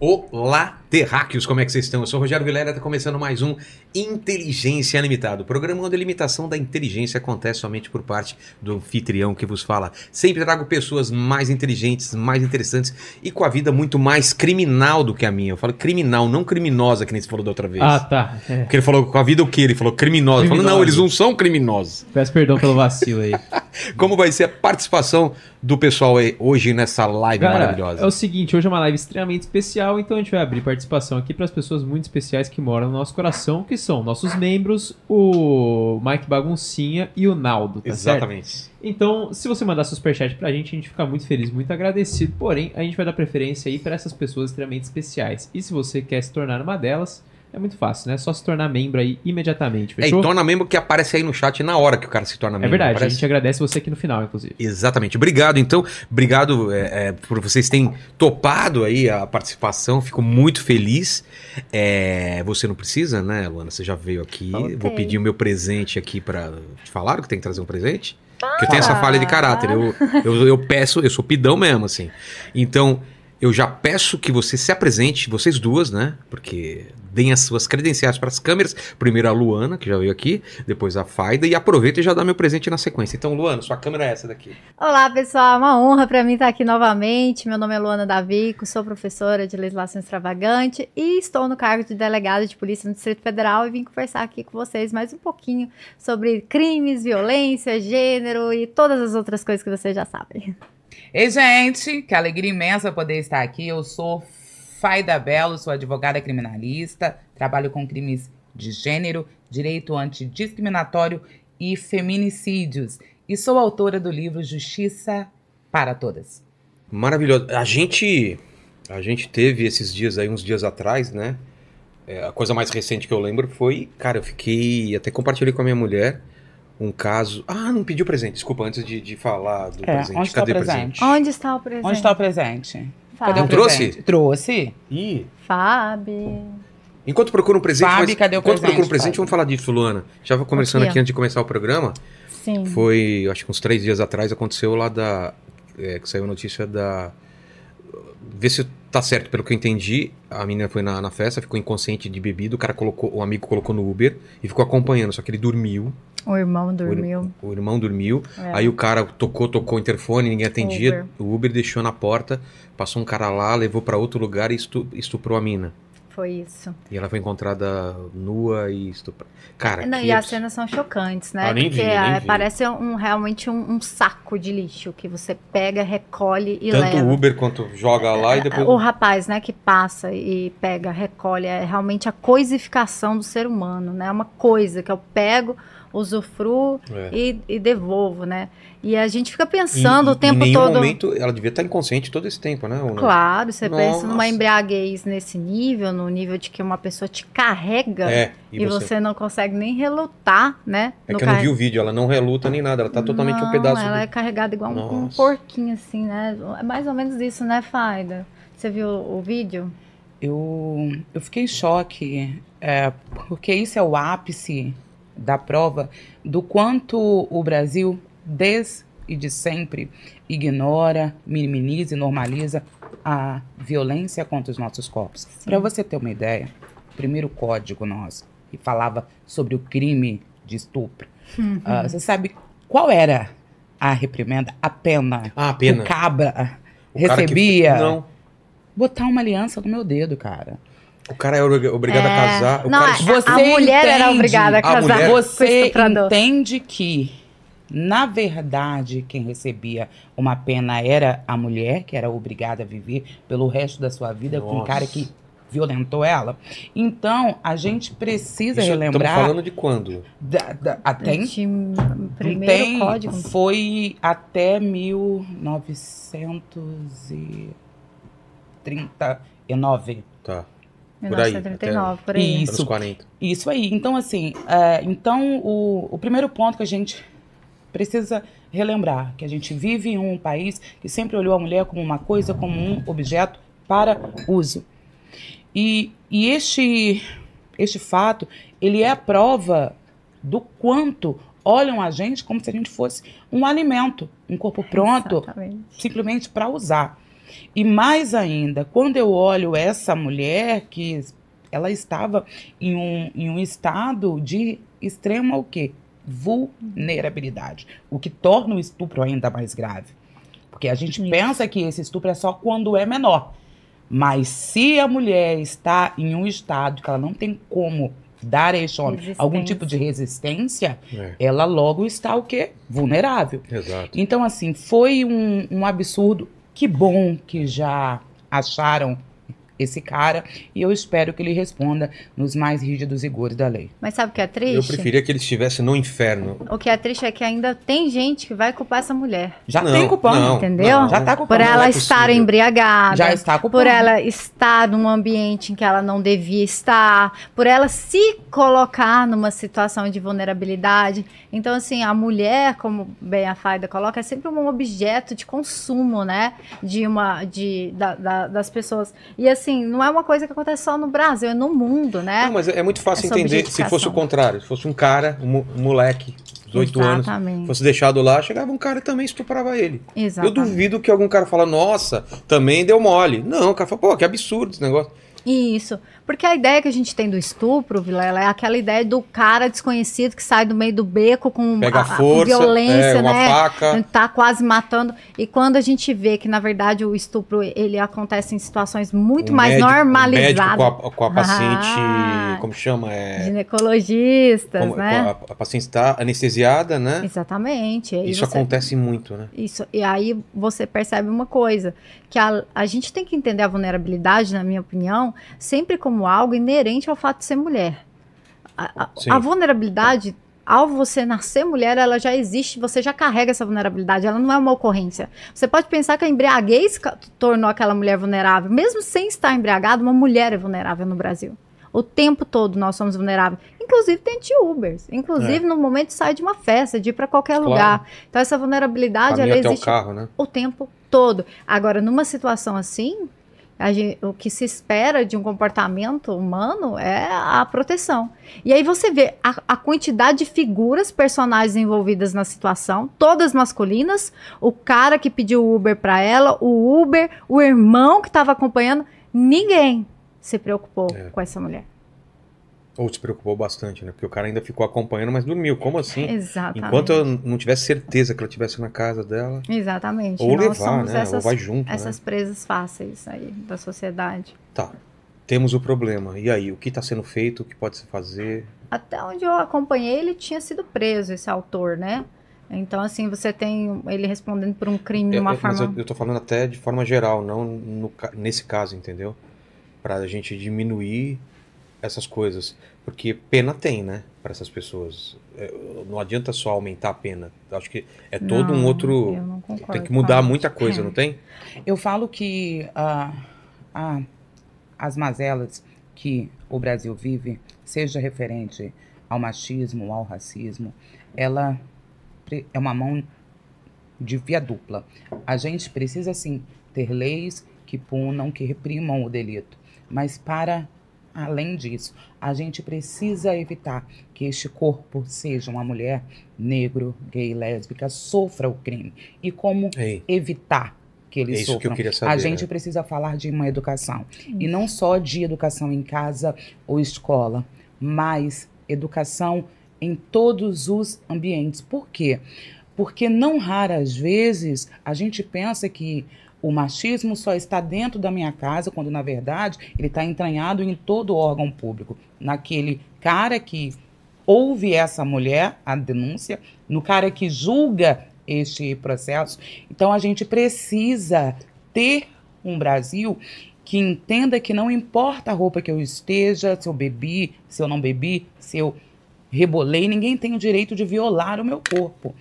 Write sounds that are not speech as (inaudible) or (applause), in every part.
Olá, terráqueos, como é que vocês estão? Eu sou o Rogério Vilela, está começando mais um Inteligência Limitado, programa onde a limitação da inteligência acontece somente por parte do anfitrião que vos fala. Sempre trago pessoas mais inteligentes, mais interessantes e com a vida muito mais criminal do que a minha. Eu falo criminal, não criminosa, que nem você falou da outra vez. Ah, tá. É. Porque ele falou com a vida o quê? Ele falou criminosa. Falo, não, Criminosa. eles não são criminosos. Peço perdão pelo vacilo aí. (laughs) Como vai ser a participação do pessoal aí hoje nessa live Cara, maravilhosa? é o seguinte, hoje é uma live extremamente especial, então a gente vai abrir participação aqui para as pessoas muito especiais que moram no nosso coração, que são nossos membros, o Mike Baguncinha e o Naldo, tá certo? Exatamente. Então, se você mandar superchat pra gente, a gente fica muito feliz, muito agradecido, porém, a gente vai dar preferência aí para essas pessoas extremamente especiais. E se você quer se tornar uma delas, é muito fácil, né? É só se tornar membro aí imediatamente, É, e fechou? torna membro que aparece aí no chat na hora que o cara se torna É membro. verdade, a aparece. gente agradece você aqui no final, inclusive. Exatamente. Obrigado, então. Obrigado é, é, por vocês terem topado aí a participação. Fico muito feliz. É, você não precisa, né, Luana? Você já veio aqui. Voltei. Vou pedir o meu presente aqui para. Te falaram que tem que trazer um presente? Porque eu tenho essa falha de caráter. Eu, eu, eu peço, eu sou pidão mesmo, assim. Então, eu já peço que você se apresente, vocês duas, né? Porque deem as suas credenciais para as câmeras. Primeiro a Luana, que já veio aqui, depois a Faida, e aproveita e já dá meu presente na sequência. Então, Luana, sua câmera é essa daqui. Olá, pessoal. É uma honra para mim estar aqui novamente. Meu nome é Luana Davico, sou professora de legislação extravagante e estou no cargo de delegada de polícia no Distrito Federal e vim conversar aqui com vocês mais um pouquinho sobre crimes, violência, gênero e todas as outras coisas que vocês já sabem. Ei, gente, que alegria imensa poder estar aqui. Eu sou Faida Belo, sou advogada criminalista, trabalho com crimes de gênero, direito antidiscriminatório e feminicídios. E sou autora do livro Justiça para Todas. Maravilhoso. A gente, a gente teve esses dias aí, uns dias atrás, né? É, a coisa mais recente que eu lembro foi, cara, eu fiquei, até compartilhei com a minha mulher um caso. Ah, não pediu presente. Desculpa, antes de, de falar do É, presente. onde está Cadê o presente? Onde está o presente? Onde está o presente? Fábio. Cadê o Não trouxe? presente? Trouxe. Ih, Fábio. enquanto procura um presente, Fábio, mas cadê o enquanto presente, procura um presente, Fábio? vamos falar disso, Luana. Já vou conversando Aqui, antes de começar o programa. Sim. Foi, acho que uns três dias atrás, aconteceu lá da. é, que saiu a notícia da. Vê se tá certo, pelo que eu entendi, a menina foi na, na festa, ficou inconsciente de bebida, o cara colocou, o amigo colocou no Uber e ficou acompanhando, só que ele dormiu, O irmão o, ir- dormiu. o irmão dormiu, É. aí o cara tocou, tocou o interfone, ninguém atendia, Uber. o Uber deixou na porta, passou um cara lá, levou pra outro lugar e estu- estuprou a mina. Foi isso. E ela foi encontrada nua e estuprada. Cara, Não, que e as cenas são chocantes, né? Ah, nem vi, Porque nem é, vi. parece um, realmente um, um saco de lixo que você pega, recolhe e tanto leva. o Uber quanto joga lá e depois. O rapaz, né, que passa e pega, recolhe, é realmente a coisificação do ser humano, né? É uma coisa que eu pego, usufruo É. e, e devolvo, né? E a gente fica pensando E- o tempo em nenhum todo. momento ela devia estar inconsciente todo esse tempo, né? Claro, você pensa numa Nossa. embriaguez nesse nível, no nível de que uma pessoa te carrega É, e, você? não consegue nem relutar, né? É que eu não carre- vi o vídeo, ela não reluta nem nada, ela tá totalmente um Não, pedaço. Ela do- é carregada igual um, um Nossa. porquinho, assim, né? É mais ou menos isso, né, Faida? Você viu o vídeo? Eu, eu fiquei em choque, é, porque isso é o ápice da prova do quanto o Brasil, desde e de sempre, ignora, minimiza e normaliza a violência contra os nossos corpos. Para você ter uma ideia, o primeiro código nosso, que falava sobre o crime de estupro, Uhum. ah, você sabe qual era a reprimenda, a pena, Ah, a pena. que o cabra O cara que- recebia? Não, Botar uma aliança no meu dedo, cara. O cara é obri- obrigado a É, casar. O não, cara... a- Você a mulher era entende? obrigada a A casar mulher- com o Você entende que, na verdade, quem recebia uma pena era a mulher, que era obrigada a viver pelo resto da sua vida com um Nossa. cara que violentou ela? Então, a gente precisa Isso relembrar. Estamos falando de quando? da- da- até em- primeiro tem, código. Foi até 1939. Tá, por aí, 1939, por aí. Isso. anos 40. Isso aí. Então, assim, é, então o, o primeiro ponto que a gente precisa relembrar, que a gente vive em um país que sempre olhou a mulher como uma coisa, como um objeto para uso. E, e este, este fato, ele é a prova do quanto olham a gente como se a gente fosse um alimento, um corpo pronto Exatamente. simplesmente para usar. E mais ainda, quando eu olho essa mulher que ela estava em um, em um estado de extrema o quê? Vulnerabilidade. O que torna o estupro ainda mais grave. Porque a gente Isso. pensa que esse estupro é só quando é menor. Mas se a mulher está em um estado que ela não tem como dar a esse homem algum tipo de resistência, É, ela logo está o quê? Vulnerável. exato. Então, assim, foi um, um absurdo. Que bom que já acharam esse cara e eu espero que ele responda nos mais rígidos rigores da lei. Mas sabe o que é triste? Eu preferia que ele estivesse no inferno. O que é triste é que ainda tem gente que vai culpar essa mulher. Já Não, tem culpando. não, Entendeu? não. Já tá Por culpando. não ela é estar possível. embriagada. Já está culpando. Por ela estar num ambiente em que ela não devia estar, por ela se colocar numa situação de vulnerabilidade. Então, assim, a mulher, como bem a Faida coloca, é sempre um objeto de consumo, né? De uma, de, da- da- das pessoas. E assim, não é uma coisa que acontece só no Brasil, é no mundo, né? Não, mas é muito fácil Essa entender se fosse o contrário. Se fosse um cara, um, mo- moleque, 18 anos, fosse deixado lá, chegava um cara e também estuprava ele. Eu Exatamente. duvido que algum cara fala, nossa, também deu mole. Não, o cara fala, pô, que absurdo esse negócio. Isso. Porque a ideia que a gente tem do estupro, Vilela, é aquela ideia do cara desconhecido que sai do meio do beco com Pega a- força, violência, é, né? faca. Tá quase matando. E quando a gente vê que, na verdade, o estupro ele acontece em situações muito Um mais médico- um normalizadas. médico com a, com a paciente, Ah. como chama? É, Ginecologistas, como- né? a, a paciente está anestesiada, né? Exatamente. Isso você- acontece muito, né? Isso, e aí você percebe uma coisa, que a, a gente tem que entender a vulnerabilidade, na minha opinião, sempre como algo inerente ao fato de ser mulher. A, a- a vulnerabilidade, ao você nascer mulher, ela já existe, você já carrega essa vulnerabilidade, ela não é uma ocorrência. Você pode pensar que a embriaguez tornou aquela mulher vulnerável, mesmo sem estar embriagada, uma mulher é vulnerável no Brasil. O tempo todo nós somos vulneráveis. Inclusive tem Ubers. Inclusive no momento de sair de uma festa, de ir para qualquer É. Claro. lugar. Então essa vulnerabilidade ela até o existe carro, né? o tempo todo. Agora, numa situação assim, a gen- o que se espera de um comportamento humano é a proteção. E aí você vê a, a quantidade de figuras, personagens envolvidas na situação, todas masculinas, o cara que pediu o Uber para ela, o Uber, o irmão que estava acompanhando, ninguém se preocupou É. com essa mulher. Ou se preocupou bastante, né? Porque o cara ainda ficou acompanhando, mas dormiu. Como assim? Exatamente. Enquanto eu não tivesse certeza que ela estivesse na casa dela. Exatamente. Ou Nós levar, né? Ou essas, vai junto, essas né? presas fáceis aí da sociedade. Tá. Temos o problema. E aí? O que está sendo feito? O que pode se fazer? Até onde eu acompanhei, ele tinha sido preso, esse autor, né? Então, assim, você tem ele respondendo por um crime de É, uma é, mas forma. eu, eu tô falando até de forma geral, não no nesse caso, entendeu? Pra gente diminuir essas coisas. Porque pena tem, né? Pra essas pessoas. É, não adianta só aumentar a pena. Acho que é todo um Não, outro. eu não concordo Tem que mudar muita coisa, É. não tem? Eu falo que ah, ah, as mazelas que o Brasil vive, seja referente ao machismo, ao racismo, ela é uma mão de via dupla. A gente precisa, sim, ter leis que punam, que reprimam o delito. Mas para além disso, a gente precisa evitar que este corpo seja uma mulher negro, gay, lésbica, sofra o crime. E como Ei, evitar que é eles isso que sofram? eu queria saber. A gente né? precisa falar de uma educação. E não só de educação em casa ou escola, mas educação em todos os ambientes. Por quê? Porque não raras vezes a gente pensa que o machismo só está dentro da minha casa, quando na verdade ele está entranhado em todo órgão público. Naquele cara que ouve essa mulher, a denúncia, no cara que julga este processo. Então a gente precisa ter um Brasil que entenda que não importa a roupa que eu esteja, se eu bebi, se eu não bebi, se eu rebolei, ninguém tem o direito de violar o meu corpo.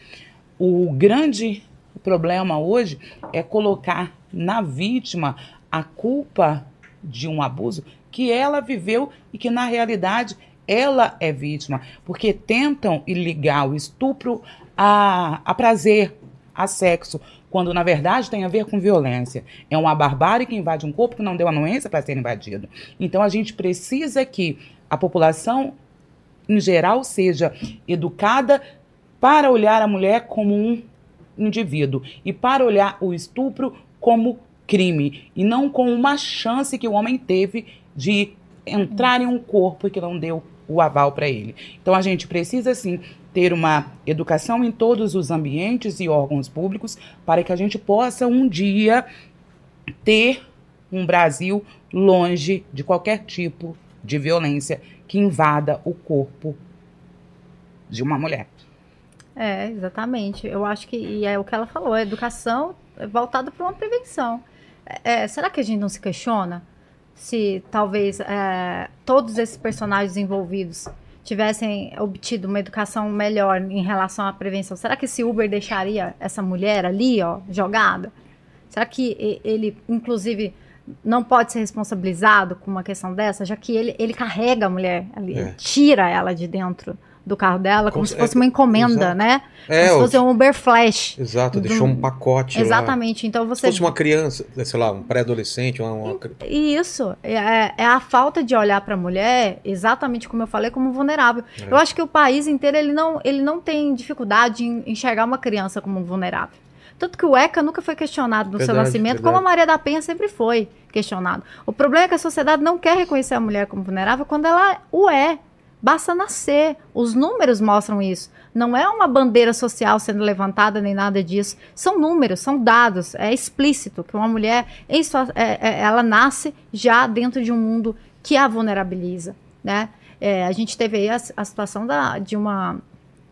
O grande problema hoje é colocar na vítima a culpa de um abuso que ela viveu e que na realidade ela é vítima, porque tentam ligar o estupro a, a prazer, a sexo, quando na verdade tem a ver com violência. É uma barbárie que invade um corpo que não deu anuência para ser invadido. Então a gente precisa que a população em geral seja educada para olhar a mulher como um indivíduo e para olhar o estupro como crime e não com uma chance que o homem teve de entrar em um corpo que não deu o aval para ele. Então a gente precisa sim ter uma educação em todos os ambientes e órgãos públicos para que a gente possa um dia ter um Brasil longe de qualquer tipo de violência que invada o corpo de uma mulher. É, exatamente. Eu acho que e é o que ela falou, a educação é voltada para uma prevenção. É, será que a gente não se questiona se talvez é, todos esses personagens envolvidos tivessem obtido uma educação melhor em relação à prevenção? Será que esse Uber deixaria essa mulher ali, ó, jogada? Será que ele, inclusive, não pode ser responsabilizado com uma questão dessa, já que ele, ele carrega a mulher ali, É. tira ela de dentro do carro dela, como Com- se fosse é, uma encomenda, exato. né? É, como se fosse um Uber Flash. Exato, Do- deixou um pacote lá. Exatamente. Então Se você fosse uma criança, sei lá, um pré-adolescente, uma, uma... Isso, é, é a falta de olhar para a mulher, exatamente como eu falei, como vulnerável. É. Eu acho que o país inteiro ele não, ele não tem dificuldade em enxergar uma criança como vulnerável. Tanto que o ECA nunca foi questionado no seu Verdade, nascimento, verdade. como a Maria da Penha sempre foi questionado. O problema é que a sociedade não quer reconhecer a mulher como vulnerável quando ela o é. Basta nascer. Os números mostram isso. Não é uma bandeira social sendo levantada nem nada disso. São números, são dados. É explícito que uma mulher, é- é- ela nasce já dentro de um mundo que a vulnerabiliza, né? É, a gente teve aí a, a situação da, de uma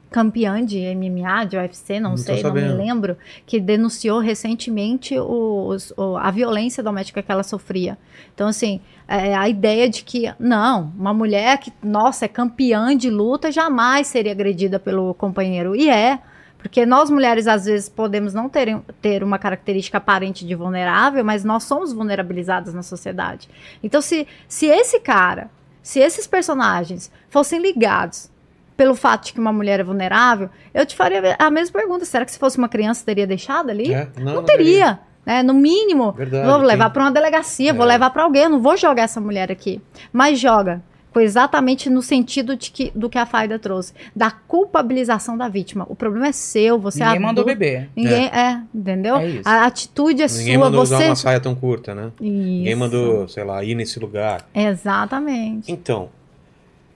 campeã de MMA, de UFC, não, Não sei, não me lembro, que denunciou recentemente os- a violência doméstica que ela sofria. Então, assim, é, a ideia de que, não, uma mulher que, nossa, é campeã de luta, jamais seria agredida pelo companheiro. E é. Porque nós mulheres, às vezes, podemos não ter, ter uma característica aparente de vulnerável, mas nós somos vulnerabilizadas na sociedade. Então, se, se esse cara, se esses personagens fossem ligados pelo fato de que uma mulher é vulnerável, eu te faria a mesma pergunta. Será que se fosse uma criança, teria deixado ali? É? Não, teria. Né? No mínimo, Verdade, vou levar para uma delegacia, vou É. levar para alguém, eu não vou jogar essa mulher aqui. Mas joga. Foi exatamente no sentido de que, do que a Faida trouxe, da culpabilização da vítima. O problema é seu, você Ninguém é mandou adulto. beber. Ninguém é, entendeu? É isso. a atitude é Ninguém sua, mandou você. usar uma saia tão curta, né? Ninguém Isso. mandou, sei lá, ir nesse lugar. Exatamente. Então,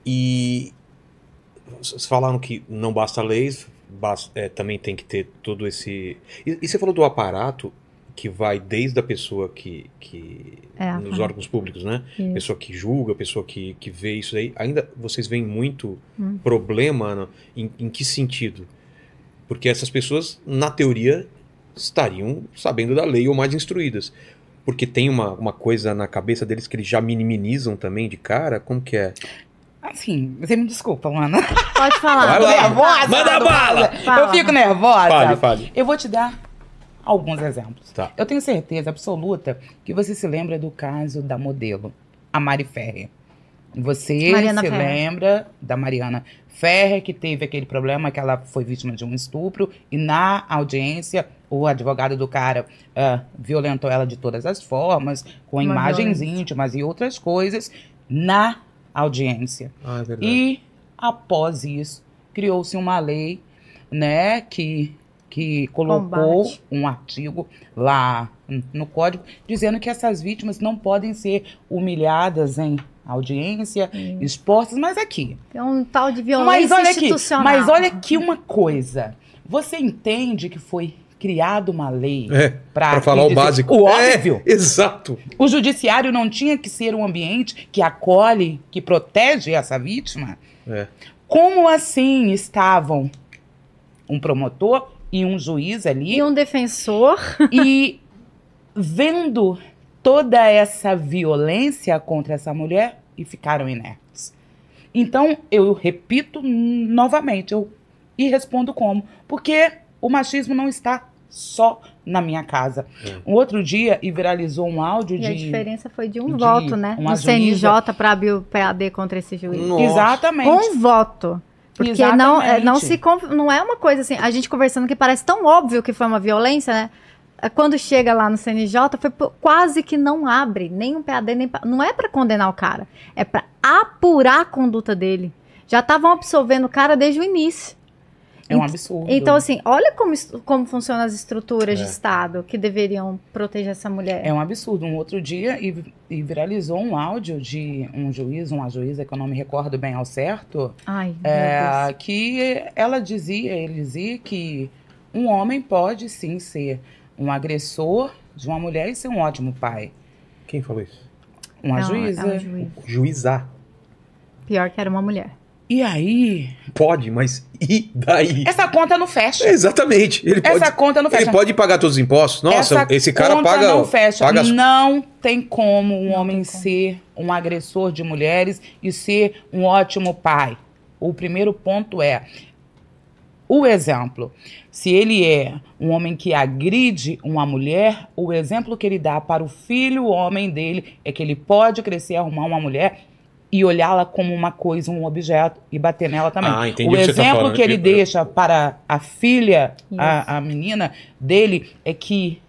e vocês falaram que não basta leis, bas- é, também tem que ter todo esse. E, e você falou do aparato que vai desde a pessoa que, que É, nos órgãos públicos, né? Isso. Pessoa que julga, pessoa que, que vê isso aí. Ainda vocês veem muito Hum. problema no- em, em que sentido? Porque essas pessoas, na teoria, estariam sabendo da lei ou mais instruídas. Porque tem uma, uma coisa na cabeça deles que eles já minimizam também de cara? Como que é? Assim, você me desculpa, Ana. Pode falar. Vai lá. nervosa. Manda bala! Fala. Eu fico nervosa. Fale, fale. Eu vou te dar alguns exemplos. Tá. Eu tenho certeza absoluta que você se lembra do caso da modelo, a Mari Ferrer. Você Mariana se Ferrer. lembra da Mariana Ferrer, que teve aquele problema que ela foi vítima de um estupro e na audiência o advogado do cara ah, violentou ela de todas as formas, com Uma imagens violência. íntimas e outras coisas na audiência. Ah, é verdade. E após isso, criou-se uma lei, né, que, que colocou Combate. um artigo lá no código dizendo que essas vítimas não podem ser humilhadas em audiência, expostas, mas aqui. Tem um tal de violência Mas olha aqui, institucional. mas olha aqui uma coisa. Você entende que foi criada uma lei É, para falar o básico. O É, óbvio. exato. O judiciário não tinha que ser um ambiente que acolhe, que protege essa vítima? É. Como assim estavam um promotor e um juiz ali E um defensor. (laughs) e vendo toda essa violência contra essa mulher e ficaram inertes? Então, eu repito novamente, eu e respondo como? Porque o machismo não está só na minha casa. É. Um outro dia, e viralizou um áudio E de... a diferença foi de um de voto, né? uma Do CNJ para abrir o PAD contra esse juiz. Nossa. Exatamente. Com voto. Porque não, é, não se não é uma coisa assim, a gente conversando que parece tão óbvio que foi uma violência, né? É, Quando chega lá no CNJ, foi quase que não abre nem um PAD, nem não é pra condenar o cara, é pra apurar a conduta dele. Já estavam absolvendo o cara desde o início. É um absurdo. Então, assim, olha como, como funcionam as estruturas de É. Estado que deveriam proteger essa mulher. É um absurdo. Um outro dia, e, e viralizou um áudio de um juiz, uma juíza, que eu não me recordo bem ao certo, Ai, meu Deus. é, que ela dizia, ele dizia que um homem pode sim ser um agressor de uma mulher e ser um ótimo pai. Quem falou isso? Uma É um- juíza. é um juiz. Juizar. Pior que era uma mulher. E aí, Pode, mas e daí? essa conta não fecha. Exatamente. Ele pode, Essa conta não fecha. ele pode pagar todos os impostos. Nossa, Essa esse cara conta paga. não fecha. paga as- Não tem como um Não homem como. ser um agressor de mulheres e ser um ótimo pai. O primeiro ponto é o exemplo. Se ele é um homem que agride uma mulher, o exemplo que ele dá para o filho homem dele é que ele pode crescer, arrumar uma mulher e olhá-la como uma coisa, um objeto e bater nela também. Ah, entendi o o que tá exemplo falando. que ele Eu- deixa para a filha, a, a menina dele, é que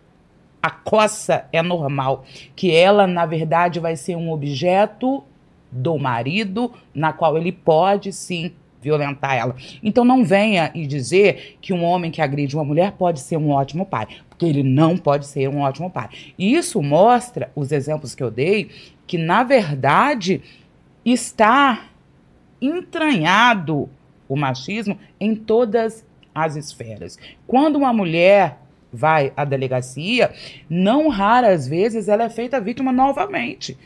a coça é normal, que ela na verdade vai ser um objeto do marido na qual ele pode sim violentar ela. Então não venha e dizer que um homem que agride uma mulher pode ser um ótimo pai, porque ele não pode ser um ótimo pai. E isso mostra os exemplos que eu dei que na verdade está entranhado o machismo em todas as esferas. Quando uma mulher vai à delegacia, não raras vezes ela é feita vítima novamente.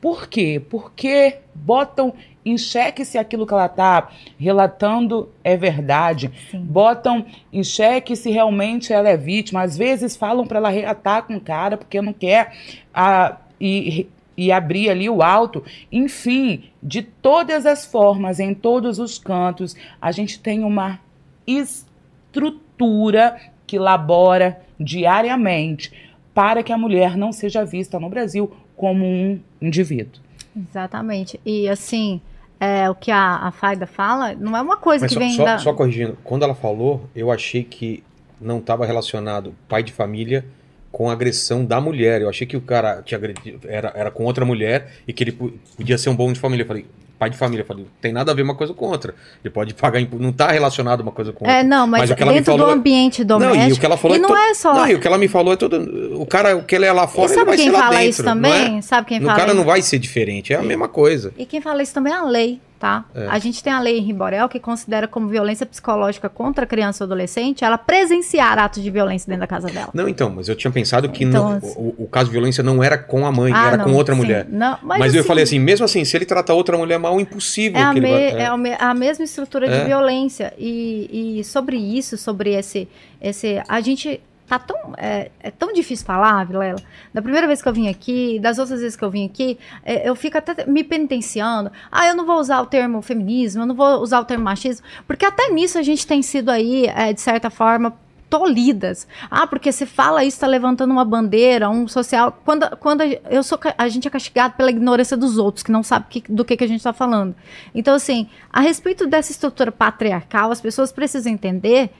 Por quê? Porque botam em xeque se aquilo que ela está relatando é verdade. Sim. Botam em xeque se realmente ela é vítima. Às vezes falam para ela reatar com o cara porque não quer ah, e, e abrir ali o alto. Enfim, de todas as formas, em todos os cantos, a gente tem uma estrutura que labora diariamente para que a mulher não seja vista no Brasil como um indivíduo. Exatamente. E assim, é, o que a, a Faida fala não é uma coisa Mas que só, vem só- da. só corrigindo, quando ela falou, eu achei que não estava relacionado pai de família com a agressão da mulher. Eu achei que o cara tinha agredido, era, era com outra mulher e que ele po- podia ser um bom de família. Eu falei, pai de família. Eu falei, tem nada a ver uma coisa com outra. Ele pode pagar imposto. Não está relacionado uma coisa com outra. É, não, mas, Mas o que ela me dentro falou do é- ambiente Não, doméstico. e o que ela falou e é não é só. Não, e o que ela me falou é todo. O cara, o que ele é lá E fora, ele sabe vai quem ser lá fala dentro. isso não também? é? Sabe quem O fala cara isso? não vai ser diferente, é a mesma coisa. E quem fala isso também é a lei, tá? É. A gente tem a lei em Riborel que considera como violência psicológica contra criança ou adolescente ela presenciar atos de violência dentro da casa dela. Não, então, mas eu tinha pensado que Então, não- assim- o, o caso de violência não era com a mãe, Ah, era não, com outra sim. mulher. Não, mas Mas, eu assim, falei assim, mesmo assim, se ele trata outra mulher mal, impossível É a, me- vai... é a me- a mesma estrutura É. de violência. E, e sobre isso, sobre esse, esse. A gente. Tá tão, é, é tão difícil falar, Vilela. Da primeira vez que eu vim aqui, das outras vezes que eu vim aqui, é, eu fico até me penitenciando. Ah, eu não vou usar o termo feminismo, eu não vou usar o termo machismo, porque até nisso a gente tem sido aí, é, de certa forma, tolidas. Ah, porque você fala isso, tá levantando uma bandeira, um social. Quando, quando eu sou, a gente é castigado pela ignorância dos outros, que não sabe que- do que, que a gente está falando. Então, assim, a respeito dessa estrutura patriarcal, as pessoas precisam entender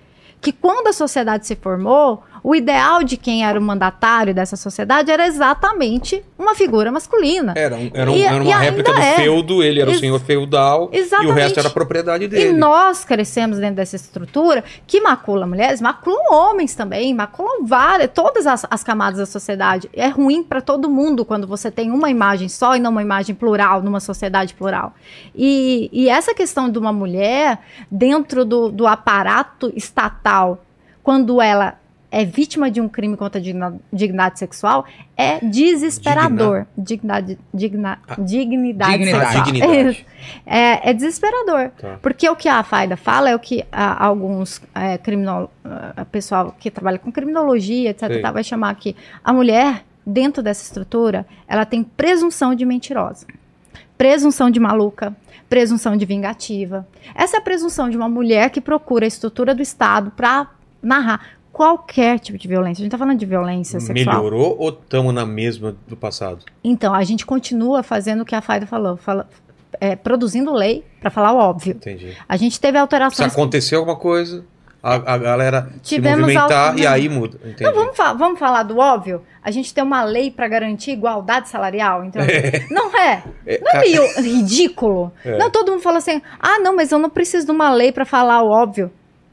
que quando a sociedade se formou, o ideal de quem era o mandatário dessa sociedade era exatamente uma figura masculina. Era, um- era, um- E- era e uma réplica do é. feudo, ele era o Ex- senhor feudal e o Exatamente. resto era propriedade E dele. nós crescemos dentro dessa estrutura que macula mulheres, maculam homens também, maculam várias, todas as, as camadas da sociedade. É ruim para todo mundo quando você tem uma imagem só e não uma imagem plural numa sociedade plural. E, e essa questão de uma mulher dentro do, do aparato estatal, quando ela é vítima de um crime contra a dignidade sexual, é desesperador. Dignidade, digna, Ah. dignidade, Dignidade. sexual. Dignidade. É, é desesperador. Tá. Porque o que a Faida fala é o que ah, alguns é, criminol, ah, pessoal que trabalha com criminologia, etc, tá, vai chamar aqui. A mulher, dentro dessa estrutura, ela tem presunção de mentirosa, presunção de maluca, presunção de vingativa. Essa é a presunção de uma mulher que procura a estrutura do Estado para narrar qualquer tipo de violência. A gente tá falando de violência sexual. Melhorou ou estamos na mesma do passado? Então, a gente continua fazendo o que a Faida falou, fala- é, produzindo lei para falar o óbvio. Entendi. A gente teve Se alterações. acontecer alguma coisa, a, a galera Tivemos se movimentar e aí muda. Entendi. Não, vamos, fa- vamos falar do óbvio? A gente tem uma lei para garantir igualdade salarial, então. Não é? Não é meio ridículo? É. Não, todo mundo fala assim: ah, não, mas eu não preciso de uma lei para falar o óbvio.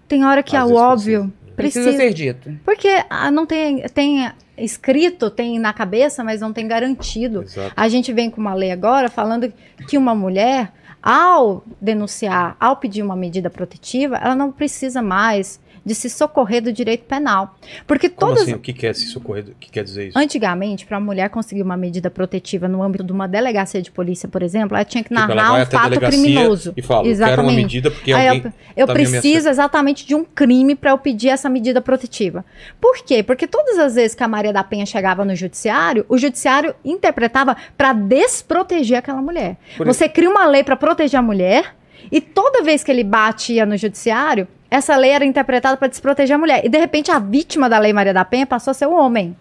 Tem hora que Às é o óbvio. Precisa, Precisa. ser dito. Porque ah, não tem, tem escrito, tem na cabeça, mas não tem garantido. Exato. A gente vem com uma lei agora falando que uma mulher, ao denunciar, ao pedir uma medida protetiva, ela não precisa mais de se socorrer do direito penal. Porque Como todas. assim? O que quer se socorrer? O que quer dizer isso? Antigamente, para a mulher conseguir uma medida protetiva no âmbito de uma delegacia de polícia, por exemplo, ela tinha que Tipo, narrar um fato criminoso. E fala, eu quero uma Exatamente. medida porque Aí alguém... eu, eu tá preciso exatamente de um crime para eu pedir essa medida protetiva. Por quê? Porque todas as vezes que a Maria da Penha chegava no judiciário, o judiciário interpretava para desproteger aquela mulher. Por Você cria uma lei para proteger a mulher e toda vez que ele batia no judiciário, essa lei era interpretada para desproteger a mulher. E de repente a vítima da lei Maria da Penha passou a ser o homem.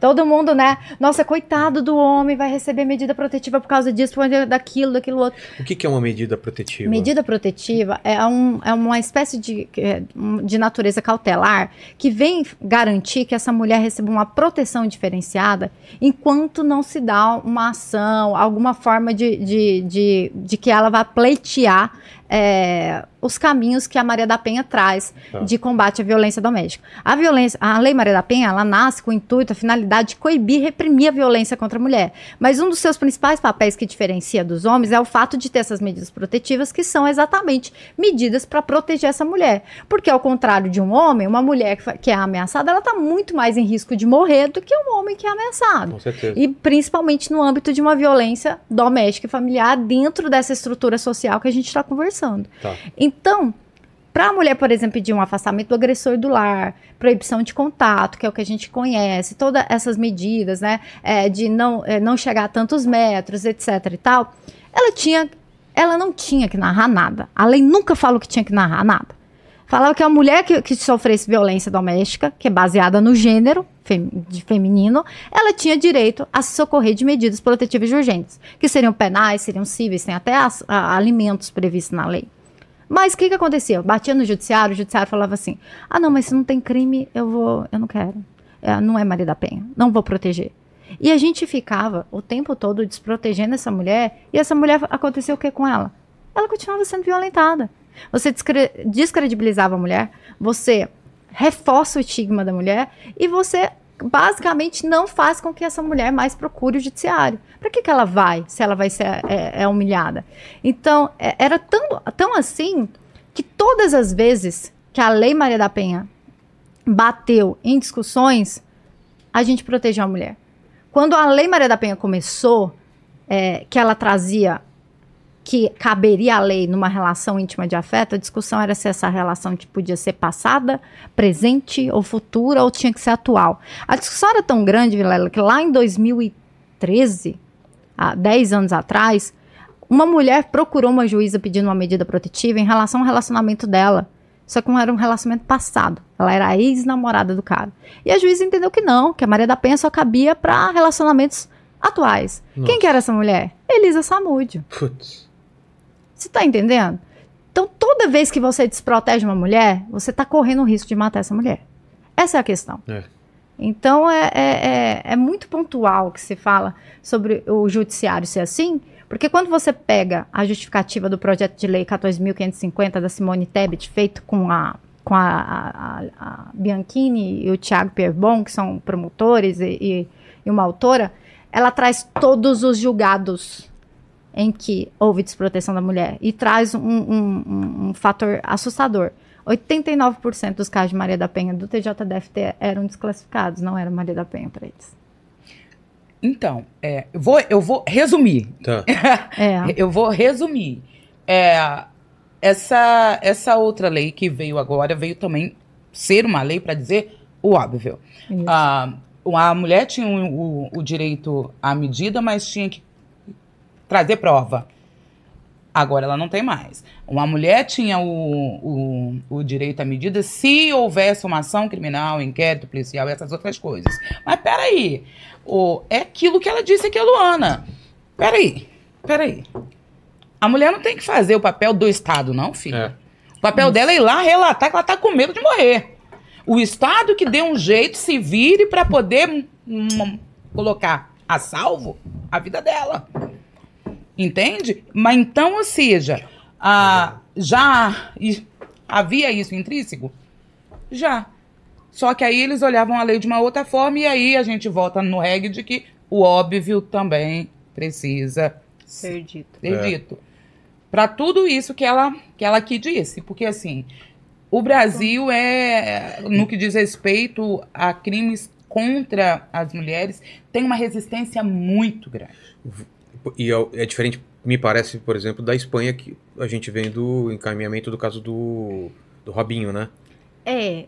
Todo mundo, né? Nossa, coitado do homem, vai receber medida protetiva por causa disso, por causa daquilo, daquilo outro. O que, que é uma medida protetiva? Medida protetiva é, um, é uma espécie de, é, de natureza cautelar que vem garantir que essa mulher receba uma proteção diferenciada enquanto não se dá uma ação, alguma forma de, de, de, de que ela vá pleitear é, os caminhos que a Maria da Penha traz Tá. de combate à violência doméstica. A violência, a Lei Maria da Penha, ela nasce com o intuito, a finalidade de coibir e reprimir a violência contra a mulher. Mas um dos seus principais papéis que diferencia dos homens é o fato de ter essas medidas protetivas, que são exatamente medidas para proteger essa mulher. Porque, ao contrário de um homem, uma mulher que, é ameaçada, ela está muito mais em risco de morrer do que um homem que é ameaçado. Com certeza. E principalmente no âmbito de uma violência doméstica e familiar dentro dessa estrutura social que a gente está conversando. Tá. Então, para a mulher, por exemplo, pedir um afastamento do agressor do lar, proibição de contato, que é o que a gente conhece, todas essas medidas, né, é, de não, é, não chegar a tantos metros, etc e tal, ela tinha, ela não tinha que narrar nada. A lei nunca falou que tinha que narrar nada. Falava que a mulher que, que sofresse violência doméstica, que é baseada no gênero fem- de feminino, ela tinha direito a se socorrer de medidas protetivas e urgentes, que seriam penais, seriam cíveis, tem até as- a- alimentos previstos na lei. Mas o que que acontecia? Batia no judiciário, o judiciário falava assim: ah, não, mas se não tem crime, eu vou, eu não quero. É, não é Maria da Penha, não vou proteger. E a gente ficava o tempo todo desprotegendo essa mulher, e essa mulher aconteceu o que com ela? Ela continuava sendo violentada. Você descre- descredibilizava a mulher, você reforça o estigma da mulher e você basicamente não faz com que essa mulher mais procure o judiciário. Para que, que ela vai se ela vai ser é, é humilhada? Então, é- era tão, tão assim que todas as vezes que a Lei Maria da Penha bateu em discussões, a gente protegeu a mulher. Quando a Lei Maria da Penha começou, é, que ela trazia que caberia a lei numa relação íntima de afeto, a discussão era se essa relação tipo, podia ser passada, presente ou futura, ou tinha que ser atual. A discussão era tão grande, Vilela, que lá em 2013, há 10 anos atrás, uma mulher procurou uma juíza pedindo uma medida protetiva em relação ao relacionamento dela. Só que não era um relacionamento passado. Ela era a ex-namorada do cara. E a juíza entendeu que não, que a Maria da Penha só cabia para relacionamentos atuais. Nossa. Quem que era essa mulher? Elisa Samúdio. Putz. Você tá entendendo? Então, toda vez que você desprotege uma mulher, você tá correndo o risco de matar essa mulher. Essa é a questão. É. Então, é, é, é, é muito pontual que se fala sobre o judiciário ser assim, porque quando você pega a justificativa do projeto de lei 14.550 da Simone Tebet, feito com a com a, a- a- Bianchini e o Tiago Pierbon, que são promotores e, e- e uma autora, ela traz todos os julgados em que houve desproteção da mulher e traz um, um- um- um fator assustador. 89% dos casos de Maria da Penha do TJDFT eram desclassificados, não era Maria da Penha para eles. Então, é, eu, vou, eu vou resumir. Tá. (laughs) É. Eu vou resumir. É, essa, essa outra lei que veio agora veio também ser uma lei para dizer o óbvio. Ah, a mulher tinha o, o- o direito à medida, mas tinha que trazer prova. Agora ela não tem mais. Uma mulher tinha o, o, o direito à medida se houvesse uma ação criminal, inquérito policial e essas outras coisas. Mas peraí, o, é aquilo que ela disse aqui, a Luana. Peraí, peraí. A mulher não tem que fazer o papel do Estado, não, filho. É. O papel dela é ir lá relatar que ela tá com medo de morrer. O Estado que dê um jeito, se vire para poder hum, hum, colocar a salvo a vida dela. Entende? Mas então, ou seja, a, já. e Havia isso intrínseco? Já. Só que aí eles olhavam a lei de uma outra forma e aí a gente volta no reggae de que o óbvio também precisa Ser dito. ser É. dito. Para tudo isso que ela, que ela aqui disse. Porque, assim, o Brasil é, no que diz respeito a crimes contra as mulheres, tem uma resistência muito grande. E é, é diferente, me parece, por exemplo, da Espanha, que a gente vem do encaminhamento do caso do, do Robinho, né? É, é,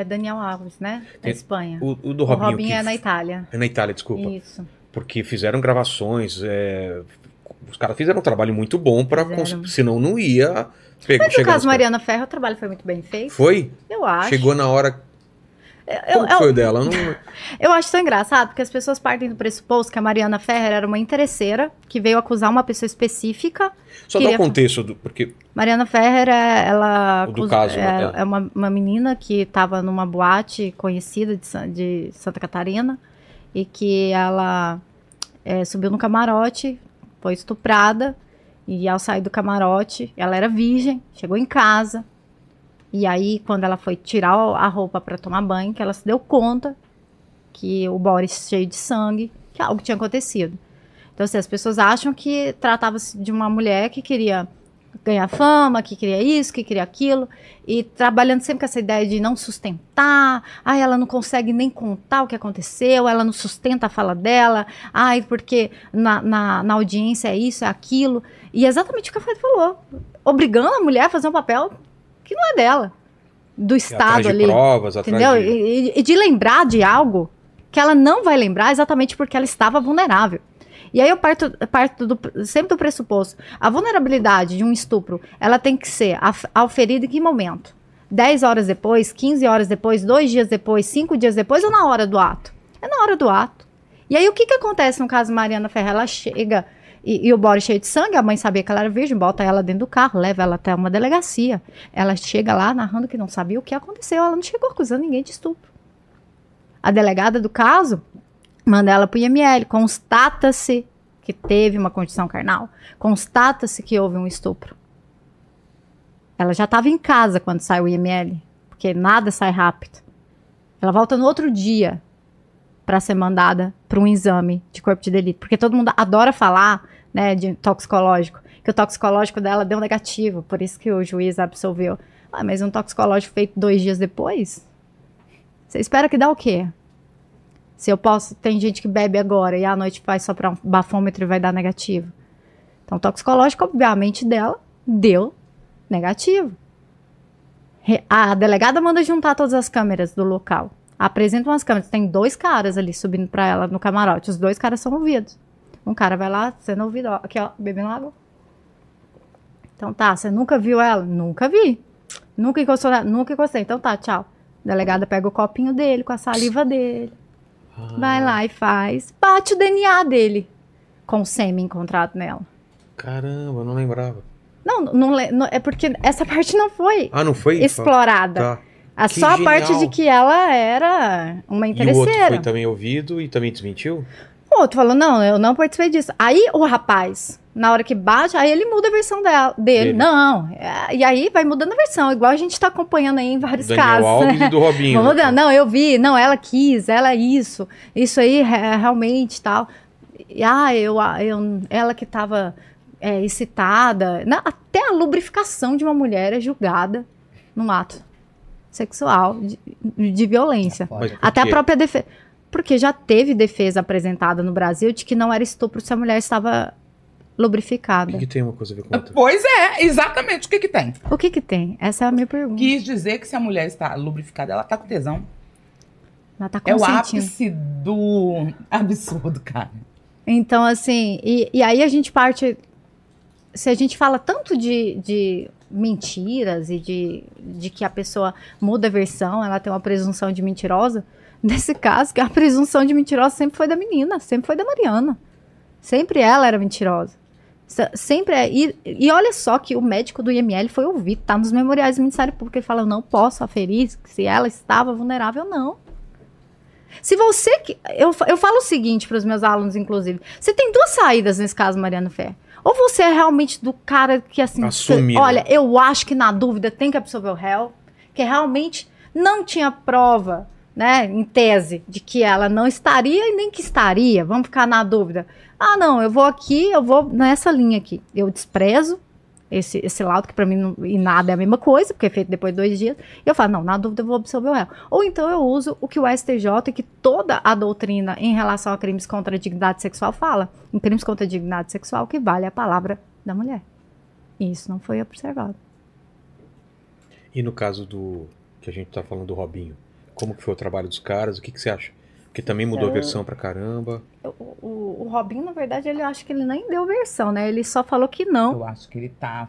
é Daniel Alves, né? Da Tem- Espanha. O, o do O Robinho. Robinho que é na Itália. É na Itália, desculpa. Isso. Porque fizeram gravações. é, Os caras fizeram um trabalho muito bom para senão não ia pegar. Mas no caso Mariana Ferro, o trabalho foi muito bem feito. Foi? Eu acho. Chegou na hora. Eu, Como que eu, foi o dela? Não... (laughs) eu acho tão engraçado, porque as pessoas partem do pressuposto que a Mariana Ferrer era uma interesseira que veio acusar uma pessoa específica. Só dá o contexto, do, porque Mariana Ferrer, é, ela do acusa- caso, é, né? é uma, uma menina que estava numa boate conhecida de, de Santa Catarina e que ela é, subiu no camarote, foi estuprada e ao sair do camarote, ela era virgem, chegou em casa e aí quando ela foi tirar a roupa para tomar banho, que ela se deu conta que o Boris cheio de sangue, que algo tinha acontecido. Então, assim, as pessoas acham que tratava-se de uma mulher que queria ganhar fama, que queria isso, que queria aquilo, e trabalhando sempre com essa ideia de não sustentar, ai, ela não consegue nem contar o que aconteceu, ela não sustenta a fala dela, ai, porque na, na, na audiência é isso, é aquilo, e é exatamente o que a Fred falou, obrigando a mulher a fazer um papel que não é dela, do Estado de ali. provas, Entendeu? de... E, e- de lembrar de algo que ela não vai lembrar exatamente porque ela estava vulnerável. E aí eu parto, parto do- sempre do pressuposto. A vulnerabilidade de um estupro, ela tem que ser auferida em que momento? 10 horas depois, 15 horas depois, dois dias depois, cinco dias depois ou na hora do ato? É na hora do ato. E aí o que, que acontece no caso Mariana Ferreira? Ela chega e, e o body cheio de sangue, a mãe sabia que ela era virgem, bota ela dentro do carro, leva ela até uma delegacia. Ela chega lá narrando que não sabia o que aconteceu. Ela não chegou acusando ninguém de estupro. A delegada do caso manda ela para o IML. Constata-se que teve uma condição carnal. Constata-se que houve um estupro. Ela já estava em casa quando sai o IML, porque nada sai rápido. Ela volta no outro dia para ser mandada para um exame de corpo de delito, porque todo mundo adora falar, né, de toxicológico, que o toxicológico dela deu negativo, por isso que o juiz absolveu. Ah, mas um toxicológico feito dois dias depois? Você espera que dá o quê? Se eu posso, tem gente que bebe agora e à noite vai soprar um bafômetro e vai dar negativo. Então, o toxicológico, obviamente, dela deu negativo. A delegada manda juntar todas as câmeras do local. Apresenta umas câmeras. Tem dois caras ali subindo pra ela no camarote. Os dois caras são ouvidos. Um cara vai lá sendo ouvido. Ó, aqui, ó, bebendo água. Então tá, você nunca viu ela? Nunca vi. Nunca encostou nela? Nunca encostei. Então tá, tchau. A delegada pega o copinho dele com a saliva dele. Ah, Vai lá e faz. Bate o DNA dele com o sêmen encontrado nela. Caramba, não lembrava. Não, não, não- é porque essa parte não foi Ah, não foi? explorada. Tá. Que só a parte de que ela era uma E o outro interesseira. foi também ouvido e também desmentiu? O outro falou, não, eu não participei disso. Aí o rapaz, na hora que bate, aí ele muda a versão dela, dele. Dele. Não, é, e aí vai mudando a versão, igual a gente tá acompanhando aí em vários Daniel casos. Alves né? e do Robinho. Né? mudando. Não, eu vi, não, ela quis, ela isso, isso aí é, realmente tal. E, ah, eu, ah, eu, ela que tava é, excitada. Até a lubrificação de uma mulher é julgada num ato sexual de, de violência. Até a própria defesa. Porque já teve defesa apresentada no Brasil de que não era estupro se a mulher estava O lubrificada. que, que tem uma coisa a ver com outra? Pois é, exatamente o que que tem. O que que tem? Essa é a minha pergunta. Quis dizer que se a mulher está lubrificada, ela tá com tesão. Ela tá É o ápice do absurdo, cara. Então, assim, e, e aí a gente parte. Se a gente fala tanto de, de mentiras e de, de que a pessoa muda a versão, ela tem uma presunção de mentirosa, nesse caso, que a presunção de mentirosa sempre foi da menina, sempre foi da Mariana. Sempre ela era mentirosa. Se- Sempre é. E, e olha só que o médico do IML foi ouvido, tá nos memoriais do Ministério Público. Ele fala: eu não posso aferir se ela estava vulnerável, não. Se você. que- Eu, eu falo o seguinte para os meus alunos, inclusive: você tem duas saídas nesse caso, Mariano Ferro. Ou você é realmente do cara que assim, olha, eu acho que na dúvida tem que absolver o réu, que realmente não tinha prova, né, em tese, de que ela não estaria e nem que estaria. Vamos ficar na dúvida. Ah, não, eu vou aqui, eu vou nessa linha aqui. Eu desprezo esse, esse laudo, que pra mim não, e nada é a mesma coisa, porque é feito depois de dois dias. E eu falo, não, na dúvida eu vou absolver o réu. Ou então eu uso o que o STJ e que toda a doutrina em relação a crimes contra a dignidade sexual fala. Em crimes contra a dignidade sexual, que vale a palavra da mulher. E isso não foi observado. E no caso do. que a gente tá falando do Robinho, como que foi o trabalho dos caras? O que, que você acha? Porque também mudou a Eu- versão pra caramba. O, o, o Robinho, na verdade, ele acho que ele nem deu versão, né? Ele só falou que não. Eu acho que ele tá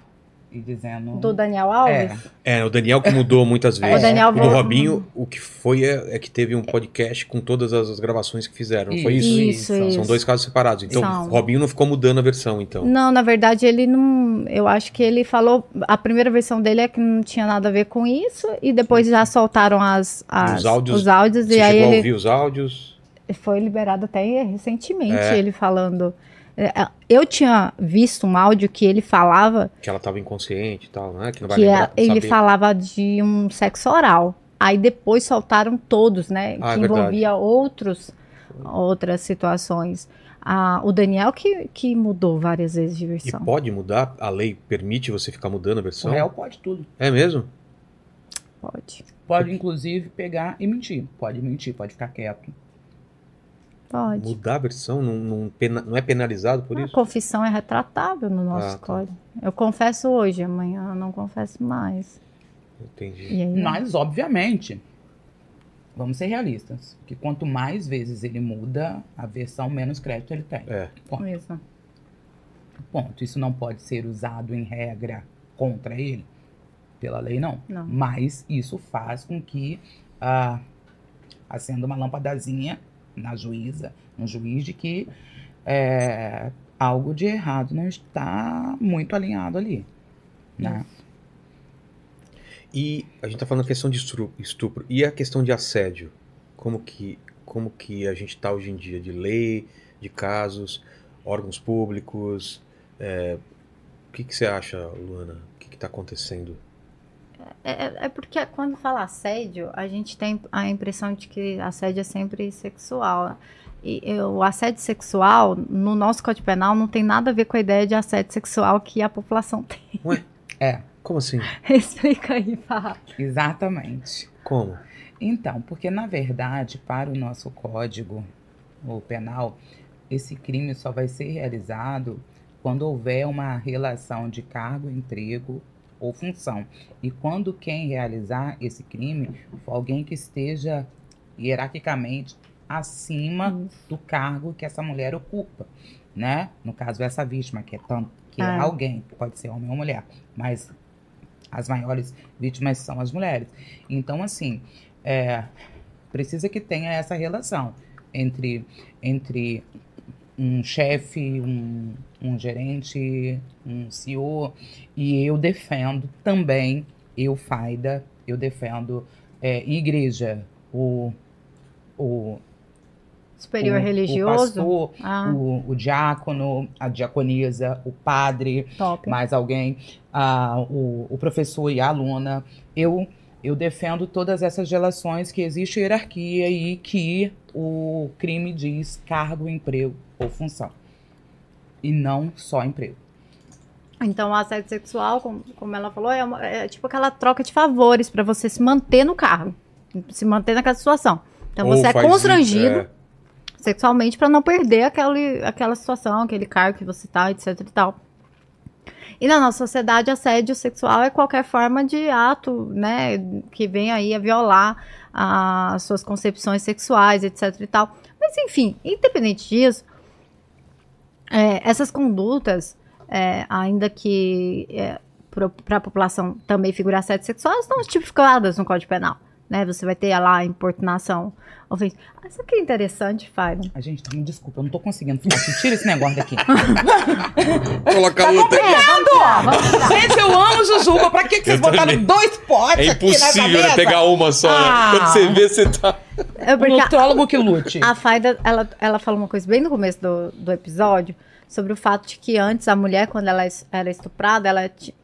e dizendo. Do Daniel Alves. É, o Daniel que mudou muitas (laughs) O vezes. Daniel O do Robinho, o que foi é, é que teve um podcast com todas as, as gravações que fizeram, não foi isso? Isso, isso. São dois casos separados. Então, São. o Robinho não ficou mudando a versão, então. Não, na verdade, ele não. Eu acho que ele falou. A primeira versão dele é que não tinha nada a ver com isso, e depois já soltaram as, as- Os áudios- os áudios Você e aí chegou a ele ouvir os áudios? foi liberado até recentemente, É. ele falando. É, Eu tinha visto um áudio que ele falava Que ela tava inconsciente e tal, né? Que não vai que lembrar, é- ele saber. falava de um sexo oral. Aí depois soltaram todos, né? Ah, é que verdade. envolvia outros, outras situações. Ah, o Daniel que, que mudou várias vezes de E versão. pode mudar? A lei permite você ficar mudando a O versão? réu pode tudo. É mesmo? Pode. Pode, inclusive, pegar e mentir. Pode mentir, pode ficar quieto. Pode. Mudar a versão não, não, pena- não é penalizado por A isso? confissão é retratável no nosso Ah, tá. código. Eu confesso hoje, amanhã eu não confesso mais. Entendi. Aí, Mas, obviamente, vamos ser realistas. Que quanto mais vezes ele muda, a versão menos crédito ele tem. É. Ponto. Mesmo. Ponto. Isso não pode ser usado em regra contra ele. Pela lei, não. Não. Mas isso faz com que ah, acenda uma lampadazinha na juíza, no juiz, de que é, algo de errado não está muito alinhado ali. Né? E a gente tá falando a questão de estupro. E a questão de assédio? Como que, como que a gente tá hoje em dia? De lei, de casos, órgãos públicos? é, O que, que você acha, Luana? O que, que tá acontecendo? É, é porque quando fala assédio, a gente tem a impressão de que assédio é sempre sexual. E e o assédio sexual, no nosso Código Penal, não tem nada a ver com a ideia de assédio sexual que a população tem. (laughs) É, Como assim? Explica aí, Fá. exatamente. Como? Então, porque na verdade, para o nosso código o penal, esse crime só vai ser realizado quando houver uma relação de cargo, emprego ou função. E quando quem realizar esse crime for alguém que esteja hierarquicamente acima do cargo que essa mulher ocupa, né? No caso essa vítima que é tanto que é Ah. alguém, pode ser homem ou mulher, mas as maiores vítimas são as mulheres. Então assim, é, precisa que tenha essa relação entre, entre um chefe, um, um gerente, um CEO, e eu defendo também, eu, Faida, eu defendo é, igreja, o, o, Superior o, o religioso. pastor, ah, o, o diácono, a diaconisa, o padre, top. mais alguém, ah, o, o professor e a aluna. Eu, eu defendo todas essas relações que existe hierarquia e que o crime diz cargo, emprego ou função. E não só emprego. Então, o assédio sexual, como, como ela falou, é, uma- é tipo aquela troca de favores para você se manter no cargo, se manter naquela situação. Então, Ou você é faz isso, constrangido é. sexualmente para não perder aquele, aquela situação, aquele cargo que você tá, etc e tal. E na nossa sociedade, assédio sexual é qualquer forma de ato, né, que vem aí a violar as suas concepções sexuais, etc e tal. Mas enfim, independente disso, é, essas condutas, é, ainda que para a população também figure assédio sexual, estão tipificadas no Código Penal. Né? Você vai ter lá a importunação ofensiva. Ah, Isso aqui é interessante, Fábio. A gente, tá, me desculpa, eu não tô conseguindo falar aqui. Tira esse negócio daqui. (laughs) Coloca outra. gente, eu amo Jujuba. Pra que, que vocês Eu botaram também. dois potes É aqui nessa impossível né, pegar uma só. né? Ah. Quando você vê, você tá. É O porque a, nutrólogo que lute. a Faida, ela, ela falou uma coisa bem no começo do, do episódio sobre o fato de que antes a mulher, quando ela es- era estuprada, ela tinha que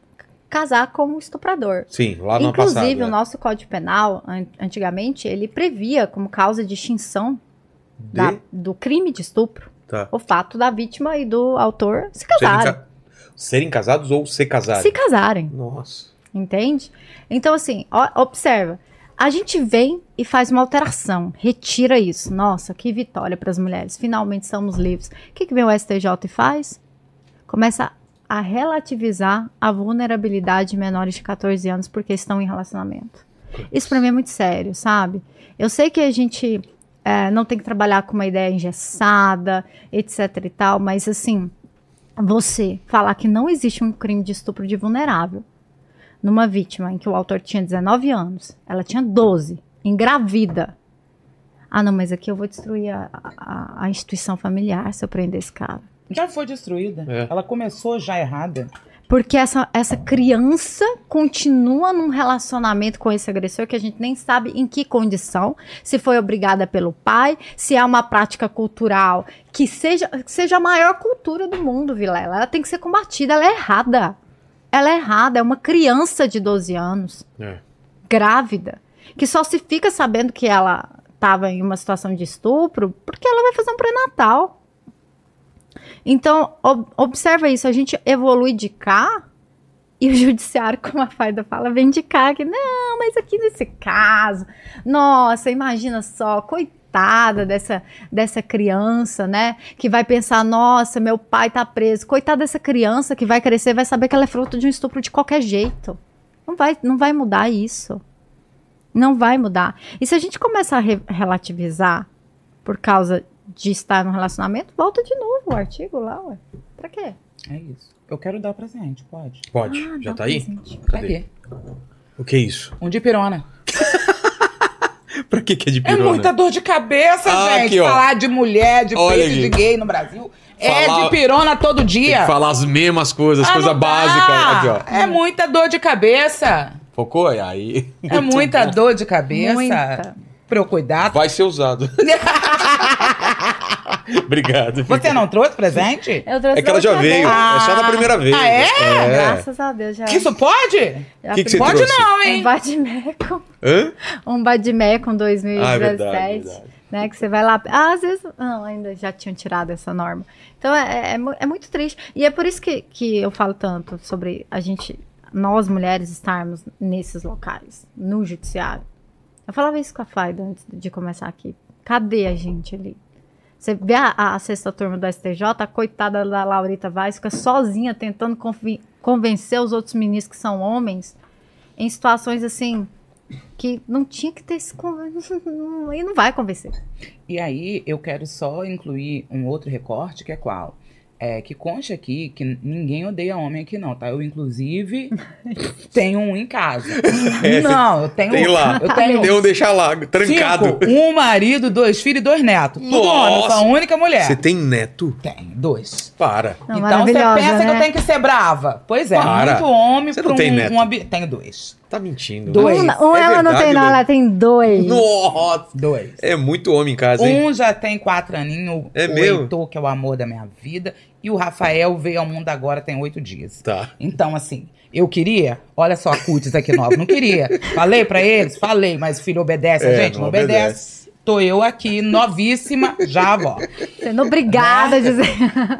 casar com o estuprador. Sim, lá no Inclusive, passado. o é. nosso Código Penal, an- antigamente, ele previa como causa de extinção da- De- do crime de estupro Tá. o fato da vítima e do autor se Serem, casarem. ca- serem casados ou se casarem? Se casarem. Nossa. Entende? Então, assim, ó, observa. A gente vem e faz uma alteração, retira isso. Nossa, que vitória para as mulheres. Finalmente somos livres. O que, que vem o STJ e faz? Começa a relativizar a vulnerabilidade de menores de 14 anos porque estão em relacionamento. Isso para mim é muito sério, sabe? Eu sei que a gente é, não tem que trabalhar com uma ideia engessada, etc e tal, mas assim, você falar que não existe um crime de estupro de vulnerável numa vítima em que o autor tinha 19 anos, ela tinha 12, engravida. Ah, não, mas aqui eu vou destruir a, a, a instituição familiar se eu prender esse cara. Já foi destruída. É. Ela começou já errada. Porque essa, essa criança continua num relacionamento com esse agressor que a gente nem sabe em que condição, se foi obrigada pelo pai, se é uma prática cultural que seja, que seja a maior cultura do mundo, Vilela. Ela tem que ser combatida, ela é errada. Ela é errada, é uma criança de 12 anos, É. grávida, que só se fica sabendo que ela estava em uma situação de estupro porque ela vai fazer um pré-natal. Então, ob- observa isso, a gente evolui de cá e o judiciário, (laughs) como a Faida fala, vem de cá, que não, mas aqui nesse caso, nossa, imagina só, coitada dessa, dessa criança, né, que vai pensar, nossa, meu pai tá preso, coitada dessa criança que vai crescer, vai saber que ela é fruto de um estupro de qualquer jeito. Não vai, não vai mudar isso. Não vai mudar. E se a gente começar a re- relativizar por causa de estar no relacionamento, volta de novo o artigo lá, ué. Pra quê? É isso. Eu quero dar presente, pode. Pode. Ah, Já tá um aí? presente. Cadê? Cadê? O que é isso? Um de pirona. (laughs) pra que que é de É pirona? muita dor de cabeça, Ah, gente. aqui. Falar de mulher, de Olha peito, aqui. de gay no Brasil. É Falar- de pirona todo Tem dia. que falar as mesmas coisas, Ah, coisa básica. Aqui, ó. É muita dor de cabeça. Focou? Aí. É (laughs) muita dor de cabeça. Muita. Pra eu cuidar. Vai ser usado. (laughs) obrigado. Você não trouxe presente? Eu trouxe É que ela já veio. vez. É só na primeira vez. Ah, é? Graças a Deus já. Isso pode? já Que que você Pode trouxe? não, Um hein? Badmecum, Hã? um Badmecum 2017, Ah, é verdade, verdade. né, que você vai lá, ah, às vezes, não, ainda já tinham tirado essa norma. Então, é, é, mu- é muito triste, e é por isso que, que eu falo tanto sobre a gente, nós mulheres estarmos nesses locais, no judiciário. Eu falava isso com a Faida antes de começar aqui. Cadê a gente ali? Você vê a, a sexta turma do STJ, a coitada da Laurita Vaz fica sozinha tentando convencer os outros ministros que são homens em situações assim que não tinha que ter esse (laughs) e não vai convencer. E aí, eu quero só incluir um outro recorte, que é qual? É que conste aqui que ninguém odeia homem aqui, não, tá? Eu, inclusive, (laughs) tenho um em casa. (laughs) não, eu tenho. Tem lá. Eu tenho. Tem um deixar lá, trancado. Cinco, um marido, dois filhos e dois netos. Tudo Nossa. homem, eu sou a única mulher. Você tem neto? Tem, dois. Para. Não, então você pensa que né? eu tenho que ser brava. Pois é, Para. muito homem Você pra não um, tem neto. um Tenho dois. Tá mentindo. Dois. Um, um É ela não verdade, tem, não, Lu? ela tem dois. Nossa! Dois. É muito homem em casa, hein? Um já tem quatro aninhos, É o mesmo? Heitor, que é o amor da minha vida, e o Rafael veio ao mundo agora tem oito dias. Tá. Então, assim, eu queria, olha só a cutis aqui nova, não queria. Falei pra eles? Falei, mas o filho obedece a É, gente? Não, não obedece. Tô eu aqui, novíssima, já avó. Sendo obrigada a dizer.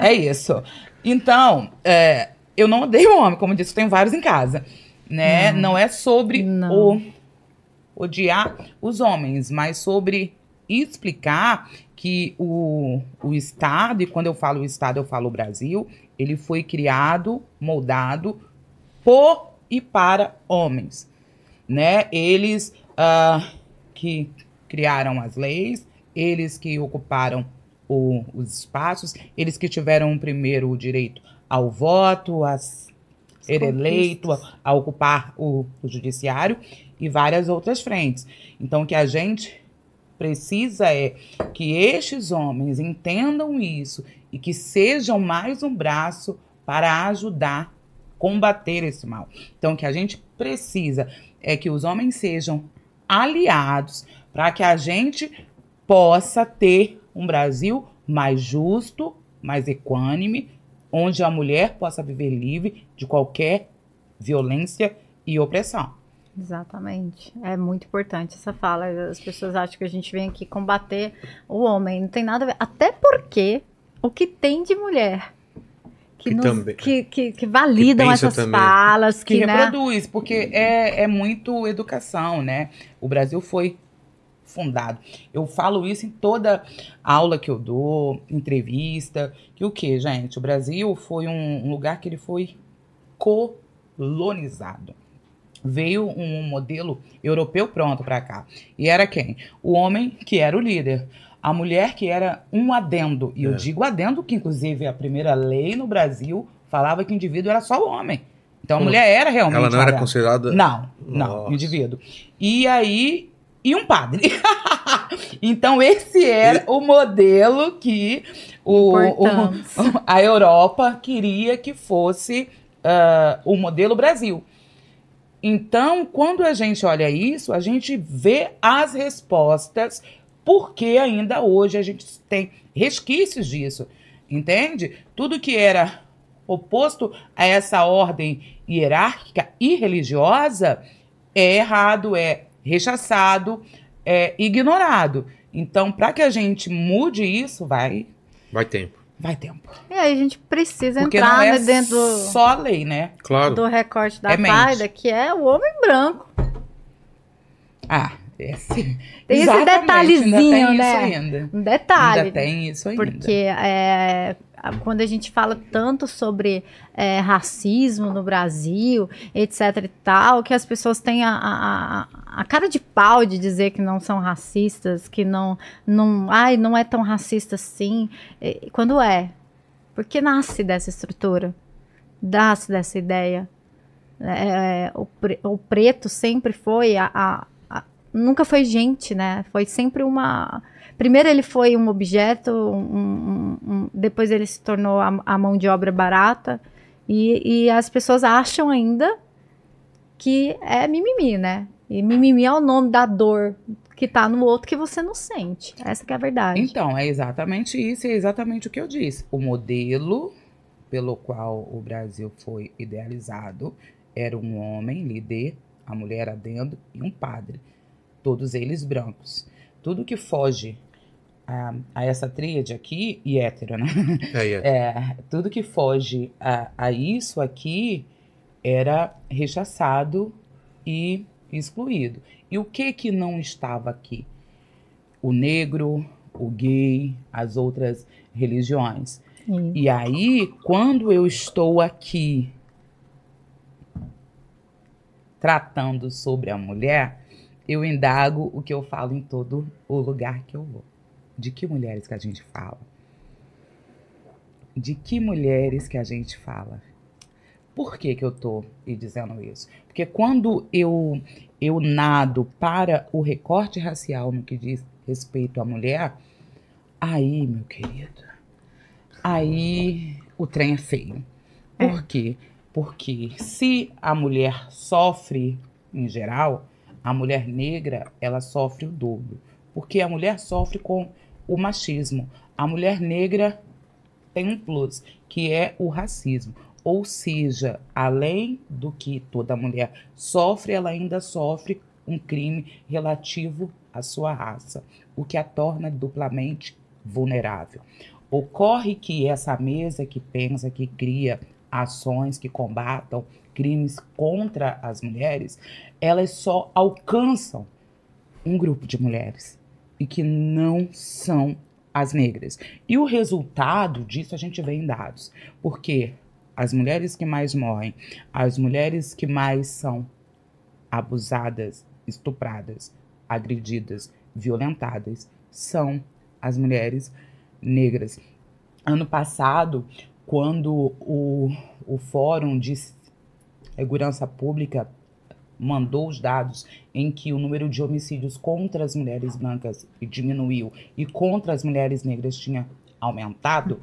É isso. Então, é, eu não odeio homem, como eu disse, eu tenho vários em casa. Né? Não, é sobre Não. o odiar os homens, mas sobre explicar que o, o Estado, e quando eu falo o Estado, eu falo o Brasil, ele foi criado, moldado por e para homens. Né? Eles ah, que criaram as leis, eles que ocuparam o- os espaços, eles que tiveram primeiro o direito ao voto, a ser eleito, a, a ocupar o, o judiciário e várias outras frentes. Então, o que a gente precisa é que estes homens entendam isso e que sejam mais um braço para ajudar combater esse mal. Então, o que a gente precisa é que os homens sejam aliados para que a gente possa ter um Brasil mais justo, mais equânime, onde a mulher possa viver livre de qualquer violência e opressão. Exatamente. É muito importante essa fala. As pessoas acham que a gente vem aqui combater o homem. Não tem nada a ver. Até porque o que tem de mulher que, Que nos- também- que, que- que validam que essas também. falas, que que, né? reproduz, porque é, é muito educação, né? O Brasil foi fundado. Eu falo isso em toda aula que eu dou, entrevista, que o que, gente? O Brasil foi um, um lugar que ele foi colonizado. Veio um modelo europeu pronto para cá. E era quem? O homem que era o líder. A mulher que era um adendo. E eu É. digo adendo que, inclusive, a primeira lei no Brasil falava que o indivíduo era só o homem. Então a mulher era realmente Ela não era adendo. considerada. Não, não, Nossa. indivíduo. E aí, e um padre. (laughs) então, esse era o modelo que o, o- a Europa queria que fosse ah, o modelo Brasil. Então, quando a gente olha isso, a gente vê as respostas, porque ainda hoje a gente tem resquícios disso, entende? Tudo que era oposto a essa ordem hierárquica e religiosa é errado, é rechaçado, é ignorado. Então, para que a gente mude isso, vai, Vai tempo. vai tempo. E aí a gente precisa Porque entrar não é né, dentro só a lei, né? Claro. do recorte da É que é o homem branco. Ah, esse, Tem esse Exatamente, ainda detalhezinho, tem isso né? ainda. Um detalhe. Ainda tem isso ainda. Porque é, quando a gente fala tanto sobre é, racismo no Brasil, etc e tal, que as pessoas têm a, a, a- cara de pau de dizer que não são racistas, que não, não, ai, não é tão racista assim. Quando é? Porque nasce dessa estrutura, nasce dessa ideia. É, o, pre- o preto sempre foi a, a- a- nunca foi gente, né? Foi sempre uma Primeiro ele foi um objeto, um- um- um- depois ele se tornou a, a mão de obra barata. E, e as pessoas acham ainda que é mimimi, né? E mimimi é o nome da dor que tá no outro que você não sente. Essa é a verdade. Então, é exatamente isso, é exatamente o que eu disse. O modelo pelo qual o Brasil foi idealizado era um homem líder, a mulher adendo e um padre. Todos eles brancos. Tudo que foge a, a essa tríade aqui, e hétero, né? É, é. (laughs) É, tudo que foge a, a isso aqui era rechaçado e excluído. E o que que não estava aqui? O negro, o gay, as outras religiões. Sim. E aí, quando eu estou aqui tratando sobre a mulher, eu indago o que eu falo em todo o lugar que eu vou. De que mulheres que a gente fala? De que mulheres que a gente fala? Por que, que eu tô dizendo isso? Porque quando eu, eu nado para o recorte racial no que diz respeito à mulher, aí, meu querido, aí o trem é feio. Por quê? Porque se a mulher sofre em geral, a mulher negra, ela sofre o dobro. Porque a mulher sofre com o machismo. A mulher negra tem um plus, que é o racismo. Ou seja, além do que toda mulher sofre, ela ainda sofre um crime relativo à sua raça, o que a torna duplamente vulnerável. Ocorre que essa mesa que pensa, que cria ações que combatam crimes contra as mulheres, elas só alcançam um grupo de mulheres e que não são as negras. E o resultado disso a gente vê em dados, porque as mulheres que mais morrem, as mulheres que mais são abusadas, estupradas, agredidas, violentadas, são as mulheres negras. Ano passado, quando o, o Fórum de Segurança Pública mandou os dados em que o número de homicídios contra as mulheres brancas diminuiu e contra as mulheres negras tinha aumentado,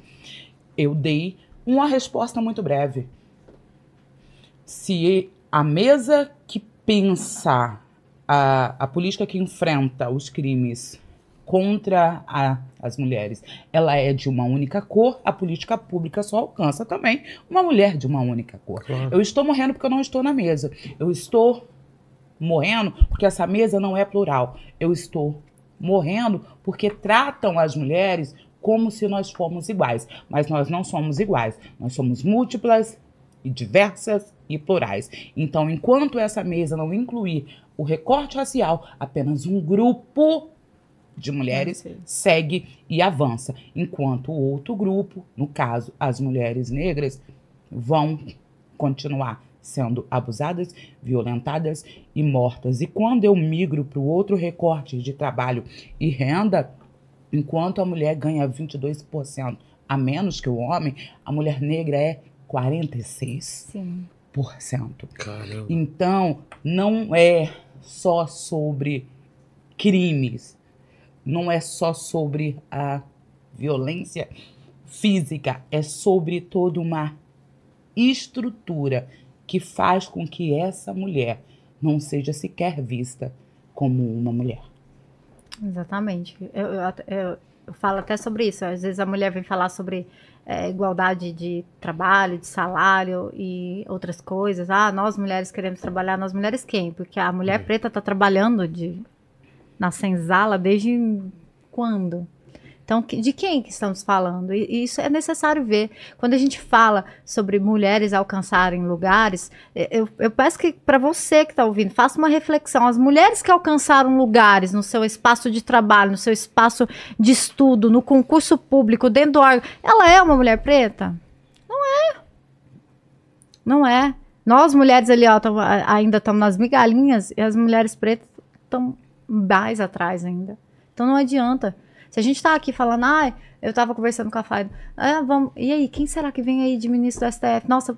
eu dei uma resposta muito breve. Se a mesa que pensa a, a política que enfrenta os crimes contra a- as mulheres. Ela é de uma única cor, a política pública só alcança também uma mulher de uma única cor. Claro. Eu estou morrendo porque eu não estou na mesa. Eu estou morrendo porque essa mesa não é plural. Eu estou morrendo porque tratam as mulheres como se nós fôssemos iguais. Mas nós não somos iguais. Nós somos múltiplas e diversas e plurais. Então, enquanto essa mesa não incluir o recorte racial, apenas um grupo de mulheres Sim. segue e avança, enquanto o outro grupo, no caso as mulheres negras, vão continuar sendo abusadas, violentadas e mortas. E quando eu migro para o outro recorte de trabalho e renda, enquanto a mulher ganha 22% a menos que o homem, a mulher negra é 46%. Sim. Caramba. Então, não é só sobre crimes, não é só sobre a violência física, é sobre toda uma estrutura que faz com que essa mulher não seja sequer vista como uma mulher. Exatamente. Eu, eu eu- eu falo até sobre isso. Às vezes a mulher vem falar sobre é, igualdade de trabalho, de salário e outras coisas. Ah, nós mulheres queremos trabalhar. Nós mulheres quem? Porque a mulher Hum. preta está trabalhando de, na senzala desde quando? Então, de quem que estamos falando? E isso é necessário ver. Quando a gente fala sobre mulheres alcançarem lugares, eh, eu, eu peço que para você que está ouvindo, faça uma reflexão. As mulheres que alcançaram lugares no seu espaço de trabalho, no seu espaço de estudo, no concurso público, dentro do órgão, ela é uma mulher preta? Não é. Não é. Nós, mulheres ali, ó, tamo- ainda estamos nas migalhinhas e as mulheres pretas estão mais atrás ainda. Então não adianta. Se a gente tá aqui falando, ah, eu tava conversando com a Fábio, ah, vamos, e aí, quem será que vem aí de ministro do STF? Nossa,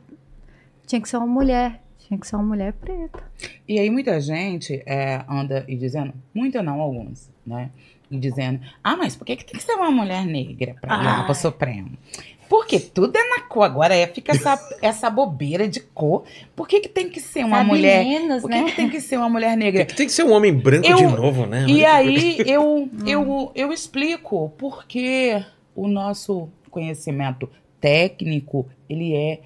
tinha que ser uma mulher, tinha que ser uma mulher preta. E aí muita gente é, anda e dizendo, muita não, alguns, né? E dizendo, ah, mas por que, que tem que ser uma mulher negra para ir lá Ah. para o Supremo? Porque tudo é na cor. Agora é, fica essa, (laughs) essa bobeira de cor. Por que, que tem que ser uma Sabe mulher? menos, Por que, né? que tem que ser uma mulher Tem negra? que, tem que ser um homem branco Eu- de novo, né? E Olha aí eu, (laughs) eu, eu explico porque o nosso conhecimento técnico ele é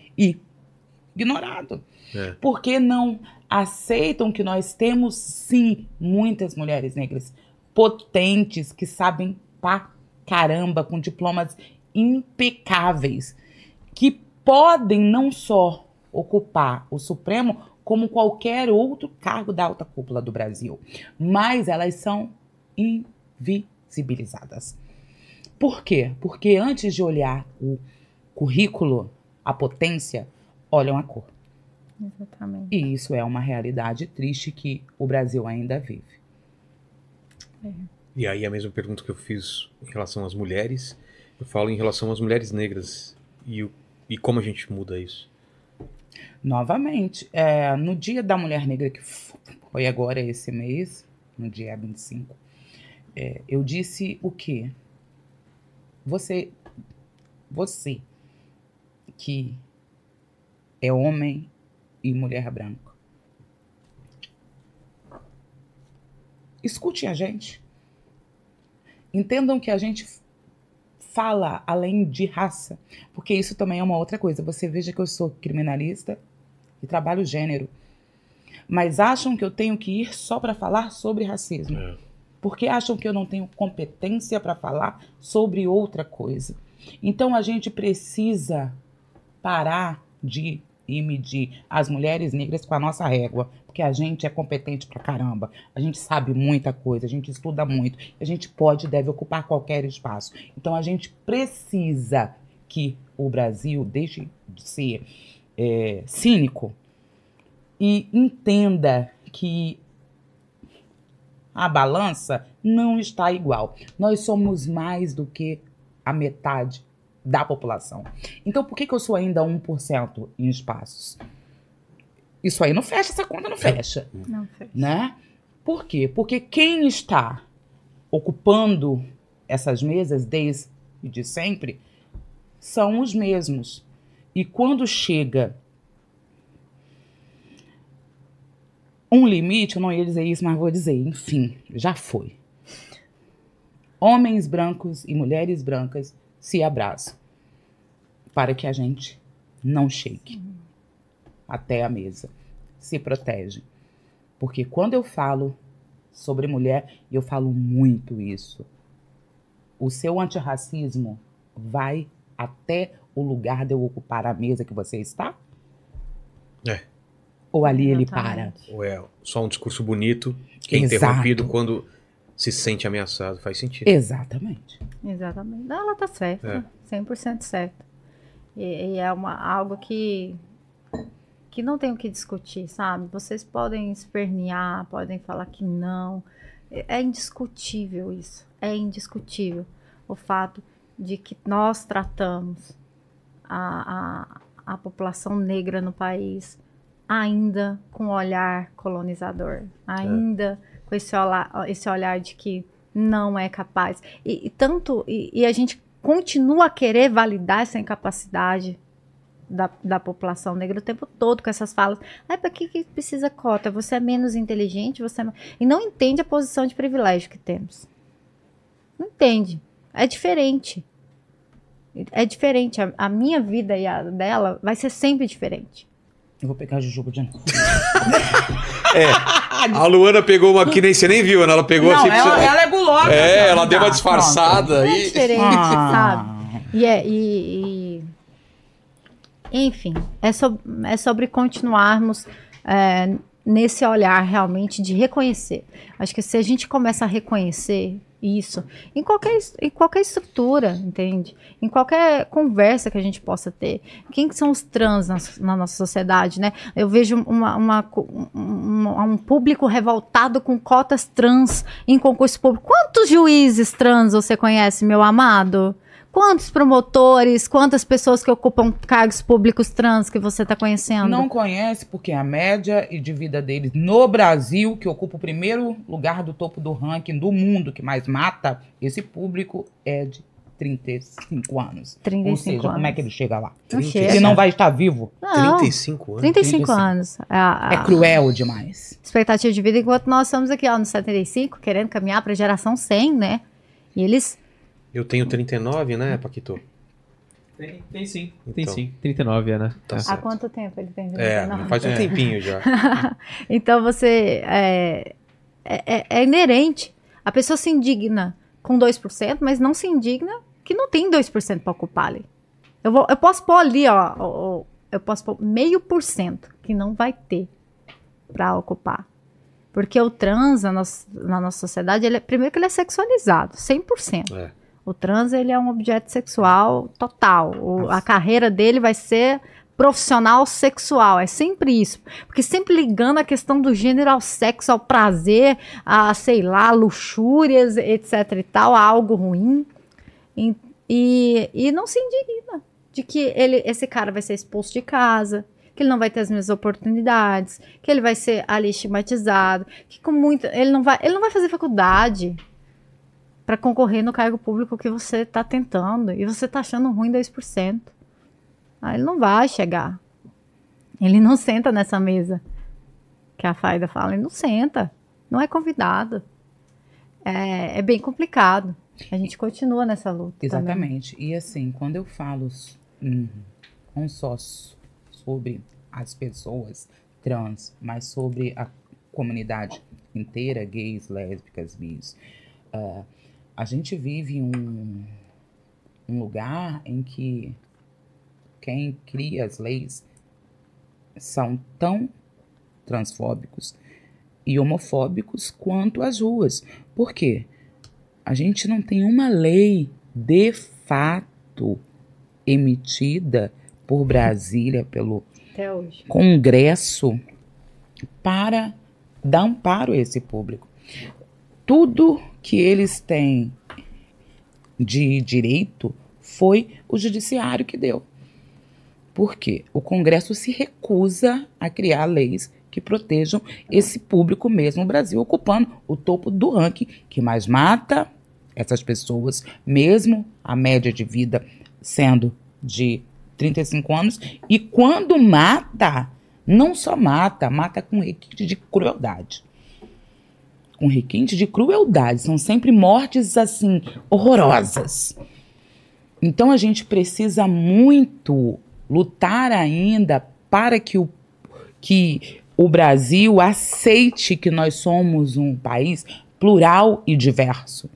ignorado. É. Porque não aceitam que nós temos sim muitas mulheres negras potentes que sabem pra caramba com diplomas impecáveis que podem não só ocupar o Supremo como qualquer outro cargo da alta cúpula do Brasil, mas elas são invisibilizadas. Por quê? Porque antes de olhar o currículo, a potência, olham a cor. Exatamente. E isso é uma realidade triste que o Brasil ainda vive. E aí a mesma pergunta que eu fiz em relação às mulheres, eu falo em relação às mulheres negras. E, o- e como a gente muda isso? Novamente, é, no Dia da Mulher Negra, que foi agora esse mês, no dia 25, é, eu disse o quê? Você, você que é homem e mulher branca, escute a gente. Entendam que a gente fala além de raça, porque isso também é uma outra coisa. Você veja que eu sou criminalista e trabalho gênero, mas acham que eu tenho que ir só para falar sobre racismo, É. porque acham que eu não tenho competência para falar sobre outra coisa. Então a gente precisa parar de e medir as mulheres negras com a nossa régua, porque a gente é competente pra caramba, a gente sabe muita coisa, a gente estuda muito, a gente pode e deve ocupar qualquer espaço. Então a gente precisa que o Brasil deixe de ser é, cínico e entenda que a balança não está igual. Nós somos mais do que a metade da população. Então, por que, que eu sou ainda 1% em espaços? Isso aí não fecha, essa conta não fecha, Não fez. né? Por quê? Porque quem está ocupando essas mesas desde de sempre são os mesmos. E quando chega um limite, eu não ia dizer isso, mas vou dizer, enfim, já foi. homens brancos e mulheres brancas se abraçam para que a gente não chegue até a mesa. Se protege. Porque quando eu falo sobre mulher, e eu falo muito isso, o seu antirracismo vai até o lugar de eu ocupar a mesa que você está? É. Ou ali ele para? Ou é só um discurso bonito que é Exato. interrompido quando se sente ameaçado. Faz sentido. Exatamente. Exatamente. Ela tá certa. 100% certa. E, e é uma, algo que, que não tem o que discutir, sabe? Vocês podem espernear, podem falar que não. É, é indiscutível isso. É indiscutível o fato de que nós tratamos a, a, a população negra no país ainda com olhar colonizador, ainda com esse olhar, esse olhar de que não é capaz. E, e tanto e, e a gente continua a querer validar essa incapacidade da, da população negra o tempo todo com essas falas. Ah, para que, que precisa cota? Você é menos inteligente, você é... ma-" e não entende a posição de privilégio que temos. Não entende. É diferente. É diferente. A, a minha vida e a dela vai ser sempre diferente. Eu vou pegar a Jujuba de novo. (laughs) A Luana pegou uma que nem você nem viu, né? Ela pegou Não, assim. ela, você- ela é gulosa. É, assim, ela deu uma tá, disfarçada É aí. diferente, Ah. sabe? E, é, e, e- enfim, é, sob- é sobre continuarmos é, nesse olhar realmente de reconhecer. Acho que se a gente começa a reconhecer isso em qualquer, em qualquer estrutura, entende? Em qualquer conversa que a gente possa ter. Quem que são os trans na, na nossa sociedade, né? Eu vejo uma, uma um, um- um público revoltado com cotas trans em concurso público. Quantos juízes trans você conhece, meu amado? Quantos promotores, quantas pessoas que ocupam cargos públicos trans que você está conhecendo? Não conhece porque a média e de vida deles no Brasil, que ocupa o primeiro lugar do topo do ranking do mundo que mais mata, esse público é de 35 anos. 35 Ou seja, como é anos. que ele chega lá? Não 35. chega. Ele não vai estar vivo. Não, 35 anos. 35 35. anos. A É cruel demais. expectativa de vida, enquanto nós estamos aqui ó, no 75, querendo caminhar para a geração 100, né? E eles Eu tenho 39, né, Paquito? Tem, tem sim, tem Então. sim. 39 é, né? Tá É. certo. Há quanto tempo ele tem? É, 39? faz um (laughs) tempinho já. (laughs) Então você. É, é, é- é inerente. A pessoa se indigna com 2%, mas não se indigna que não tem 2% para ocupar ali. Eu, vou, eu posso pôr ali, ó. ó, ó, eu posso pôr meio por cento que não vai ter para ocupar. Porque o trans na nossa, na nossa sociedade, ele é- primeiro que ele é sexualizado, 100%. É. O trans ele é um objeto sexual total. O- a carreira dele vai ser profissional sexual. É sempre isso. Porque sempre ligando a questão do gênero ao sexo, ao prazer, a, sei lá, luxúrias, etc e tal, a algo ruim. E, e, e não se indigna de que ele, esse cara vai ser expulso de casa, que ele não vai ter as mesmas oportunidades, que ele vai ser ali estigmatizado, que com muita. Ele não vai, ele não vai fazer faculdade para concorrer no cargo público que você está tentando e você está achando ruim 2%. Aí ele não vai chegar. Ele não senta nessa mesa que a Faida fala, ele não senta, não é convidado. É, é bem complicado. A gente continua nessa luta. também. Exatamente. E assim, quando eu falo s- hum, não só sobre as pessoas trans, mas sobre a comunidade inteira, gays, lésbicas, bis, ah, a gente vive um, um lugar em que quem cria as leis são tão transfóbicos e homofóbicos quanto as ruas. Por quê? A gente não tem uma lei de fato emitida por Brasília, pelo. Congresso, para dar amparo a esse público. Tudo que eles têm de direito foi o judiciário que deu. Por quê? O Congresso se recusa a criar leis que protejam esse público mesmo, o Brasil ocupando o topo do ranking que mais mata essas pessoas, mesmo a média de vida sendo de 35 anos, e quando mata, não só mata, mata com requinte de crueldade. Com requinte de crueldade, são sempre mortes assim horrorosas. Então a gente precisa muito lutar ainda para que o, que o Brasil aceite que nós somos um país plural e diverso.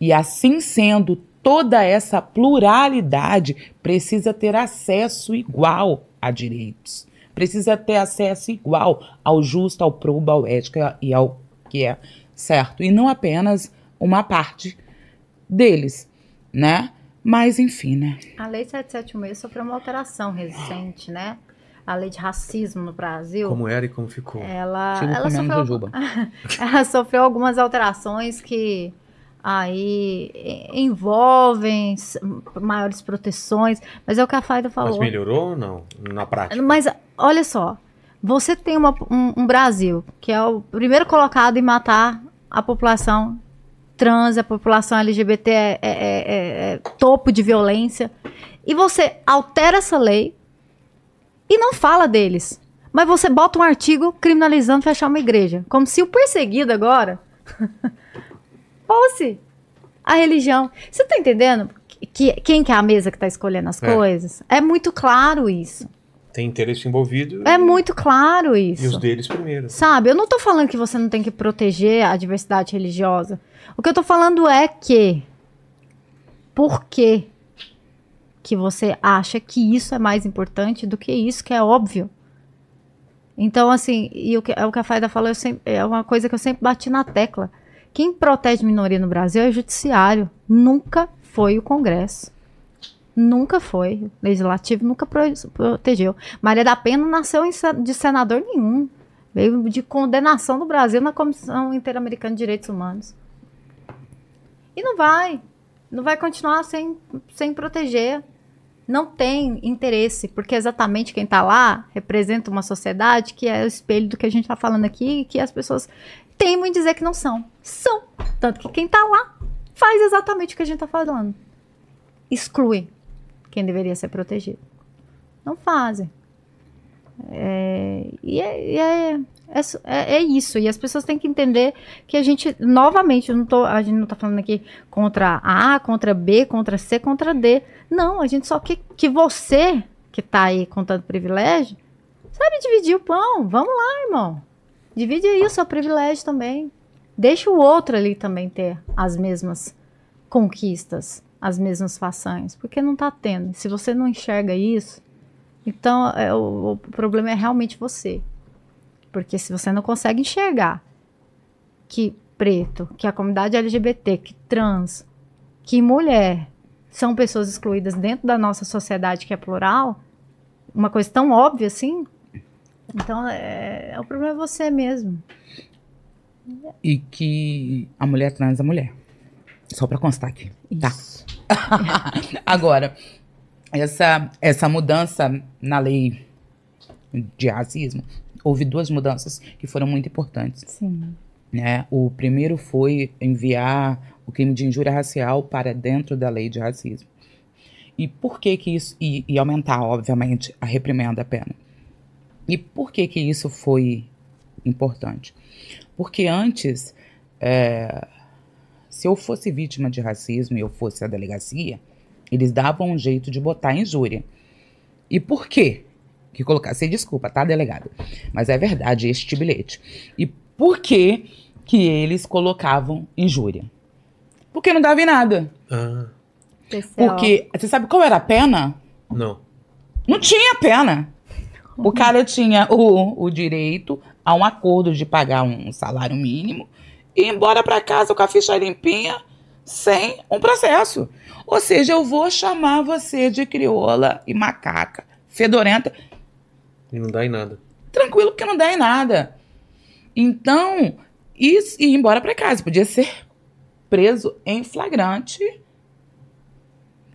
E assim sendo, toda essa pluralidade precisa ter acesso igual a direitos. Precisa ter acesso igual ao justo, ao probo, ao ético e ao que é certo. E não apenas uma parte deles, né? Mas enfim, né? A Lei 776 sofreu uma alteração recente, né? A lei de racismo no Brasil. Como era e como ficou. Ela, ela, sofreu, (laughs) ela sofreu algumas alterações que aí envolvem maiores proteções, mas é o que a Faida Mas falou. melhorou ou não? Na prática? Mas olha só, você tem uma- um, um Brasil que é o primeiro colocado em matar a população trans, a população LGBT é, é- é- é topo de violência, e você altera essa lei e não fala deles. Mas você bota um artigo criminalizando fechar uma igreja. Como se o perseguido agora (laughs) fosse a religião. Você tá entendendo? Que, quem que é a mesa que tá escolhendo as É. coisas? É muito claro isso. Tem interesse envolvido É muito claro e os isso. deles primeiro. Sabe? Eu não tô falando que você não tem que proteger a diversidade religiosa. O que eu tô falando é que. Por que que você acha que isso é mais importante do que isso que é óbvio? Então, assim, e o que, é o que a Faida falou sempre- é uma coisa que eu sempre bati na tecla. Quem protege minoria no Brasil é o judiciário. Nunca foi o Congresso. Nunca foi. Legislativo nunca pro- protegeu. Maria da Penha não nasceu de senador nenhum. Veio de condenação do Brasil na Comissão Interamericana de Direitos Humanos. E não vai. Não vai continuar sem, sem proteger. Não tem interesse, porque exatamente quem está lá representa uma sociedade que é o espelho do que a gente está falando aqui e que as pessoas temem em dizer que não são. São. Tanto que quem está lá faz exatamente o que a gente está falando. Exclui quem deveria ser protegido. Não fazem. É, e é, é, é, é- é isso. E as pessoas têm que entender que a gente, novamente, não tô, a gente não tá falando aqui contra A, contra B, contra C, contra D. Não, a gente só quer que você, que tá aí com tanto privilégio, sabe dividir o pão. Vamos lá, irmão. Divide aí o seu privilégio também. Deixa o outro ali também ter as mesmas conquistas, as mesmas façanhas, porque não tá tendo. Se você não enxerga isso, então é, o, o problema é realmente você. Porque se você não consegue enxergar que preto, que a comunidade LGBT, que trans, que mulher são pessoas excluídas dentro da nossa sociedade que é plural, uma coisa tão óbvia assim, então é, o problema é você mesmo. E que a mulher trans é mulher. Só pra constar aqui. Tá. Isso. (laughs) Agora, essa, essa mudança na lei de racismo, houve duas mudanças que foram muito importantes. Sim. Né? O primeiro foi enviar o crime de injúria racial para dentro da lei de racismo. E por que que isso... E, e aumentar, obviamente, a reprimenda, a pena. E por que que isso foi importante? Porque antes, é, se eu fosse vítima de racismo e eu fosse à delegacia, eles davam um jeito de botar injúria. E por quê? Que colocasse, desculpa, tá, delegado? Mas é verdade este bilhete. E por que que eles colocavam injúria? Porque não dava em nada. Ah. Porque, você sabe qual era a pena? não. Não tinha pena. O cara tinha o, o direito a um acordo de pagar um salário mínimo ir embora pra casa com a ficha limpinha sem um processo. Ou seja, eu vou chamar você de crioula e macaca, fedorenta, E não dá em nada. tranquilo, porque não dá em nada. Então, isso, e ir embora pra casa. Podia ser preso em flagrante e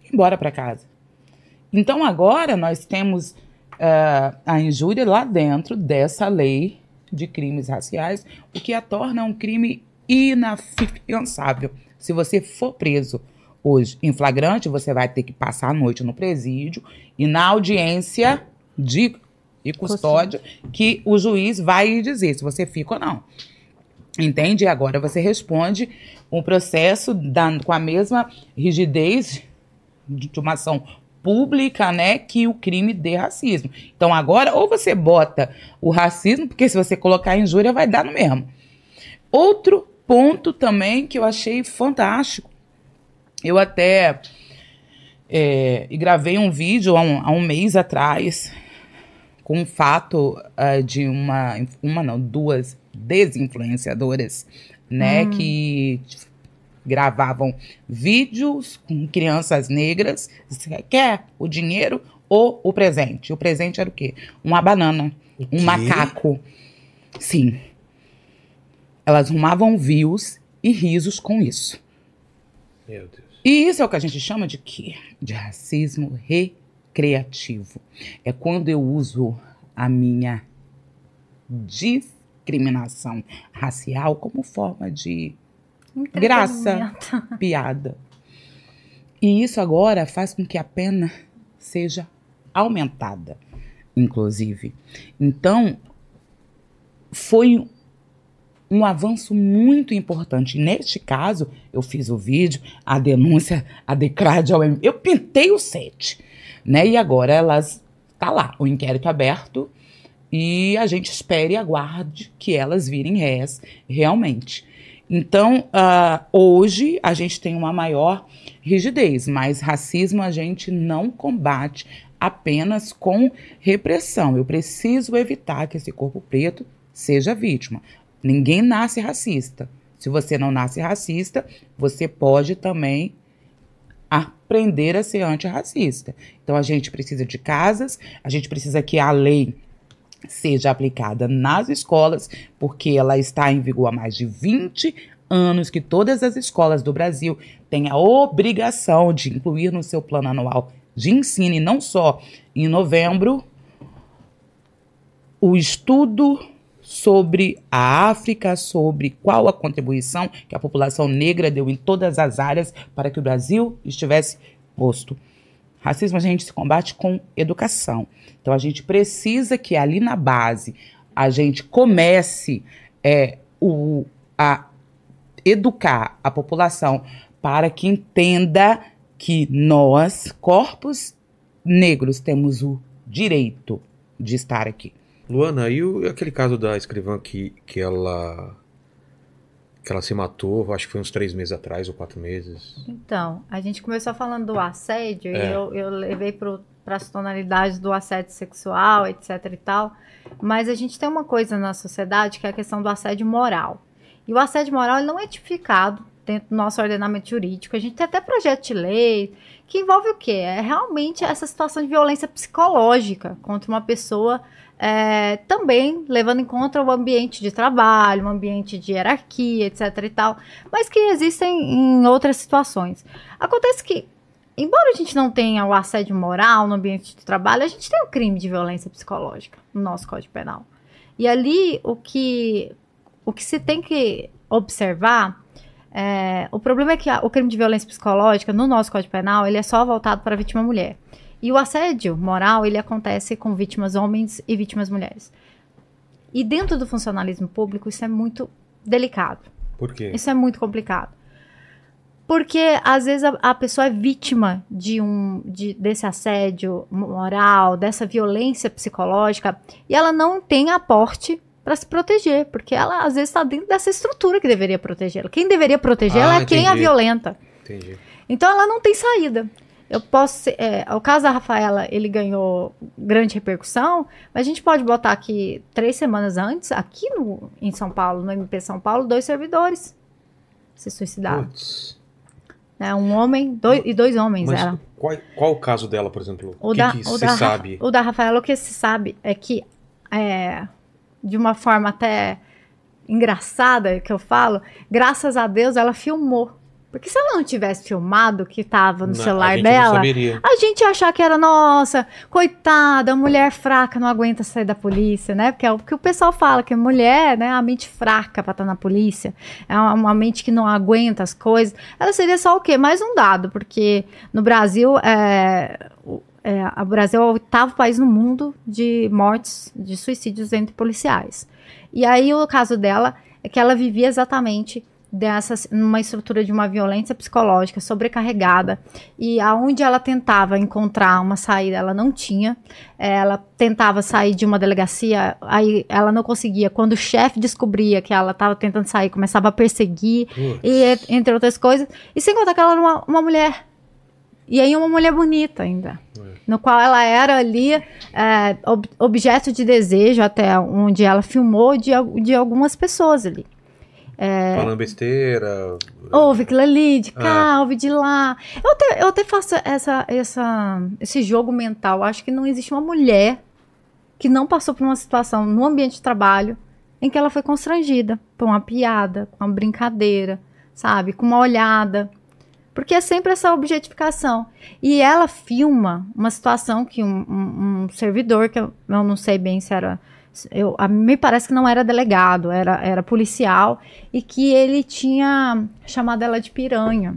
ir embora pra casa. Então, agora nós temos ah, a injúria lá dentro dessa lei de crimes raciais, o que a torna um crime inafiançável. Se você for preso hoje em flagrante, você vai ter que passar a noite no presídio e na audiência de, de custódia que o juiz vai dizer se você fica ou não. Entende? E agora você responde um processo da, com a mesma rigidez de uma ação pública, né, que o crime de racismo. Então agora ou você bota o racismo, porque se você colocar injúria vai dar no mesmo. Outro ponto também que eu achei fantástico, eu até é, gravei um vídeo há um, há um, mês atrás com um fato uh, de uma, uma não, duas desinfluenciadoras, né, hum. que gravavam vídeos com crianças negras. Você quer o dinheiro ou o presente? O presente era o quê? Uma banana, um macaco. Sim. Elas arrumavam views e risos com isso. Meu Deus. E isso é o que a gente chama de quê? De racismo recreativo. É quando eu uso a minha discriminação racial como forma de graça, piada. E isso agora faz com que a pena seja aumentada, inclusive. Então, foi um avanço muito importante. Neste caso, eu fiz o vídeo, a denúncia, a decrade ao eu pintei o set, né? E agora elas tá lá, o inquérito aberto e a gente espere e aguarde que elas virem réis realmente. Então, uh, hoje a gente tem uma maior rigidez, mas racismo a gente não combate apenas com repressão. Eu preciso evitar que esse corpo preto seja vítima. Ninguém nasce racista. Se você não nasce racista, você pode também aprender a ser antirracista. Então a gente precisa de casas, a gente precisa que a lei seja aplicada nas escolas, porque ela está em vigor há mais de 20 anos, que todas as escolas do Brasil têm a obrigação de incluir no seu plano anual de ensino, e não só em novembro, o estudo sobre a África, sobre qual a contribuição que a população negra deu em todas as áreas para que o Brasil estivesse posto. Racismo a gente se combate com educação. Então a gente precisa que ali na base a gente comece é, o, a educar a população para que entenda que nós, corpos negros, temos o direito de estar aqui. Luana, e o, aquele caso da escrivã que, que ela que ela se matou, acho que foi uns três meses atrás ou quatro meses. Então, a gente começou falando do assédio é. e eu, eu levei para as tonalidades do assédio sexual, etc e tal. Mas a gente tem uma coisa na sociedade que é a questão do assédio moral. E o assédio moral não é tipificado dentro do nosso ordenamento jurídico. A gente tem até projeto de lei que envolve o quê? É realmente essa situação de violência psicológica contra uma pessoa é, também levando em conta o ambiente de trabalho, um ambiente de hierarquia, etc e tal, mas que existem em outras situações. Acontece que, embora a gente não tenha o assédio moral no ambiente de trabalho, a gente tem o crime de violência psicológica no nosso Código Penal. E ali o que, o que se tem que observar é, o problema é que o crime de violência psicológica no nosso Código Penal ele é só voltado para a vítima mulher. E o assédio moral, ele acontece com vítimas homens e vítimas mulheres. E dentro do funcionalismo público, isso é muito delicado. Por quê? Isso é muito complicado. Porque, às vezes, a, a pessoa é vítima de um, de, desse assédio moral, dessa violência psicológica, e ela não tem aporte para se proteger, porque ela, às vezes, está dentro dessa estrutura que deveria protegê-la. Quem deveria protegê-la ah, é quem a violenta. Entendi. Então, ela não tem saída. Eu posso ser, é, o caso da Rafaela, ele ganhou grande repercussão, mas a gente pode botar aqui três semanas antes, aqui no, em São Paulo, no MP São Paulo, dois servidores se suicidaram. Putz. É, um homem dois, e dois homens mas era. Qual, qual o caso dela, por exemplo? O, que da, que o da, sabe? O da Rafaela, o que se sabe é que, é, de uma forma até engraçada que eu falo, graças a Deus ela filmou porque se ela não tivesse filmado o que estava no não, celular a dela, a gente ia achar que era, nossa, coitada, mulher fraca não aguenta sair da polícia, né? Porque é o que o pessoal fala, que mulher, né, a mente fraca para estar tá na polícia, é uma, uma, mente que não aguenta as coisas. Ela seria só o quê? Mais um dado, porque no Brasil, é, é, o Brasil é o oitavo país no mundo de mortes, de suicídios entre policiais. E aí o caso dela é que ela vivia exatamente dessa numa estrutura de uma violência psicológica sobrecarregada. E aonde ela tentava encontrar uma saída ela não tinha. Ela tentava sair de uma delegacia aí ela não conseguia. Quando o chefe descobria que ela estava tentando sair começava a perseguir Putz. e entre outras coisas. E sem contar que ela era uma, uma mulher. E aí uma mulher bonita ainda no qual ela era ali é, ob- objeto de desejo até onde ela filmou de, de algumas pessoas ali Falando besteira. Ouve aquilo ali, de Ah. cá, ouve de lá. Eu até, eu até faço essa, essa, esse jogo mental. Acho que não existe uma mulher que não passou por uma situação no ambiente de trabalho em que ela foi constrangida por uma piada, com uma brincadeira, sabe? Com uma olhada. Porque é sempre essa objetificação. E ela filma uma situação que um, um- um servidor, que eu, eu não sei bem se era. Eu, a, me parece que não era delegado, era, era policial, e que ele tinha chamado ela de piranha.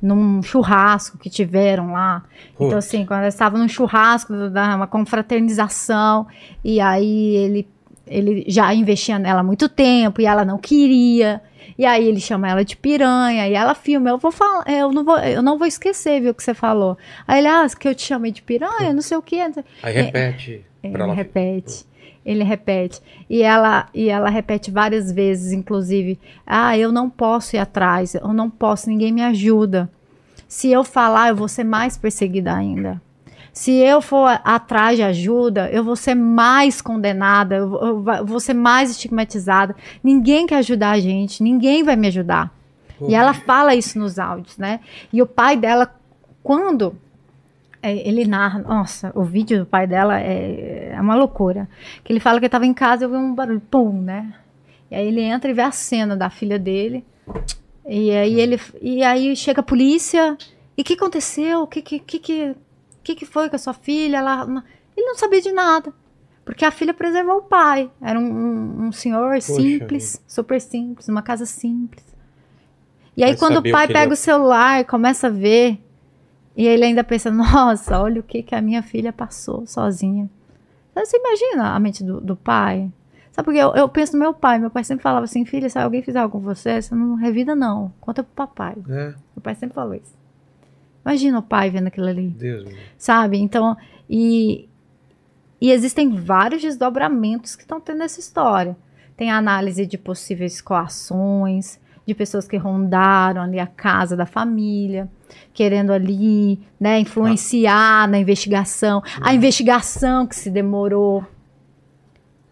Num churrasco que tiveram lá. Então, Putz. assim, quando eles estavam num churrasco, da, uma confraternização, e aí ele, ele já investia nela há muito tempo, e ela não queria. E aí ele chama ela de piranha, e ela filma, eu vou falar, eu não vou, eu não vou esquecer, viu, o que você falou. Aí ele, ah, que eu te chamei de piranha, não sei o quê. Aí repete. Pra ela- repete. Ele repete. E ela, e ela repete várias vezes, inclusive. Ah, eu não posso ir atrás. Eu não posso, ninguém me ajuda. Se eu falar, eu vou ser mais perseguida ainda. Se eu for atrás de ajuda, eu vou ser mais condenada, eu, vou- ser mais estigmatizada. Ninguém quer ajudar a gente, ninguém vai me ajudar. E ela fala isso nos áudios, né? E o pai dela, quando ele narra, nossa, o vídeo do pai dela é, é uma loucura. Que ele fala que estava em casa e eu vi um barulho, pum, né? E aí ele entra e vê a cena da filha dele. E aí ele e aí chega a polícia. E o que aconteceu? O que que, que, que, que foi com a sua filha? Ela, ele não sabia de nada. Porque a filha preservou o pai. Era um, um- um senhor simples, super simples, uma casa simples. E aí, Vai quando o o pai que ele- pega o celular e começa a ver, e ele ainda pensa, (laughs) nossa, olha o que, que a minha filha passou sozinha. Então, Você imagina a mente do, do pai? Sabe porque eu, eu penso no meu pai. Meu pai sempre falava assim, filha, se alguém fizer algo com você, você não revida não. Conta pro papai. É, Meu pai sempre falou isso. Imagina o pai vendo aquilo ali Deus sabe? Então, e, e existem vários desdobramentos que estão tendo essa história. Tem a análise de possíveis coações, de pessoas que rondaram ali a casa da família, querendo ali, né, influenciar na investigação. A investigação que se demorou.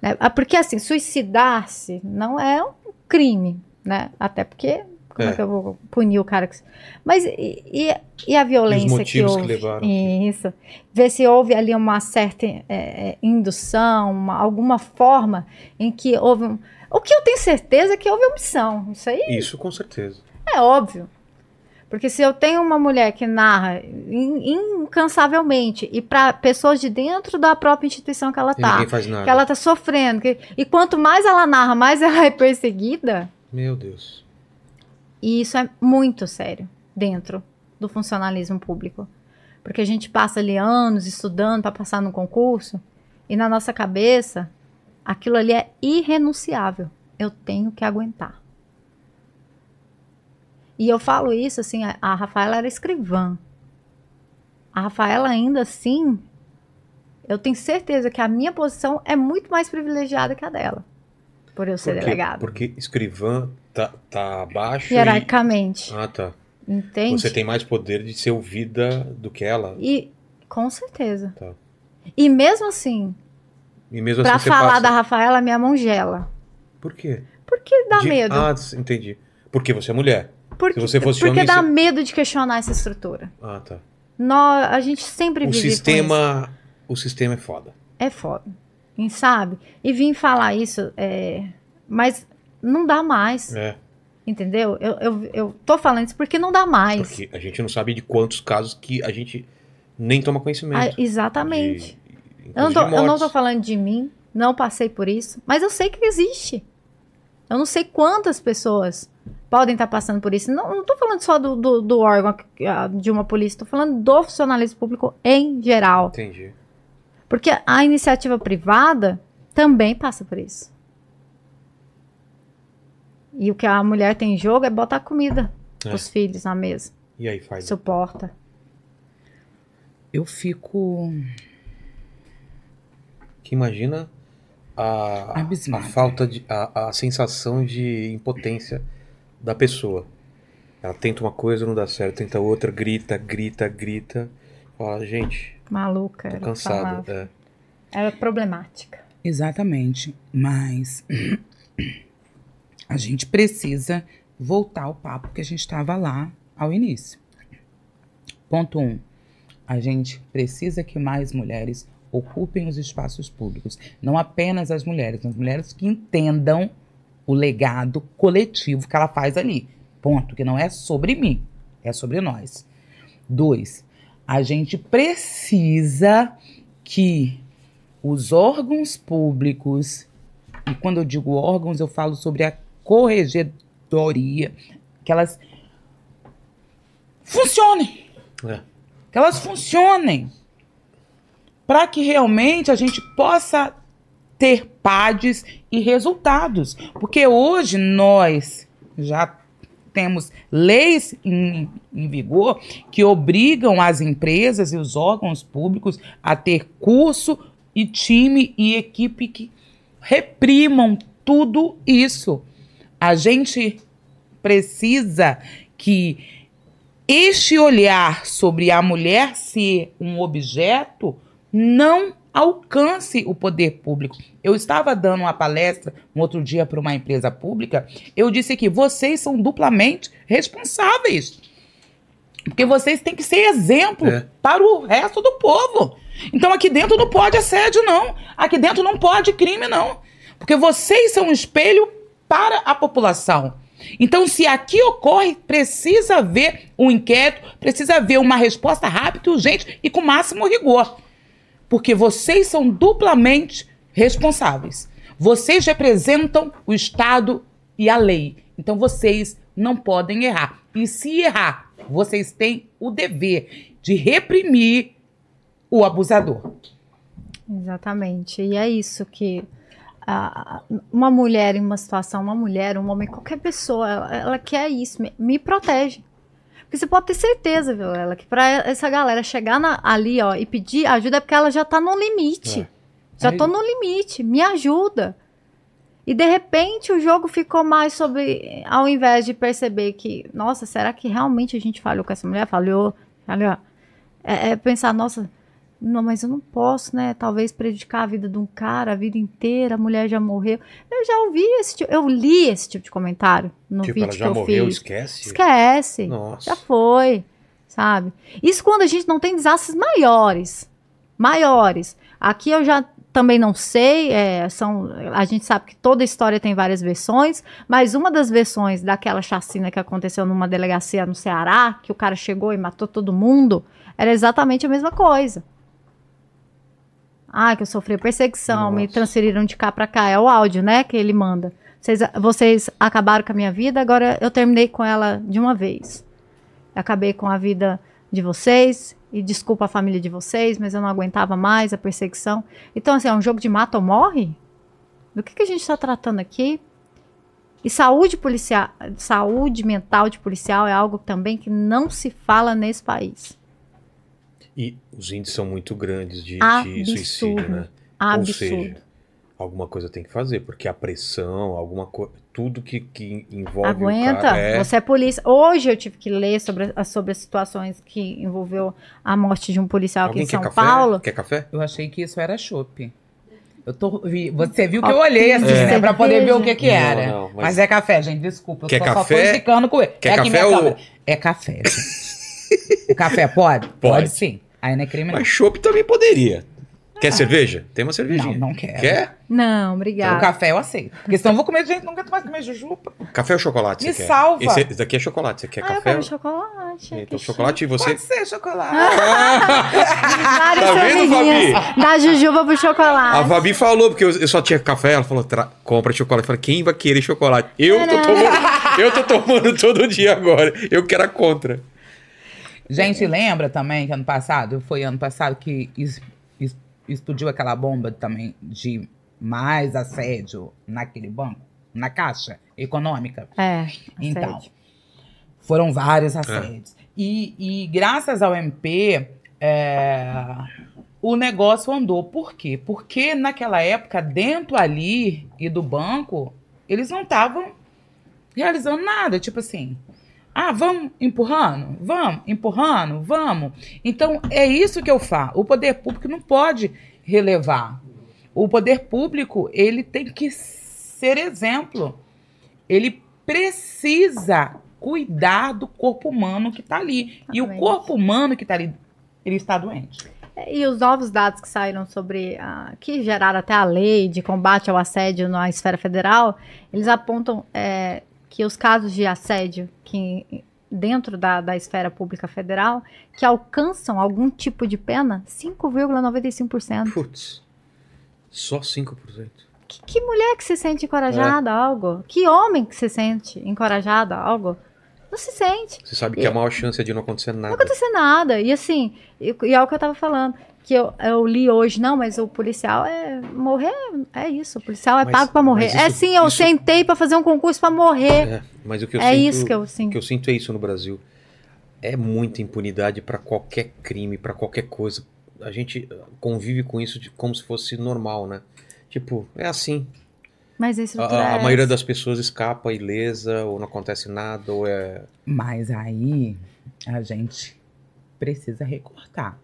né? Ah, Porque, assim, suicidar-se não é um crime, né? Até porque, como é, É. que eu vou punir o cara que... Mas e, e- e a violência que motivos que houve? levaram. Isso. Ver se houve ali uma certa é, é, indução, uma- alguma forma em que houve um... O que eu tenho certeza é que houve omissão. Isso aí Isso com certeza. é óbvio. Porque se eu tenho uma mulher que narra in- incansavelmente e para pessoas de dentro da própria instituição que ela E tá, nada. que ela tá sofrendo, que- e quanto mais ela narra, mais ela é perseguida, Meu Deus. e isso é muito sério dentro do funcionalismo público. Porque a gente passa ali anos estudando para passar no concurso e na nossa cabeça aquilo ali é irrenunciável. Eu tenho que aguentar. E eu falo isso assim, a, a Rafaela era escrivã. A Rafaela ainda assim, eu tenho certeza que a minha posição é muito mais privilegiada que a dela. Por eu ser Por quê? delegada. Porque escrivã tá, tá abaixo. e- Hierarquicamente. Ah, tá. Entende? Você tem mais poder de ser ouvida do que ela. E com certeza. Tá. E mesmo assim, E mesmo pra assim falar passa. da Rafaela, minha mão gela. Por quê? Porque dá De- medo. Ah, entendi. Porque você é mulher. Porque se você fosse porque homem, dá você- medo de questionar essa estrutura. Ah, tá. Nós, a gente sempre O vive sistema. O sistema é foda. É foda. E sabe? E vim falar isso, é, mas não dá mais. É. Entendeu? Eu, eu, eu tô falando isso porque não dá mais. Porque a gente não sabe de quantos casos que a gente nem toma Ah, conhecimento. exatamente. De, Eu não, tô, eu não tô falando de mim, não passei por isso, mas eu sei que existe. Eu não sei quantas pessoas podem estar passando por isso. Não, tô falando só do, do, do órgão de uma polícia, tô falando do funcionalismo público em geral. Entendi. Porque a iniciativa privada também passa por isso. E o que a mulher tem em jogo é botar comida É. pros filhos na mesa. E aí faz. Suporta. Eu fico Que imagina a, a falta de. A, a sensação de impotência da pessoa. Ela tenta uma coisa, não dá certo, tenta outra, grita, grita, grita. Fala, gente, Maluca. tô era a cansado. palavra. É. Era problemática. exatamente, mas a gente precisa voltar ao papo que a gente estava lá ao início. Ponto 1. Um, a gente precisa que mais mulheres ocupem os espaços públicos. Não apenas as mulheres, as mulheres que entendam o legado coletivo que ela faz ali. Ponto. Que não é sobre mim, é sobre nós. Dois, a gente precisa que os órgãos públicos, e quando eu digo órgãos, eu falo sobre a corregedoria, que elas funcionem É. que elas funcionem para que realmente a gente possa ter PADs e resultados. Porque hoje nós já temos leis em, em vigor que obrigam as empresas e os órgãos públicos a ter curso e time e equipe que reprimam tudo isso. A gente precisa que este olhar sobre a mulher ser um objeto não alcance o poder público. Eu estava dando uma palestra um outro dia para uma empresa pública, eu disse que vocês são duplamente responsáveis. Porque vocês têm que ser exemplo É. para o resto do povo. Então aqui dentro não pode assédio, não. Aqui dentro não pode crime, não. Porque vocês são um espelho para a população. Então, se aqui ocorre, precisa haver um inquérito, precisa haver uma resposta rápida, urgente e com máximo rigor. Porque vocês são duplamente responsáveis. Vocês representam o Estado e a lei. Então, vocês não podem errar. E se errar, vocês têm o dever de reprimir o abusador. Exatamente. E é isso que uma mulher em uma situação, uma mulher, um homem, qualquer pessoa, ela, ela quer isso, me, me protege. Porque você pode ter certeza, viu, ela, que pra essa galera chegar na- ali, ó, e pedir ajuda é porque ela já tá no limite. É. Já Aí- tô no limite, me ajuda. E de repente o jogo ficou mais sobre, ao invés de perceber que, nossa, será que realmente a gente falhou com essa mulher? Falhou, falhou. É, é pensar, nossa, não, mas eu não posso, né? Talvez prejudicar a vida de um cara a vida inteira, a mulher já morreu. Eu já ouvi esse tipo, eu li esse tipo de comentário no tipo, vídeo ela que já eu morreu, fiz. esquece. Esquece. Nossa. Já foi, sabe? Isso quando a gente não tem desastres maiores. Maiores. Aqui eu já também não sei, é, são, a gente sabe que toda história tem várias versões, mas uma das versões daquela chacina que aconteceu numa delegacia no Ceará, que o cara chegou e matou todo mundo, era exatamente a mesma coisa. Ah, que eu sofri perseguição, me Nossa. transferiram de cá pra cá. É o áudio, né, que ele manda. Vocês, vocês acabaram com a minha vida, agora eu terminei com ela de uma vez. Acabei com a vida de vocês, e desculpa a família de vocês, mas eu não aguentava mais a perseguição. Então, assim, é um jogo de mata ou morre? Do que, que a gente está tratando aqui? E saúde policial, saúde mental de policial é algo também que não se fala nesse país. E os índices são muito grandes de, de suicídio, né? Ou Absurdo. seja, alguma coisa tem que fazer, porque a pressão, alguma coisa, tudo que, que envolve o Aguenta, cara é... você é polícia. Hoje eu tive que ler sobre, as- sobre as situações que envolveu a morte de um policial aqui Alguém em quer São café? Paulo. Quer café? Eu achei que isso era chopp. Eu tô, vi- você viu que eu olhei assim, É. né, pra poder ver o que que Não, era. não, mas- mas... é café, gente, desculpa. Eu Quer só, só café? tô indicando com ele. Quer é aqui café ou-. É café, gente. (laughs) o café pode? Pode. sim. Aí não é crime não. Mas chopp também poderia. Quer cerveja? Tem uma Não, cervejinha. não quero. Quer? Não, O obrigada. café eu aceito. Porque senão eu vou comer, gente, não aguento mais comer jujupa. Café ou chocolate Me salva. Esse, esse daqui é chocolate. Você quer ah, eu café? quero chocolate. Então que chocolate e você... Pode ser chocolate. (laughs) Várias Tá vendo, cervejinhas. Da jujuba pro chocolate. A Fabi falou, porque eu, eu só tinha café, ela falou, "Tra- compra chocolate. Eu falei, quem vai querer chocolate? Eu tô tomando, eu tô tomando todo dia agora. Eu quero a contra. Gente, lembra também que ano passado, foi ano passado que es- explodiu aquela bomba também de mais assédio naquele banco? na Caixa Econômica. É. Então, assédio. foram vários assédios. E, e graças ao MP, é, o negócio andou. Por quê? Porque naquela época, dentro ali e do banco, eles não estavam realizando nada. Tipo assim, ah, vamos empurrando? Vamos, empurrando? Vamos. Então, é isso que eu falo. O poder público não pode relevar. O poder público, ele tem que ser exemplo. Ele precisa cuidar do corpo humano que está ali. E o corpo humano que está ali, ele está doente. E os novos dados que saíram sobre. a- que geraram até a lei de combate ao assédio na esfera federal, eles apontam é, que os casos de assédio que dentro da, da esfera pública federal que alcançam algum tipo de pena, 5,95%. Putz. Só 5%. Que, que mulher que se sente encorajada a algo? Que homem que se sente encorajado a algo? Não se sente. Você sabe que a maior chance é de não acontecer nada. Não acontecer nada. E assim, e, e é o que eu tava falando. Que eu, eu li hoje, não, mas o policial é. Morrer é isso. O policial é Mas- pago pra morrer. mas é isso- sim, eu isso- sentei pra fazer um concurso pra morrer. É, mas o que eu É, sinto, isso que eu o sinto. que eu sinto é isso no Brasil. É muita impunidade pra qualquer crime, pra qualquer coisa. A gente convive com isso de- como se fosse normal, né? Tipo, é assim. Mas a A, a- a maioria das pessoas escapa ilesa, ou não acontece nada, ou é. Mas aí a gente precisa recortar.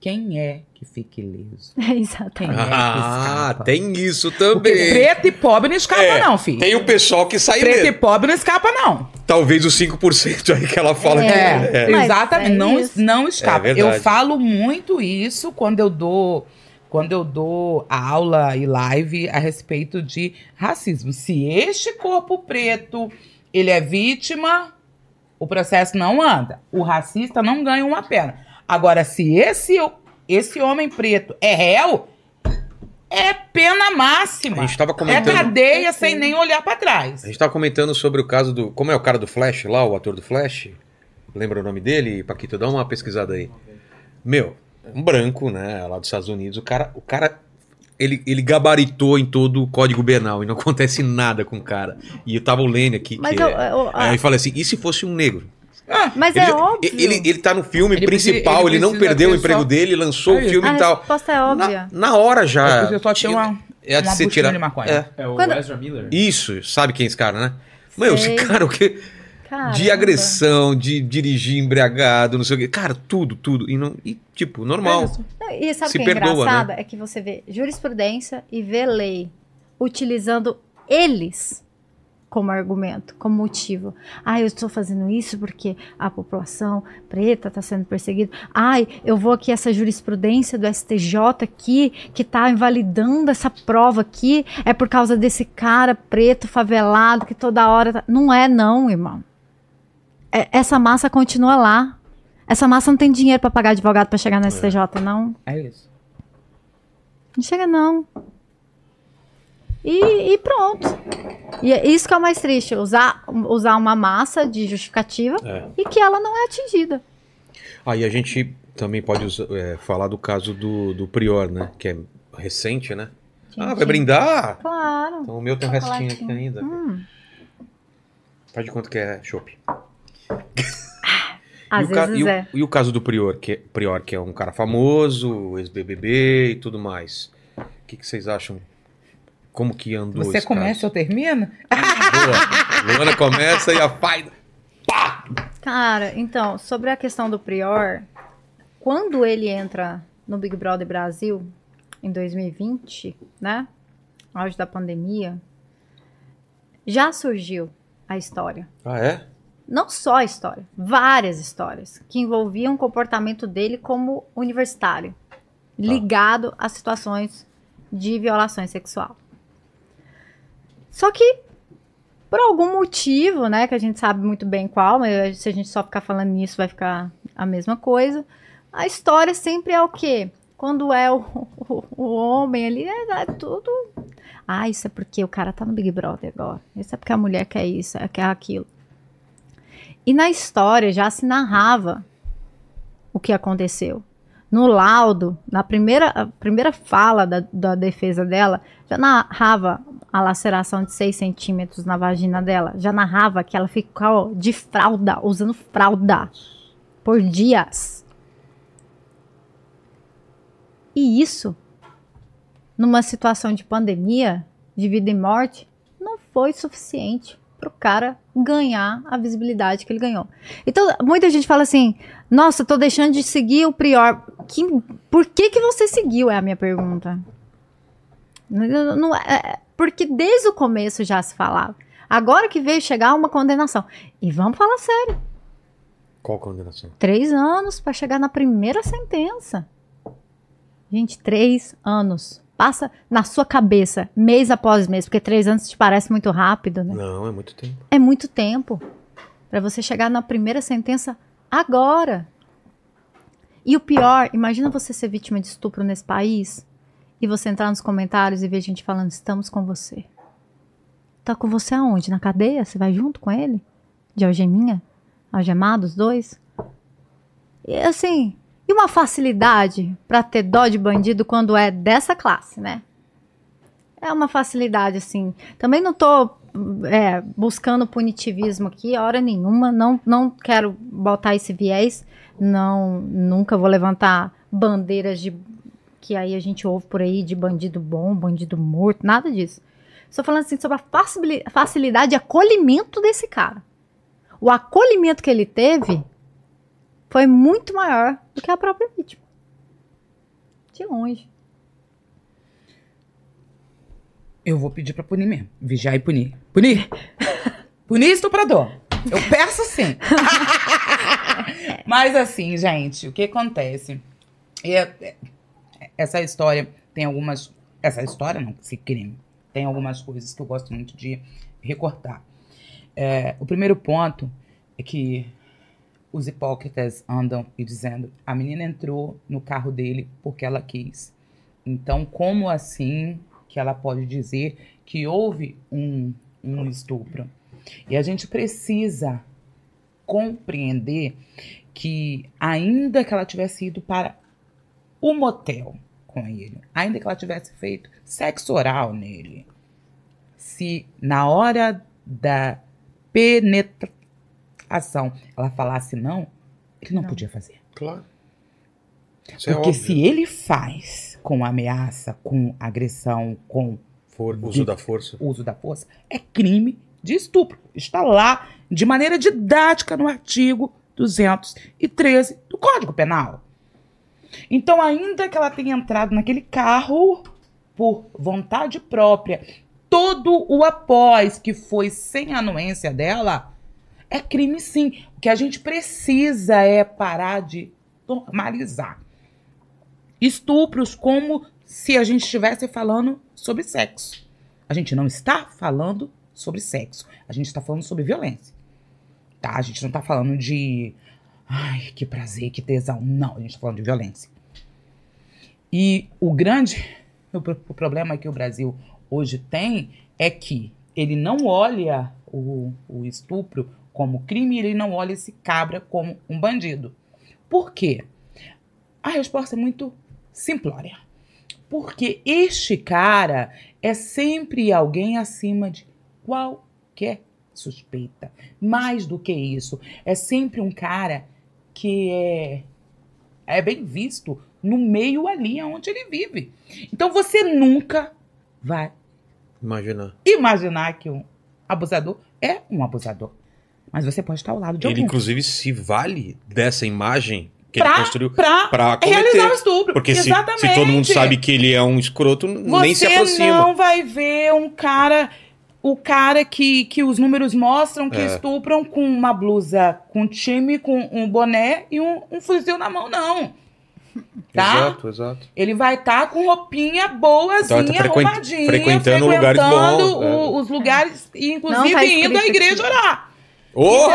Quem é que fica ileso? (laughs) É, exatamente. É Ah, tem isso Porque também. preto e pobre não escapa, É, não, filho. Tem o pessoal que sai Preto e ileso. pobre não escapa, não. Talvez os 5% aí que ela fala que É. é. Exatamente. é não, não escapa. É eu falo muito isso quando eu dou quando eu dou aula e live a respeito de racismo. Se este corpo preto ele é vítima, o processo não anda. O racista não ganha uma pena. Agora, se esse, esse homem preto é réu, é pena máxima. A gente tava É comentando. cadeia sem nem olhar pra trás. A gente tava comentando sobre o caso do. Como é o cara do Flash lá, o ator do Flash? Lembra o nome dele? Paquito, dá uma pesquisada aí. Meu, um branco, né? Lá dos Estados Unidos. O cara. O cara ele, ele gabaritou em todo o código penal e não (laughs) acontece nada com o cara. E eu tava o Lênin aqui. Mas que eu, é- eu- Aí eu falei assim: e se fosse um negro? Mas ele, é óbvio. Ele, ele tá no filme Ele precisa- principal, ele, ele não precisa perdeu o emprego só- dele, lançou É o isso. filme a e tal. resposta é óbvia. Na, na hora já. Eu só tinha uma, é de uma ser buchinha tirar- de maconha. É. É o Quando- Ezra Miller. Isso, sabe quem é esse cara, né? Meu, esse Sei. cara, o que? De Caramba. agressão, de dirigir embriagado, não sei o quê. Cara, tudo, tudo. E, não, e tipo, normal. É E sabe o que é perdoa, né? engraçado? É que você vê jurisprudência e vê lei utilizando eles como argumento, como motivo. Ah, eu estou fazendo isso porque a população preta está sendo perseguida. Ai, eu vou aqui essa jurisprudência do STJ aqui que está invalidando essa prova aqui é por causa desse cara preto favelado que toda hora tá... não é não, irmão. É- essa massa continua lá. Essa massa não tem dinheiro para pagar advogado para chegar no STJ, não. É isso. Não chega, não. E, e pronto. E é isso que é o mais triste, usar, usar uma massa de justificativa É. e que ela não é atingida. Aí a gente também pode usa- é, falar do caso do, do Prior, né? Que é recente, né? ah, vai Gente, brindar? Claro. Então o meu tem um restinho aqui ainda. Hum, Faz de quanto que é chopp. às e, o ca- vezes e o- é. e o caso do Prior que, é- Prior, que é um cara famoso, ex-BBB e tudo mais. O que, que vocês acham? Como que andou Você começa, eu termino? caso? Boa. Luana começa e a pai... Pá! Cara, então, sobre a questão do Prior, quando ele entra no Big Brother Brasil em 2020, né? Auge da pandemia, já surgiu a história. Ah, é? Não só a história, várias histórias que envolviam o comportamento dele como universitário, ligado a situações de violações sexual. Só que por algum motivo, né, que a gente sabe muito bem qual, mas se a gente só ficar falando nisso vai ficar a mesma coisa. A história sempre é o quê? Quando é o, o, o homem ali, é, é tudo. Ah, isso é porque o cara tá no Big Brother agora. Isso é porque a mulher quer isso, é quer aquilo. E na história já se narrava o que aconteceu. No laudo, na primeira, primeira fala da, da defesa dela, já narrava a laceração de 6 centímetros na vagina dela. Já narrava que ela ficou de fralda, usando fralda, por dias. E isso, numa situação de pandemia, de vida e morte, não foi suficiente para o cara ganhar a visibilidade que ele ganhou. Então, muita gente fala assim: nossa, tô deixando de seguir o Prior. Que, por que, que você seguiu? É a minha pergunta. Não, não, é, porque desde o começo já se falava. Agora que veio chegar uma condenação. E vamos falar sério. Qual condenação? Três anos para chegar na primeira sentença. Gente, três anos. Passa na sua cabeça, mês após mês, porque três anos te parece muito rápido, né? Não, é muito tempo. É muito tempo para você chegar na primeira sentença agora. E o pior, imagina você ser vítima de estupro nesse país e você entrar nos comentários e ver gente falando: estamos com você. Tá com você aonde? Na cadeia? Você vai junto com ele? De algeminha? Algemados, dois? E assim, e uma facilidade para ter dó de bandido quando é dessa classe, né? É uma facilidade, assim. Também não tô é, buscando punitivismo aqui, hora nenhuma. Não, não quero botar esse viés. Não, nunca vou levantar bandeiras de que aí a gente ouve por aí de bandido bom, bandido morto, nada disso. Estou falando assim sobre a facilidade de acolhimento desse cara. O acolhimento que ele teve foi muito maior do que a própria vítima. De longe. Eu vou pedir pra punir mesmo. Vigiar e punir. Punir! (laughs) punir estuprador. Eu peço sim. (laughs) Mas assim, gente, o que acontece? É, essa história tem algumas. Essa história, não, esse crime, tem algumas coisas que eu gosto muito de recortar. É, o primeiro ponto é que os hipócritas andam e dizendo: a menina entrou no carro dele porque ela quis. Então, como assim que ela pode dizer que houve um, um estupro? E a gente precisa compreender que, ainda que ela tivesse ido para o motel com ele, ainda que ela tivesse feito sexo oral nele, se na hora da penetração ação, ela falasse não, ele não, não. podia fazer. Claro. Isso é Porque é se ele faz com ameaça, com agressão, com For, uso da força, uso da força, é crime de estupro. Está lá de maneira didática no artigo 213 do Código Penal. Então, ainda que ela tenha entrado naquele carro por vontade própria, todo o após que foi sem anuência dela, é crime sim. O que a gente precisa é parar de normalizar estupros como se a gente estivesse falando sobre sexo. A gente não está falando sobre sexo. A gente está falando sobre violência. Tá? A gente não está falando de. Ai, que prazer, que tesão. Não, a gente está falando de violência. E o grande o, o problema que o Brasil hoje tem é que ele não olha o, o estupro como crime, ele não olha esse cabra como um bandido. Por quê? A resposta é muito simplória. Porque este cara é sempre alguém acima de qualquer suspeita. Mais do que isso, é sempre um cara que é, é bem visto no meio ali onde ele vive. Então você nunca vai imaginar, imaginar que um abusador é um abusador. Mas você pode estar ao lado de ele, alguém. Ele, inclusive, se vale dessa imagem que pra, ele construiu cometer. realizar o estupro. Porque se, se, todo mundo sabe que ele é um escroto, você nem se aproxima. Você não vai ver um cara... O cara que, que os números mostram que é. estupram com uma blusa com time, com um boné e um, um fuzil na mão, não. Tá? Exato, exato. Ele vai estar tá com roupinha boazinha, então, tá arrumadinha, frequentando, frequentando lugares bons, o, é. os lugares, e inclusive tá indo à igreja orar. Oh,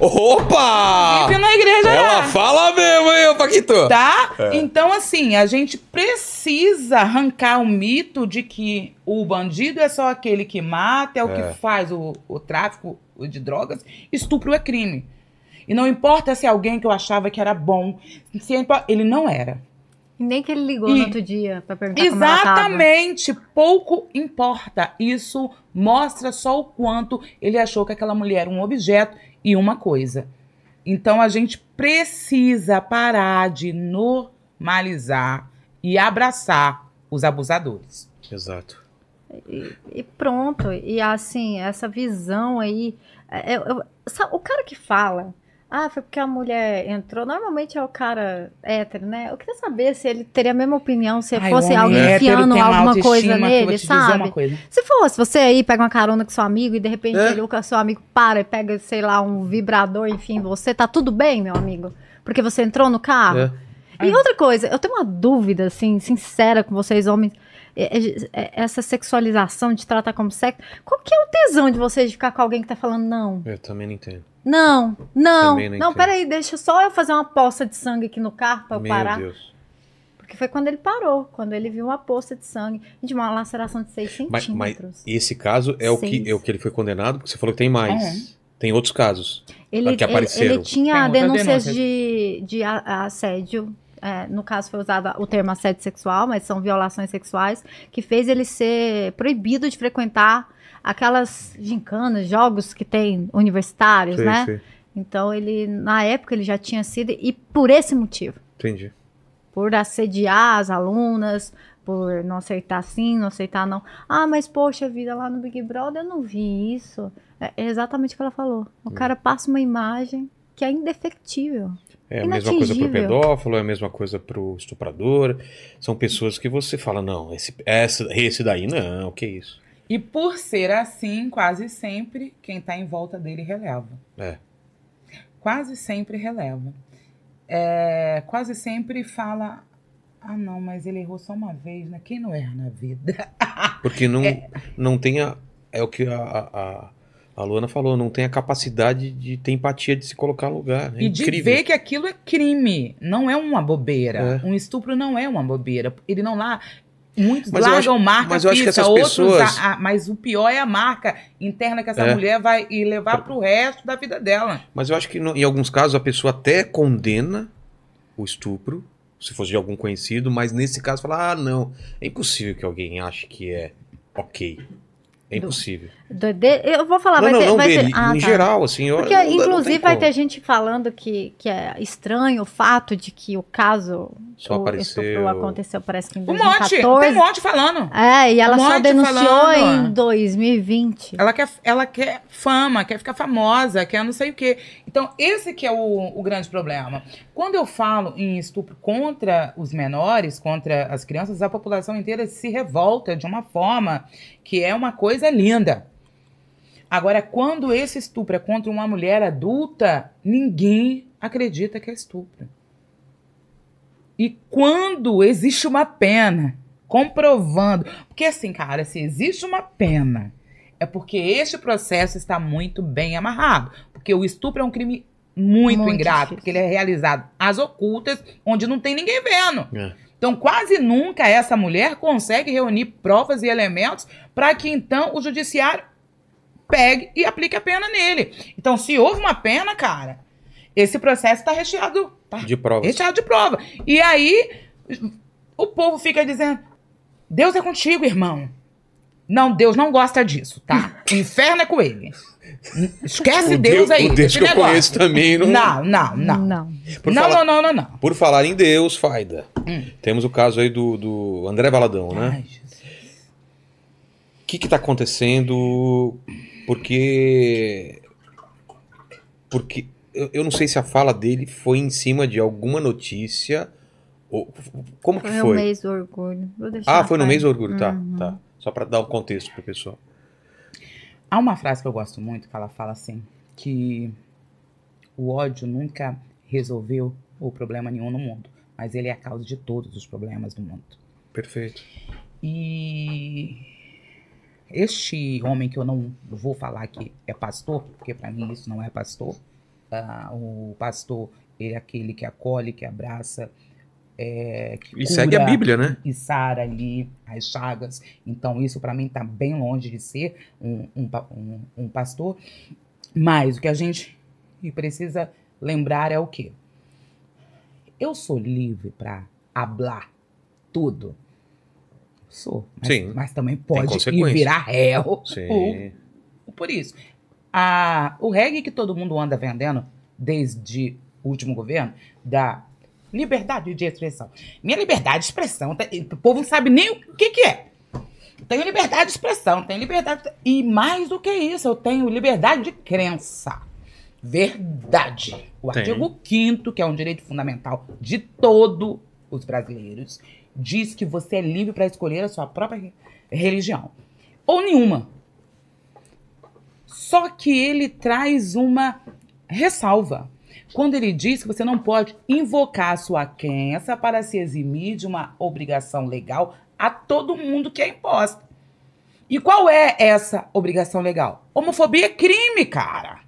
(laughs) opa! Vive na igreja Ela fala mesmo, hein, Paquito? Tá? É. Então, assim, a gente precisa arrancar o mito de que o bandido é só aquele que mata, é o é. que faz o, o tráfico de drogas. Estupro é crime. E não importa se é alguém que eu achava que era bom, se é ele não era. E nem que ele ligou E- no outro dia pra perguntar como ela tava. Exatamente, pouco importa. Isso mostra só o quanto ele achou que aquela mulher era um objeto e uma coisa. Então a gente precisa parar de normalizar e abraçar os abusadores. Exato. E, e pronto. E assim, essa visão aí. é- é- eu- sabe, o cara que fala. Ah, foi porque a mulher entrou. Normalmente é o cara hétero, né? Eu queria saber se ele teria a mesma opinião se Ai, fosse alguém enfiando alguma coisa que eu vou nele, sabe? uma coisa. Se fosse, você aí pega uma carona com seu amigo e de repente É. ele, o seu amigo para e pega, sei lá, um vibrador, enfim, você tá tudo bem, meu amigo? Porque você entrou no carro? É. E outra coisa, eu tenho uma dúvida, assim, sincera com vocês, homens. É- é- é- Essa sexualização de tratar como sexo. Qual que é o tesão de vocês de ficar com alguém que tá falando não? Eu também não entendo. Não, não, não não, peraí, deixa só eu fazer uma poça de sangue aqui no carro pra eu Meu parar. Deus. Porque foi quando ele parou, quando ele viu uma poça de sangue. Gente, uma laceração de 6 Mas, centímetros. mas esse caso é o, que, é o que ele foi condenado, porque você falou que tem mais. Uhum. Tem outros casos. Ele, que ele, apareceram. ele tinha Tem outra denúncias denúncia. de, de assédio. é, no caso, foi usado o termo assédio sexual, mas são violações sexuais, que fez ele ser proibido de frequentar aquelas gincanas, jogos que tem universitários, Sei, né? sei. Então, ele, na época, ele já tinha sido, e por esse motivo, Entendi. por assediar as alunas, por não aceitar sim, não aceitar não. Ah, mas poxa vida, lá no Big Brother eu não vi isso. É exatamente o que ela falou. Hum. O cara passa uma imagem que é indefectível. É a mesma coisa pro Inatingível. pedófilo, é a mesma coisa pro estuprador. São pessoas que você fala, não, esse, essa, esse daí não, que isso. E por ser assim, quase sempre quem está em volta dele releva. É. Quase sempre releva. É, quase sempre fala: ah, não, mas ele errou só uma vez, né? Quem não erra na vida? (laughs) Porque não, não tem a. É o que a, a, a Luana falou, não tem a capacidade de ter empatia de se colocar no lugar. É e de incrível. ver que aquilo é crime, não é uma bobeira. É. Um estupro não é uma bobeira. Ele não lá. Muitos Mas largam acho- marca mas eu acho que fixa, essas outros. pessoas- a- a- mas o pior é a marca interna que essa É. mulher vai e levar pro resto da vida dela. Mas eu acho que no- em alguns casos a pessoa até condena o estupro, se fosse de algum conhecido, mas nesse caso fala: ah, não, é impossível que alguém ache que é ok. É impossível. Do- de- eu vou falar, não, vai não, ter. não vai dele, ter ah, em tá. geral, assim. eu- Porque, não inclusive, vai como. ter gente falando que, que é estranho o fato de que o caso. Só o apareceu- estupro aconteceu, parece que em Um monte, 2014. tem um monte falando. É, e ela Um só denunciou falando. em 2020. Ela quer, ela quer fama, quer ficar famosa, quer não sei o quê. Então, esse que é o, o grande problema. Quando eu falo em estupro contra os menores, contra as crianças, a população inteira se revolta de uma forma que é uma coisa linda. Agora, quando esse estupro é contra uma mulher adulta, ninguém acredita que é estupro. E quando existe uma pena comprovando. Porque assim, cara, se existe uma pena, é porque este processo está muito bem amarrado. Porque o estupro é um crime muito, Muito ingrato, difícil. porque ele é realizado às ocultas, onde não tem ninguém vendo. É. Então, quase nunca essa mulher consegue reunir provas e elementos para que então o judiciário pegue e aplique a pena nele. Então, se houve uma pena, cara, esse processo está recheado, tá De provas. recheado de prova. E aí o povo fica dizendo: Deus é contigo, irmão. Não, Deus não gosta disso, tá? (laughs) O inferno é com ele. Esquece O Deus, aí. O Deus que eu negócio. conheço também não. Não, não, não. Não. Por, não, falar, não, não, não, não. por falar em Deus, Faida. Hum. Temos o caso aí do, do André Valadão, né? Ai, Jesus. O que que tá acontecendo? Porque. Porque. Eu, eu não sei se a fala dele foi em cima de alguma notícia. Ou, como que Foi, foi? o mês do orgulho. Ah, foi no mês do orgulho, tá, Uhum. tá. Só pra dar um contexto pro pessoal. Há uma frase que eu gosto muito que ela fala assim: que o ódio nunca resolveu o problema nenhum no mundo, mas ele é a causa de todos os problemas do mundo. Perfeito. E este homem que eu não vou falar que é pastor, porque para mim isso não é pastor. Ah, o pastor é aquele que acolhe, que abraça, é, que E segue a cura Bíblia, né? E sara ali as chagas. Então isso para mim tá bem longe de ser um, um, um- um pastor. Mas o que a gente precisa lembrar é o quê? Eu sou livre para hablar tudo. Mas, Sim. mas também pode virar réu. Sim. (laughs) Ou- por isso. A, o reggae que todo mundo anda vendendo desde o último governo, da liberdade de expressão. Minha liberdade de expressão, tá- o povo não sabe nem o que, que é. Tenho liberdade de expressão, tenho liberdade. E mais do que isso, eu tenho liberdade de crença. Verdade. O Tem. artigo 5 que é um direito fundamental de todos os brasileiros, diz que você é livre para escolher a sua própria re- religião. Ou nenhuma. Só que ele traz uma ressalva. Quando ele diz que você não pode invocar a sua crença para se eximir de uma obrigação legal a todo mundo que é imposta. E qual é essa obrigação legal? Homofobia é crime, cara.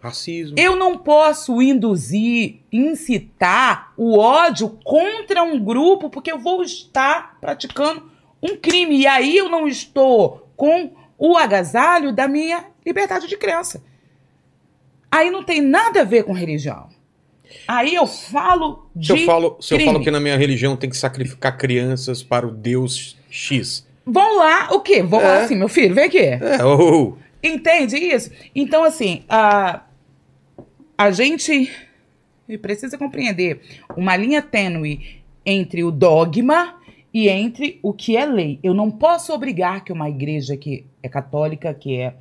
Racismo. Eu não posso induzir, incitar o ódio contra um grupo porque eu vou estar praticando um crime. E aí eu não estou com o agasalho da minha liberdade de crença. Aí não tem nada a ver com religião. Aí eu falo de Se eu falo, se eu crime. falo que na minha religião tem que sacrificar crianças para o Deus X. Vão lá, o quê? Vão É. lá assim, meu filho, vem aqui. É, ou. Entende isso? Então, assim, a, a gente precisa compreender uma linha tênue entre o dogma e entre o que é lei. Eu não posso obrigar que uma igreja que é católica, que é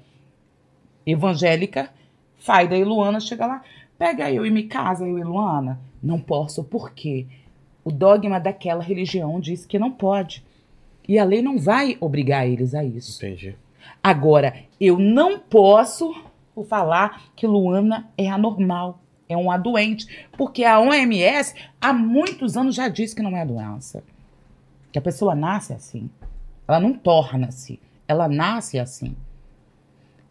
evangélica, Faida e Luana chega lá, pega eu e me casa, eu e Luana. Não posso, por quê? O dogma daquela religião diz que não pode. E a lei não vai obrigar eles a isso. Entendi. Agora, eu não posso falar que Luana é anormal, é uma doente, porque a OMS há muitos anos já disse que não é doença. Que a pessoa nasce assim. Ela não torna-se, ela nasce assim.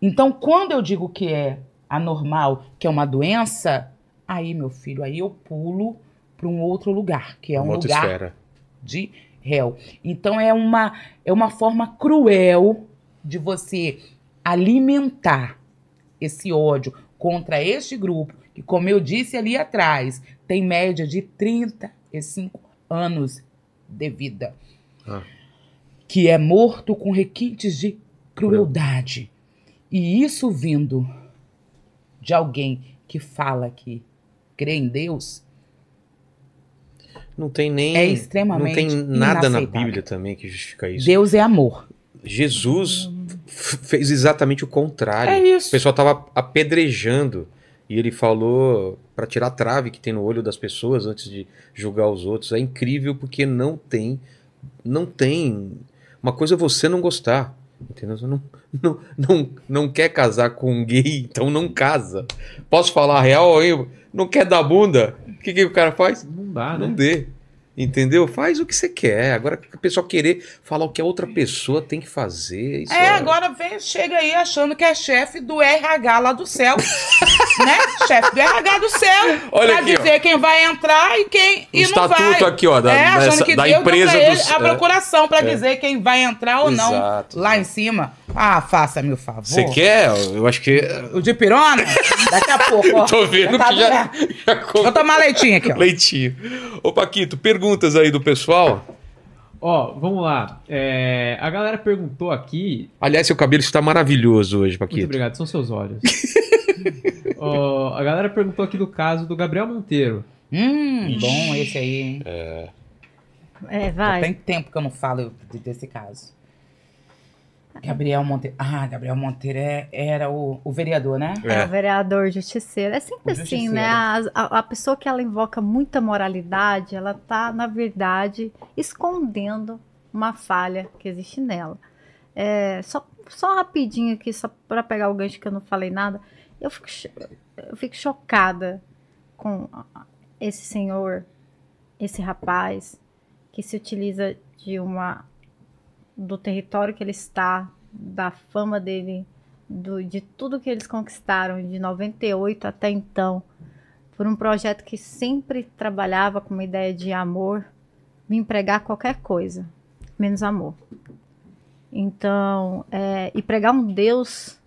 Então, quando eu digo que é anormal, que é uma doença, aí, meu filho, aí eu pulo para um outro lugar, que é um Uma outra lugar esfera. de réu. Então é uma é uma forma cruel de você alimentar esse ódio contra este grupo, que como eu disse ali atrás, tem média de 35 anos de vida. Ah. Que é morto com requintes de crueldade. E isso vindo de alguém que fala que crê em Deus, Não tem nem. É extremamente Não tem nada na. Bíblia também que justifica isso. Deus é amor. Jesus fez exatamente o contrário. É isso. O pessoal tava apedrejando e ele falou para tirar a trave que tem no olho das pessoas antes de julgar os outros. É incrível porque não tem, não tem. Uma coisa é você não gostar, entendeu? Você não, não, não, não quer casar com um gay, então não casa. Posso falar a real aí? Não quer dar bunda? O que, que o cara faz? Não dá, né? Não dê. Entendeu? Faz o que você quer. Agora, o pessoal querer falar o que a outra pessoa tem que fazer. Isso É, agora vem, chega aí achando que é chefe do RH lá do céu. (laughs) né? Chefe do RH do céu. Olha pra aqui, ó. dizer quem vai entrar e quem O e não vai. estatuto aqui, ó, da, é, dessa- que da Deus empresa deu pra ele dos. a é. procuração pra é. dizer quem vai entrar ou não Exato. lá em cima. Ah, faça-me o favor. Você quer? Eu acho que. O de pirona? Daqui a pouco, ó. (laughs) Tô vendo Tá que já. doendo. já Vou tomar leitinho aqui, ó. Leitinho. Ô, Paquito, perguntas aí do pessoal. Ó, vamos lá. É, a galera perguntou aqui. Aliás, seu cabelo está maravilhoso hoje, Muito Paquito. obrigado, são seus olhos. (laughs) (laughs) Ó, a galera perguntou aqui do caso do Gabriel Monteiro. Hum, bom esse aí, hein? É, vai. Tem tempo que eu não falo de- desse caso. Gabriel Monteiro. Ah, Gabriel Monteiro é- era o, o vereador, né? É, o vereador justiceiro. É sempre assim, né? A, a- a pessoa que ela invoca muita moralidade, ela tá, na verdade, escondendo uma falha que existe nela. É, só, só rapidinho aqui, só para pegar o gancho que eu não falei nada. Eu fico, eu fico chocada com esse senhor, esse rapaz, que se utiliza de uma do território que ele está, da fama dele, do- de tudo que eles conquistaram de 98 até então, por um projeto que sempre trabalhava com uma ideia de amor, me pregar qualquer coisa, menos amor. Então, é, e pregar um Deus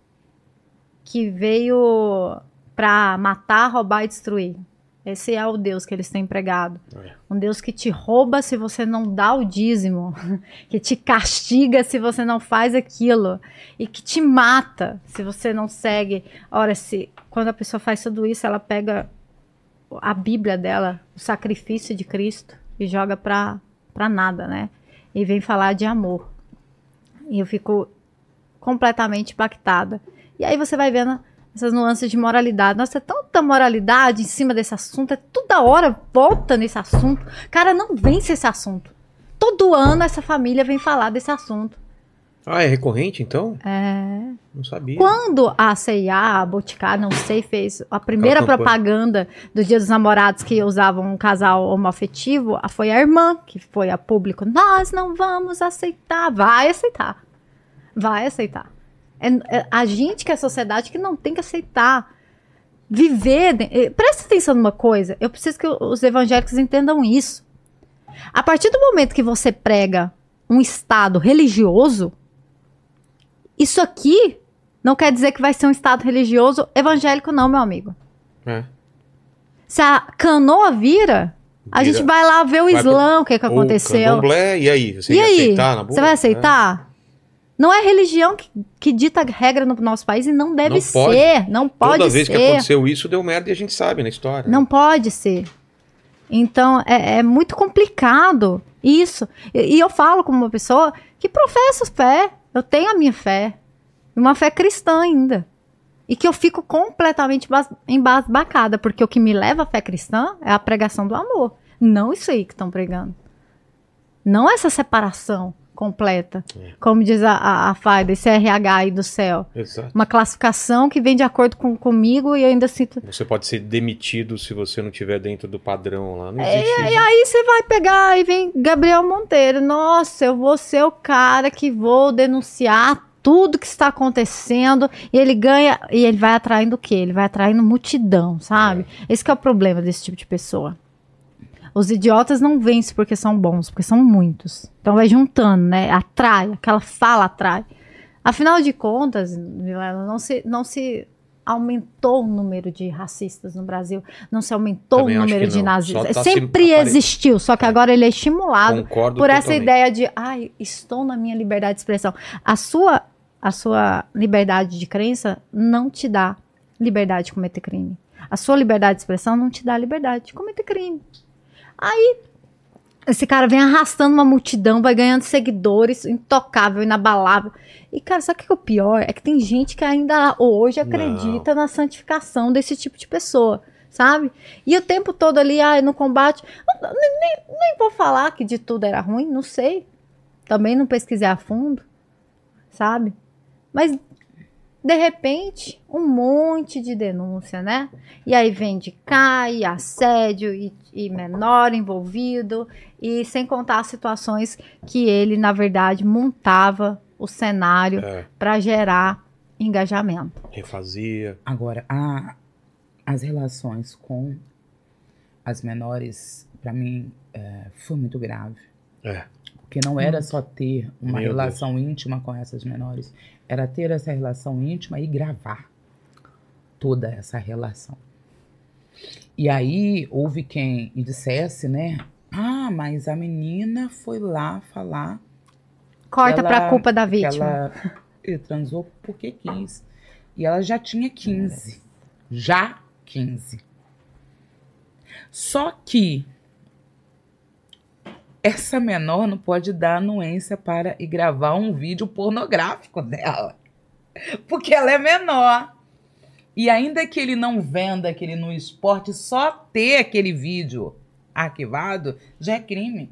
que veio para matar, roubar e destruir. Esse é o Deus que eles têm pregado. É. Um Deus que te rouba se você não dá o dízimo, (laughs) que te castiga se você não faz aquilo e que te mata se você não segue. Ora, se quando a pessoa faz tudo isso, ela pega a Bíblia dela, o sacrifício de Cristo e joga pra, pra nada, né? E vem falar de amor. E eu fico completamente impactada. E aí você vai vendo essas nuances de moralidade. Nossa, é tanta moralidade em cima desse assunto, é toda hora volta nesse assunto. Cara, não vence esse assunto. Todo ano essa família vem falar desse assunto. Ah, é recorrente então? É. Não sabia. Quando a CIA, a Boticário, não sei, fez a primeira propaganda do Dia dos Namorados que usavam um casal homoafetivo, foi a irmã que foi a público. Nós não vamos aceitar. Vai aceitar. Vai aceitar. É, é a gente que é a sociedade que não tem que aceitar. Viver. eh, Presta atenção numa coisa. Eu preciso que os evangélicos entendam isso. A partir do momento que você prega um Estado religioso, isso aqui não quer dizer que vai ser um Estado religioso evangélico, não, meu amigo. É. Se a canoa vira, a Vira. gente vai lá ver o Islã, o que, que Ou aconteceu. candomblé, e aí? Você E aí? aceitar na boa? Você vai aceitar? Não é religião que, que dita regra no nosso país e não deve Não pode. ser. Não pode Toda vez ser. que aconteceu isso, deu merda e a gente sabe na história. Não pode ser. Então, é, é muito complicado isso. E, e eu falo como uma pessoa que professa fé. Eu tenho a minha fé. Uma fé cristã ainda. E que eu fico completamente bas- embasbacada, porque o que me leva à fé cristã é a pregação do amor. Não isso aí que estão pregando. Não essa separação completa. É. Como diz a, a, a FAIDA, esse RH aí do céu. Exato. Uma classificação que vem de acordo com, comigo e eu ainda sinto. Você pode ser demitido se você não estiver dentro do padrão lá. Não É, existe E aí você vai pegar e vem Gabriel Monteiro. Nossa, eu vou ser o cara que vou denunciar tudo que está acontecendo. E ele ganha. E ele vai atraindo o quê? Ele vai atraindo multidão, sabe? Esse que é o problema desse tipo de pessoa. Os idiotas não vencem porque são bons, porque são muitos. Então vai juntando, né? Atrai, aquela fala atrai. Afinal de contas, não se, não se aumentou o número de racistas no Brasil, não se aumentou Também o número de nazistas. Tá se Sempre apare- existiu, só que agora ele é estimulado Concordo por essa totalmente. ideia de, ai, estou na minha liberdade de expressão. A sua, a sua liberdade de crença não te dá liberdade de cometer crime. A sua liberdade de expressão não te dá liberdade de cometer crime. Aí, esse cara vem arrastando uma multidão, vai ganhando seguidores, intocável, inabalável. E, cara, sabe o que é o pior? É que tem gente que ainda hoje acredita na santificação desse tipo de pessoa, sabe? E o tempo todo ali, ai, no combate. Nem, nem- nem vou falar que de tudo era ruim, não sei. Também não pesquisei a fundo, sabe? Mas de repente, um monte de denúncia, né? E aí vem de cá, e assédio, e, e menor envolvido, e sem contar as situações que ele, na verdade, montava o cenário É, para gerar engajamento. refazia. Agora, a- as relações com as menores, pra mim, é, foi muito grave. É. Porque não era só ter uma Meu relação íntima com essas menores, era ter essa relação íntima e gravar toda essa relação. E aí houve quem dissesse, né? Ah, mas a menina foi lá falar Corta para a culpa da que vítima. ela (laughs) transou porque quis. E ela já tinha 15. Já 15. Só que essa menor não pode dar anuência para gravar um vídeo pornográfico dela. Porque ela é menor. E ainda que ele não venda aquele no esporte, só ter aquele vídeo arquivado já é crime.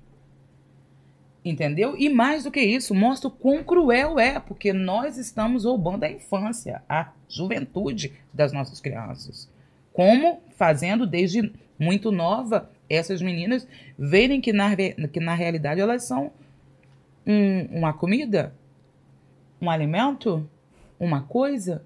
Entendeu? E mais do que isso, mostra o quão cruel é, porque nós estamos roubando a infância, a juventude das nossas crianças. Como fazendo desde muito nova essas meninas verem que na, que na realidade elas são um- uma comida, um alimento, uma coisa.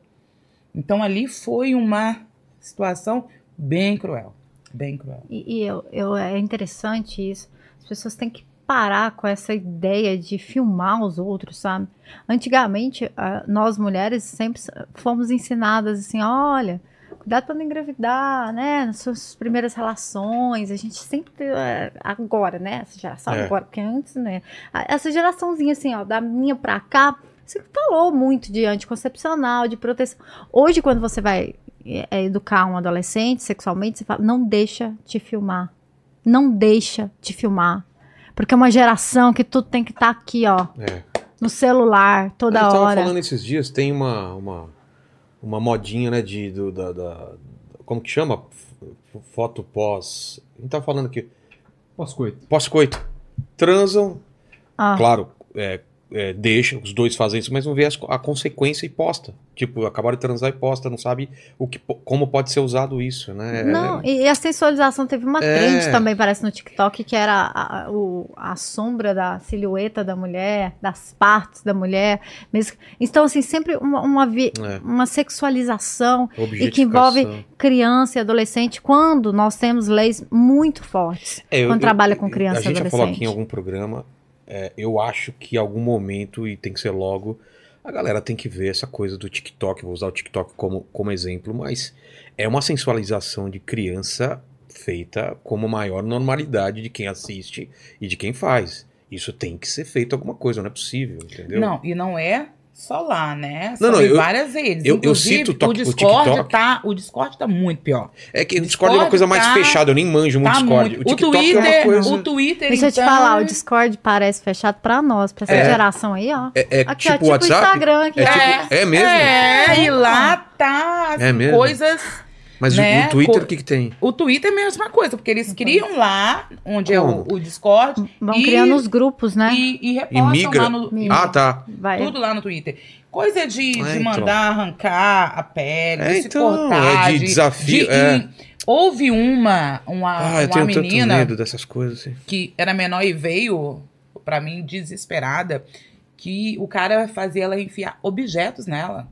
Então ali foi uma situação bem cruel. Bem cruel. E, e eu, eu- é interessante isso. As pessoas têm que parar com essa ideia de filmar os outros, sabe? Antigamente, ah, nós mulheres sempre fomos ensinadas assim: olha, cuidado para não engravidar, né? Nas suas primeiras relações, a gente sempre é, agora, né? Essa geração É. agora, porque antes, né? Essa geraçãozinha assim, ó, da minha pra cá, você falou muito de anticoncepcional, de proteção. Hoje, quando você vai é, é, educar um adolescente sexualmente, você fala, não deixa te filmar. Não deixa te filmar. Porque é uma geração que tudo tem que estar aqui, ó, É. no celular, toda a gente tava hora. falando esses dias, tem uma, uma, uma modinha, né, de, do, da, da- Como que chama? Foto pós. A gente tava falando aqui. Pós-coito. Pós-coito. Transam, Ah. claro, é, é, deixa, os dois fazem isso, mas não vê as- a consequência e posta. Tipo, acabaram de transar e posta, não sabe o que, como pode ser usado isso, né? É- Não, e e a sensualização teve uma É. trend também, parece, no TikTok, que era a, a- o- a sombra da silhueta da mulher, das partes da mulher. Mesmo. Então, assim, sempre uma, uma, vi- É. uma sexualização e que envolve criança e adolescente, quando nós temos leis muito fortes. É, eu- quando eu- trabalha com criança A e gente já falou aqui em adolescente. algum programa. É, eu acho que em algum momento, e tem que ser logo, a galera tem que ver essa coisa do TikTok. Vou usar o TikTok como, como exemplo, mas é uma sensualização de criança feita como maior normalidade de quem assiste e de quem faz. Isso tem que ser feito alguma coisa, não é possível, entendeu? Não, e não é só lá, né? Não, São não, em eu- várias redes. eu- eu Inclusive, cito o to- o o Discord TikTok. tá, o Discord tá muito pior. É que o Discord é uma coisa mais tá- fechada, eu nem manjo muito Tá Discord. muito. O O, TikTok Twitter, é uma coisa. o Twitter, Deixa eu te então, falar, o Discord parece fechado pra nós, pra essa É. geração aí, ó. É, é Aqui, ó, tipo tipo o WhatsApp? Instagram aqui. É, tipo- é mesmo? É, e lá tá É mesmo? coisas. Mas o- né, o Twitter, co- o que, que tem? O Twitter é a mesma coisa, porque eles criam lá, onde é Como? o, o Discord, Vão e- criando os grupos, né? e, e E repostam migra? lá no. Migra. Ah, tá. Vai. Tudo lá no Twitter. Coisa de, É, de então. mandar arrancar a pele, É, de se então, cortar. é de desafio, de- é. e houve uma, uma, Ah, eu uma tenho tanto menina medo dessas coisas. Assim. que era menor e veio pra mim desesperada que o cara fazia ela enfiar objetos nela.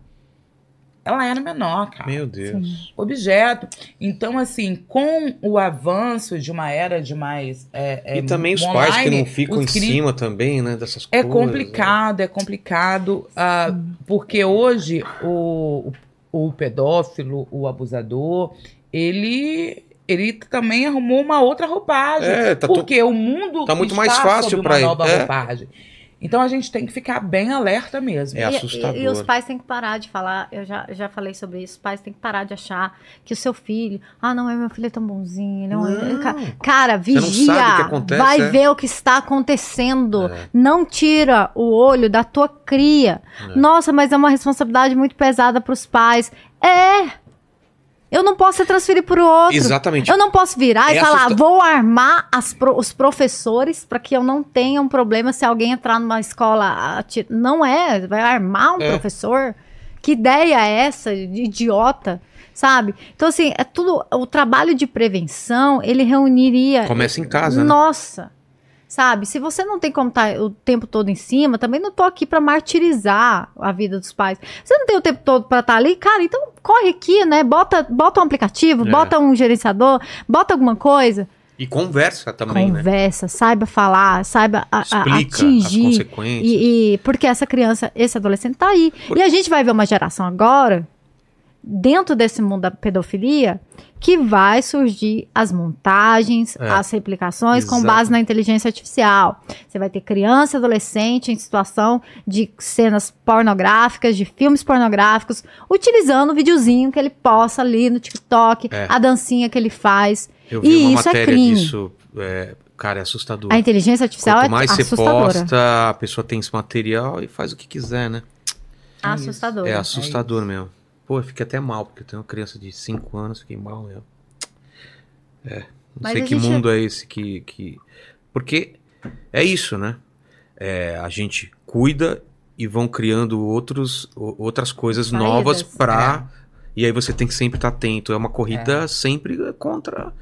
Ela era menor, cara. Meu Deus. Objeto. Então, assim, com o avanço de uma era de mais. é, é, e também os pais que não ficam em cri- cima também, né? Dessas É coisas. complicado, é complicado, ah, porque hoje o, o pedófilo, o abusador, ele ele também arrumou uma outra roupagem. É, tá to- porque o mundo tá muito está mais fácil uma ele, nova é. roupagem. Então a gente tem que ficar bem alerta mesmo. É E- assustador. E, e os pais têm que parar de falar, eu já, já falei sobre isso, os pais têm que parar de achar que o seu filho, ah, não, meu filho é tão bonzinho. Não, é- Não. Ca- Cara, não vigia, sabe o que acontece, vai é. ver o que está acontecendo. É. Não tira o olho da tua cria. É. Nossa, mas é uma responsabilidade muito pesada para os pais. É! Eu não posso transferir para o outro. Exatamente. Eu não posso virar É e falar, assusta- vou armar pro- os professores para que eu não tenha um problema se alguém entrar numa escola. Não é, vai armar um É. professor? Que ideia é essa idiota? Sabe? Então, assim, é tudo. O trabalho de prevenção, ele reuniria. Começa em casa, né? Sabe? Se você não tem como estar o tempo todo em cima, também não tô aqui pra martirizar a vida dos pais. Você não tem o tempo todo pra estar ali, cara, então corre aqui, né? Bota, bota um aplicativo, É. bota um gerenciador, bota alguma coisa, E conversa também, né? conversa, saiba falar, saiba a- a- Explica as atingir. consequências. E, e- porque essa criança, esse adolescente tá aí. E a gente vai ver uma geração agora, dentro desse mundo da pedofilia, que vai surgir as montagens, É. as replicações com Exato. base na inteligência artificial. Você vai ter criança e adolescente em situação de cenas pornográficas, de filmes pornográficos, utilizando o videozinho que ele posta ali no TikTok, É. a dancinha que ele faz. Eu vi E uma isso é matéria crime. disso. é, cara, é assustador. A inteligência artificial Quanto é mais você assustadora. posta, a pessoa tem esse material e faz o que quiser, né? assustadora. É assustador mesmo. Pô, eu fiquei até mal, porque eu tenho uma criança de 5 anos, fiquei mal mesmo. É. Não Mas sei que gente- mundo é esse que, que. Porque é isso, né? É, a gente cuida e vão criando outros, outras coisas Saídas. novas pra. É. E aí você tem que sempre estar atento. É uma corrida sempre contra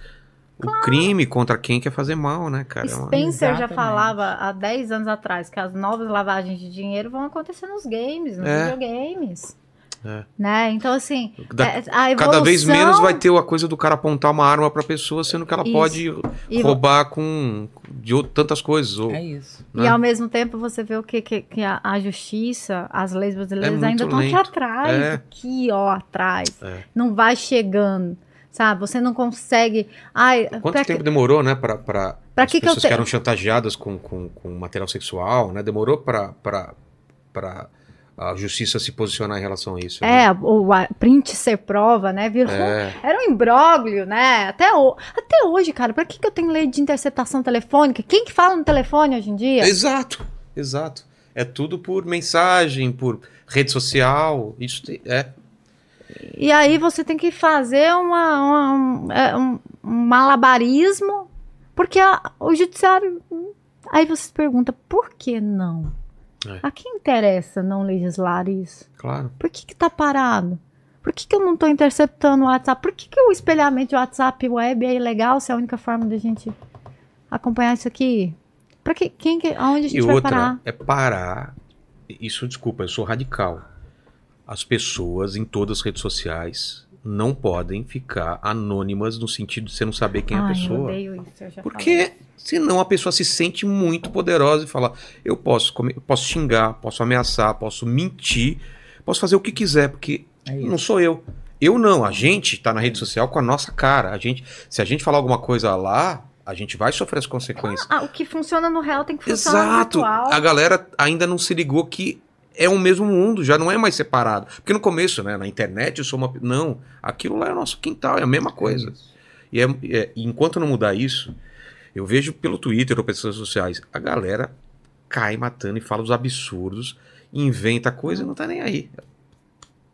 o crime, contra quem quer fazer mal, né, cara? É uma- Spencer já falava há 10 anos atrás que as novas lavagens de dinheiro vão acontecer nos games, nos É. videogames. É. Né? Então, assim, Da- é, a evolução... Cada vez menos vai ter a coisa do cara apontar uma arma pra pessoa, sendo que ela Isso. pode E- roubar com de out- tantas coisas. Ou, É isso. E né? ao mesmo tempo você vê o que, que, que a, a justiça, as leis brasileiras É ainda estão aqui atrás, É. aqui ó, atrás. É. Não vai chegando, sabe? Você não consegue. Ai, Quanto pra tempo que- demorou, né, pra, pra Pra as que que eu pessoas te- que eram chantageadas com, com, com material sexual, né? Demorou pra, pra a justiça se posicionar em relação a isso. né? É, o a print ser prova, né? Virou. É. Era um imbróglio, né? Até, o, até hoje, cara, pra que, que eu tenho lei de interceptação telefônica? Quem que fala no telefone hoje em dia? Exato, exato. É tudo por mensagem, por rede social. Isso te- é. E aí você tem que fazer uma, uma- um, é, um- um malabarismo, porque a- o judiciário. Aí você se pergunta, por que não? É. A quem interessa não legislar isso? Claro. Por que que tá parado? Por que, que eu não tô interceptando o WhatsApp? Por que, que o espelhamento de WhatsApp web é ilegal se é a única forma da gente acompanhar isso aqui? Pra que, quem que, aonde a gente E vai outra parar? é parar. Isso, desculpa, eu sou radical. As pessoas em todas as redes sociais não podem ficar anônimas no sentido de você não saber quem é a Ai, eu pessoa. odeio isso, eu já falei. Porque senão a pessoa se sente muito poderosa e fala: eu posso, comer- eu posso xingar, posso ameaçar, posso mentir, posso fazer o que quiser, porque É não sou eu. Eu não, a gente tá na rede social com a nossa cara. A gente, se a gente falar alguma coisa lá, a gente vai sofrer as consequências. Ah, o que funciona no real tem que funcionar no Exato. virtual. A galera ainda não se ligou que é o mesmo mundo, já não é mais separado. Porque no começo, né, na internet eu sou uma. Não, aquilo lá é o nosso quintal, é a mesma coisa. E, é, é- enquanto não mudar isso, eu vejo pelo Twitter ou pelas redes sociais, a galera cai matando e fala os absurdos, inventa coisa e não tá nem aí.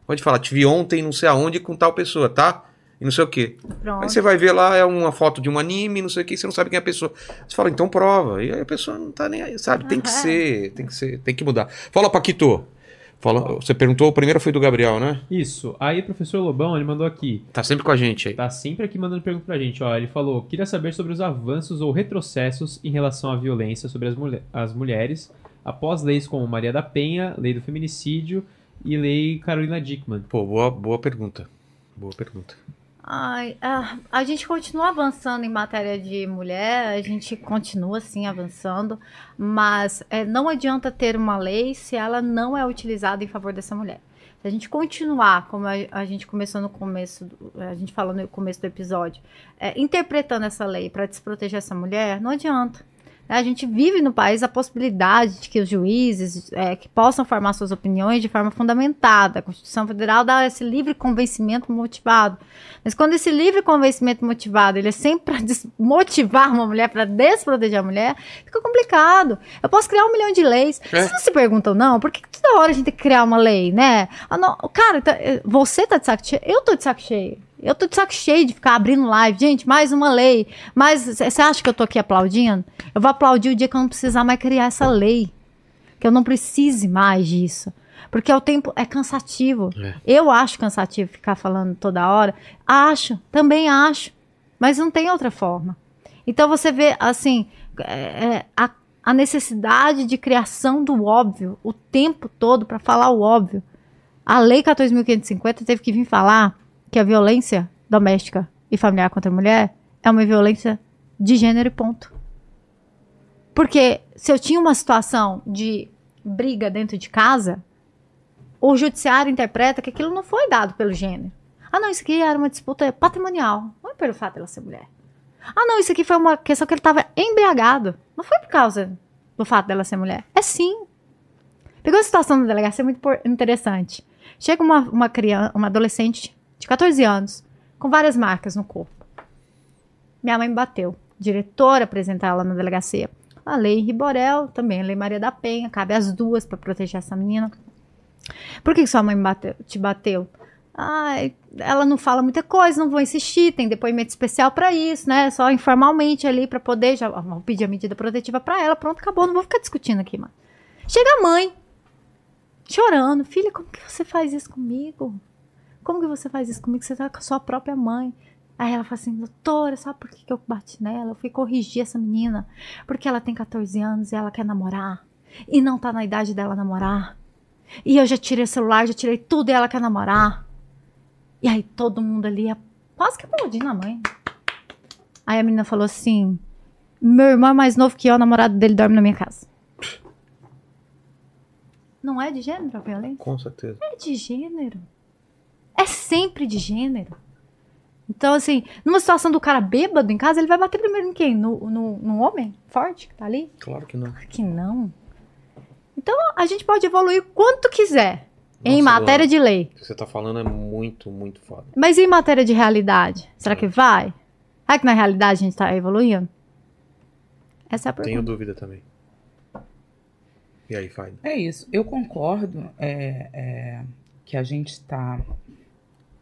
Pode falar, te vi ontem não sei aonde com tal pessoa, tá? E não sei o quê. Pronto. Aí você vai ver lá, é uma foto de um anime, não sei o que, você não sabe quem é a pessoa. Você fala, então prova. E aí a pessoa não tá nem aí, sabe? Tem que ser, tem que ser, tem que mudar. Fala, Paquito. Fala, você perguntou, o primeiro foi do Gabriel, né? Isso. Aí o professor Lobão, ele mandou aqui. Tá sempre com a gente aí. Tá sempre aqui mandando pergunta pra gente. Ó, ele falou: queria saber sobre os avanços ou retrocessos em relação à violência sobre as, mulhe- as mulheres após leis como Maria da Penha, lei do feminicídio e lei Carolina Dickman. Pô, boa, boa pergunta. Boa pergunta. Ai, ah, a gente continua avançando em matéria de mulher, a gente continua sim avançando, mas é, não adianta ter uma lei se ela não é utilizada em favor dessa mulher. Se a gente continuar, como a, a gente começou no começo, a gente falou no começo do episódio, é, interpretando essa lei para desproteger essa mulher, não adianta. A gente vive no país a possibilidade de que os juízes é, que possam formar suas opiniões de forma fundamentada. A Constituição Federal dá esse livre convencimento motivado. Mas quando esse livre convencimento motivado ele é sempre para desmotivar uma mulher, para desproteger a mulher, fica complicado. Eu posso criar um milhão de leis. É. Vocês não se perguntam, não? Por que que toda hora a gente tem que criar uma lei, né? Ah, não, cara, tá- eh, você tá de saco cheio? Eu tô de saco cheio. Eu tô de saco cheio de ficar abrindo live. Gente, mais uma lei. Mas você acha que eu tô aqui aplaudindo? Eu vou aplaudir o dia que eu não precisar mais criar essa lei. Que eu não precise mais disso. Porque o tempo é cansativo. É. Eu acho cansativo ficar falando toda hora. Acho, também acho. Mas não tem outra forma. Então você vê, assim, é, é, a, a necessidade de criação do óbvio o tempo todo para falar o óbvio. A Lei 14.550 teve que vir falar que a violência doméstica e familiar contra a mulher é uma violência de gênero e ponto. Porque se eu tinha uma situação de briga dentro de casa, o judiciário interpreta que aquilo não foi dado pelo gênero. Ah, não, isso aqui era uma disputa patrimonial. Não é pelo fato dela ser mulher. Ah, não, isso aqui foi uma questão que ele estava embriagado. Não foi por causa do fato dela ser mulher. É sim. Pegou a situação da delegacia muito por- interessante. Chega uma, uma criança, uma adolescente de 14 anos, com várias marcas no corpo. Minha mãe me bateu. Diretora apresentar ela na delegacia. A lei Riborel, também a lei Maria da Penha, cabe as duas para proteger essa menina. Por que, que sua mãe bateu- te bateu? Ai, ela não fala muita coisa, não vou insistir, tem depoimento especial para isso, né? Só informalmente ali para poder já vamos pedir a medida protetiva para ela, pronto, acabou, não vou ficar discutindo aqui, mano. Chega a mãe, chorando, filha, como que você faz isso comigo? Como que você faz isso comigo? Você tá com a sua própria mãe. Aí ela fala assim, doutora, sabe por que que eu bati nela? Eu fui corrigir essa menina, porque ela tem 14 anos e ela quer namorar, e não tá na idade dela namorar. E eu já tirei o celular, já tirei tudo e ela quer namorar. E aí todo mundo ali, quase que aplaudindo a mãe. Aí a menina falou assim: Meu irmão é mais novo que eu, o namorado dele dorme na minha casa. Não é de gênero a violência? Com certeza. É de gênero. É sempre de gênero. Então, assim, numa situação do cara bêbado em casa, ele vai bater primeiro em quem? No, no, no homem forte que tá ali? Claro que não. Claro que não. Então, a gente pode evoluir quanto quiser em Nossa, matéria Luana, de lei. O que você tá falando é muito, muito foda. Mas e em matéria de realidade? Será que vai? Será que na realidade a gente tá evoluindo? Essa é a Tenho pergunta. dúvida também. E aí, Fábio? É isso. Eu concordo é, é, que a gente está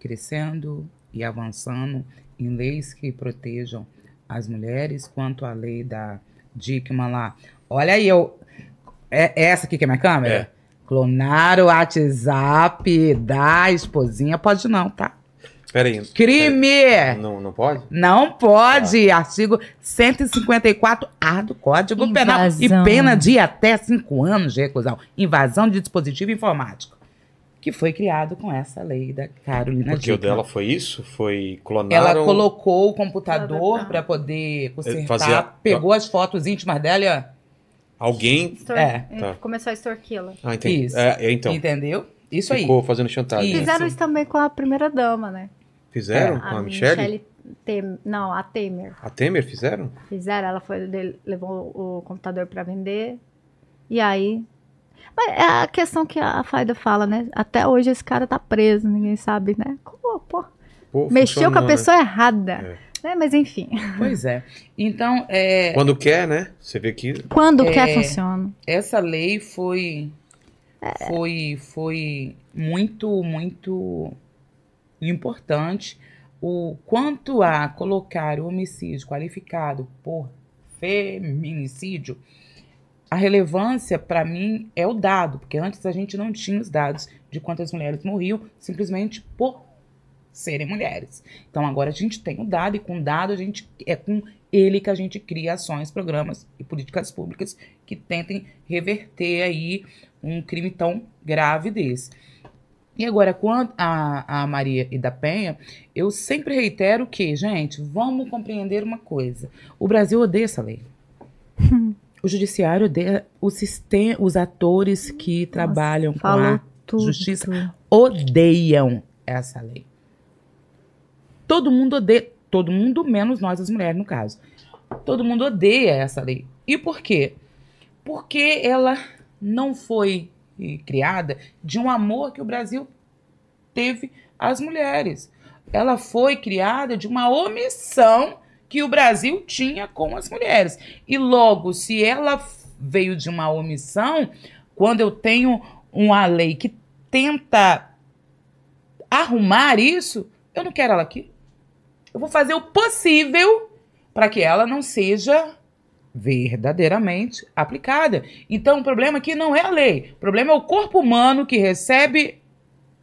crescendo e avançando em leis que protejam as mulheres, quanto à lei da Dickman lá. Olha aí, eu. É, é essa aqui que é minha câmera? É. Clonar o WhatsApp da esposinha, pode não, tá? Pera aí. Crime! Não, não pode? Não pode. Artigo 154A do Código Penal. E Invasão. pena de até cinco anos de reclusão. Invasão de dispositivo informático. Que foi criado com essa lei da Carolina Porque o Dickman. dela foi isso? Foi clonaram... Ela colocou o computador para poder consertar. fazia- Pegou as fotos íntimas dela e ó, Alguém... Extor- É, tá. Começou a extorquí-la. Ah, entendi. Isso. É, é, então. Entendeu? Isso aí. Ficou fazendo chantagem. Isso. Fizeram isso também com a primeira dama, né? Fizeram É. com a, Michelle? Tem- Não, a Temer. A Temer fizeram? Fizeram, ela foi, levou o computador pra vender. E aí. Mas é a questão que a Faida fala, né? Até hoje esse cara tá preso, ninguém sabe, né? Como, pô, Pô, mexeu com a né? pessoa errada. Né? Mas enfim, Pois é. Então, é, Quando quer, né? Você vê que... quando É. quer funciona. essa lei foi É. foi foi muito muito importante o quanto a colocar o homicídio qualificado por feminicídio a relevância para mim é o dado porque antes a gente não tinha os dados de quantas mulheres morriam simplesmente por serem mulheres então agora a gente tem o dado e com o dado a gente é com ele que a gente cria ações programas e políticas públicas que tentem reverter aí um crime tão grave desse. E agora, quanto a, a Maria e da Penha, eu sempre reitero que, gente, vamos compreender uma coisa. O Brasil odeia essa lei. (laughs) o judiciário odeia o sistema, os atores que trabalham com a tudo. justiça odeiam essa lei. Todo mundo odeia, todo mundo menos nós as mulheres no caso. Todo mundo odeia essa lei. E por quê? Porque ela não foi eh, criada de um amor que o Brasil teve às mulheres. Ela foi criada de uma omissão que o Brasil tinha com as mulheres. E logo, se ela veio de uma omissão, quando eu tenho uma lei que tenta arrumar isso, eu não quero ela aqui. Eu vou fazer o possível para que ela não seja verdadeiramente aplicada. Então, o problema aqui não é a lei. O problema é o corpo humano que recebe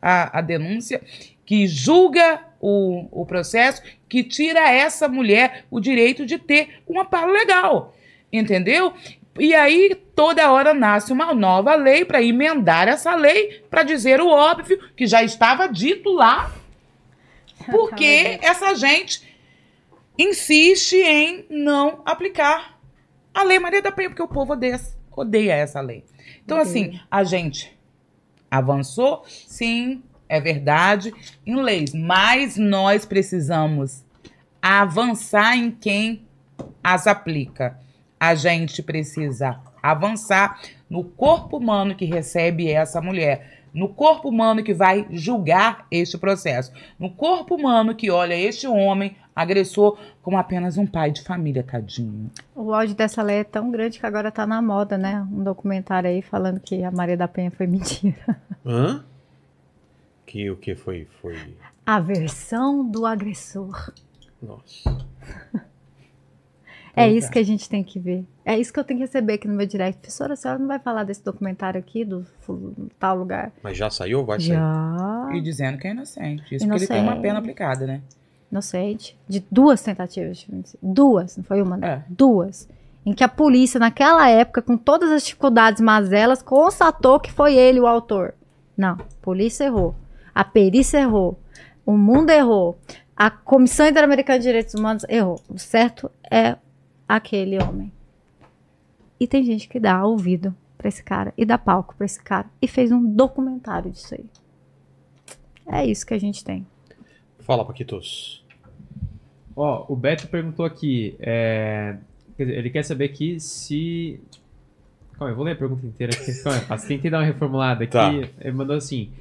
a, a denúncia, que julga o, o processo, que tira essa mulher o direito de ter um amparo legal. Entendeu? E aí, toda hora nasce uma nova lei para emendar essa lei, para dizer o óbvio que já estava dito lá, (laughs) porque essa gente insiste em não aplicar a Lei Maria da Penha, porque o povo odeia, odeia essa lei. Então, assim, a gente avançou, sim, é verdade, em leis, mas nós precisamos avançar em quem as aplica. A gente precisa avançar no corpo humano que recebe essa mulher, no corpo humano que vai julgar este processo, no corpo humano que olha este homem agressor como apenas um pai de família, tadinho. O ódio dessa lei é tão grande que agora tá na moda, né? Um documentário aí falando que a Maria da Penha foi (laughs) mentira. Hã? Que o que foi? Foi. A versão do agressor. Nossa. É Pois isso que a gente tem que ver. É isso que eu tenho que receber aqui no meu direct. Professora, a senhora não vai falar desse documentário aqui, do fu- tal lugar? Mas já saiu ou vai sair? Já. E dizendo que é inocente. Isso porque ele tem uma Inocente. pena aplicada, né? Inocente. De duas tentativas. Duas, não foi uma, não. É. Duas. em que a polícia, naquela época, com todas as dificuldades mazelas, constatou que foi ele o autor. Não, a polícia errou. A perícia errou. O mundo errou. A Comissão Interamericana de Direitos Humanos errou. O certo é aquele homem. E tem gente que dá ouvido pra esse cara e dá palco pra esse cara e fez um documentário disso aí. É isso que a gente tem. Fala, Paquitos. Ó, o Beto perguntou aqui. é, ele quer saber aqui se. Calma aí, eu vou ler a pergunta inteira aqui. Calma tentei dar uma reformulada aqui. Tá. Ele mandou assim.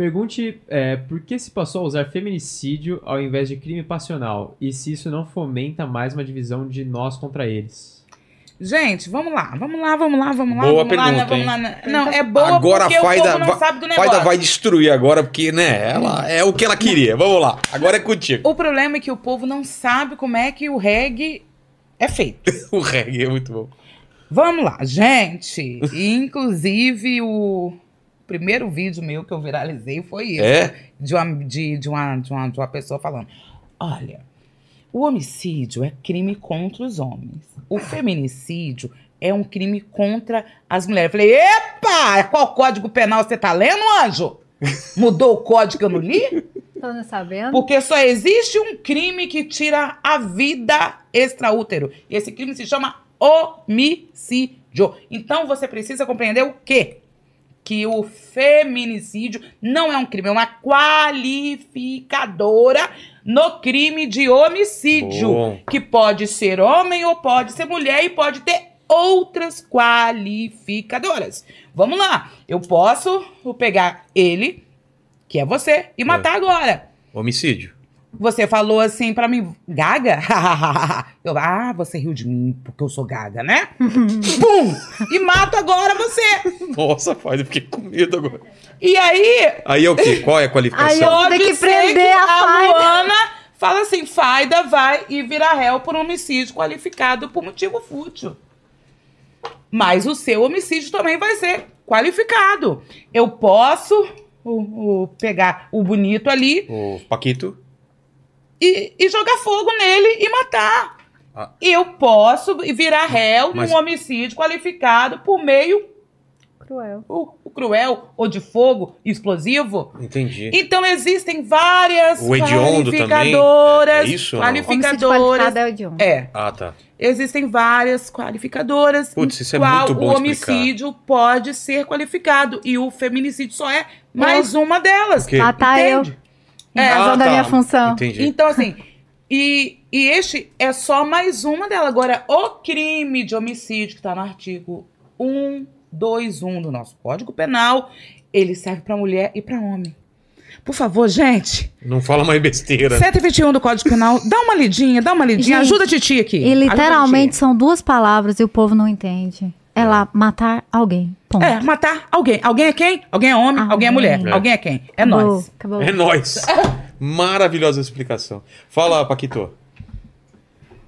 Pergunte é, por que se passou a usar feminicídio ao invés de crime passional e se isso não fomenta mais uma divisão de nós contra eles. Gente, vamos lá, vamos lá, vamos lá, vamos lá. Boa vamos lá, pergunta, né, vamos hein? lá? Não, é boa Agora porque a o Faida povo não vai- sabe do negócio. Faida vai destruir agora, porque, né, ela é o que ela queria. Vamos lá. Agora é contigo. O problema é que o povo não sabe como é que o reggae é feito. (laughs) O reggae é muito bom. Vamos lá, gente. Inclusive, o primeiro vídeo meu que eu viralizei foi esse. É? De uma, de, de, uma, de, uma, de uma pessoa falando: Olha, o homicídio é crime contra os homens. O feminicídio é um crime contra as mulheres. Eu falei: Epa! Qual código penal você tá lendo, anjo? Mudou o código que eu não li? Tô não sabendo. Porque só existe um crime que tira a vida extraútero. E esse crime se chama homicídio. Então você precisa compreender o quê? Que o feminicídio não é um crime, é uma qualificadora no crime de homicídio. Bom. Que pode ser homem ou pode ser mulher e pode ter outras qualificadoras. Vamos lá. Eu posso pegar ele, que é você, e matar agora. Homicídio. Você falou assim pra mim, gaga? (laughs) eu, ah, você riu de mim porque eu sou gaga, né? (laughs) Pum! E mato agora você. Nossa, Faida, fiquei com medo agora. E aí, Aí é o quê? Qual é a Aí qualificação? eu- pode Tem que prender que a Faida. Luana fala assim, Faida vai e vira réu por homicídio qualificado por motivo fútil. Mas o seu homicídio também vai ser qualificado. Eu posso o- o- pegar o bonito ali O Paquito. E, e jogar fogo nele e matar. Ah. Eu posso virar réu Mas- num homicídio qualificado por meio Cruel. o, o cruel ou de fogo explosivo. Entendi. Então existem várias O hediondo também? qualificadoras. É isso qualificadoras. qualificado é o de. É, Ah, tá. existem várias qualificadoras. Putz, isso é em qual muito bom O explicar. homicídio pode ser qualificado e o feminicídio só é mais uma delas. Matar eu. É. razão Ah, da tá. minha função. Entendi. Então, assim, e, e este é só mais uma dela. Agora, o crime de homicídio, que tá no artigo 121 do nosso Código Penal, ele serve pra mulher e pra homem. Por favor, gente, Não fala mais besteira. 121 do Código Penal, dá uma lidinha, dá uma lidinha, Gente, ajuda a Titi aqui. E literalmente são duas palavras e o povo não entende. É lá, matar alguém. Ponto. É, matar alguém. Alguém é quem? Alguém é homem, alguém, é mulher. É. Alguém é quem? É Acabou, nós. Acabou. É nóis. (laughs) Maravilhosa explicação. Fala, Paquito.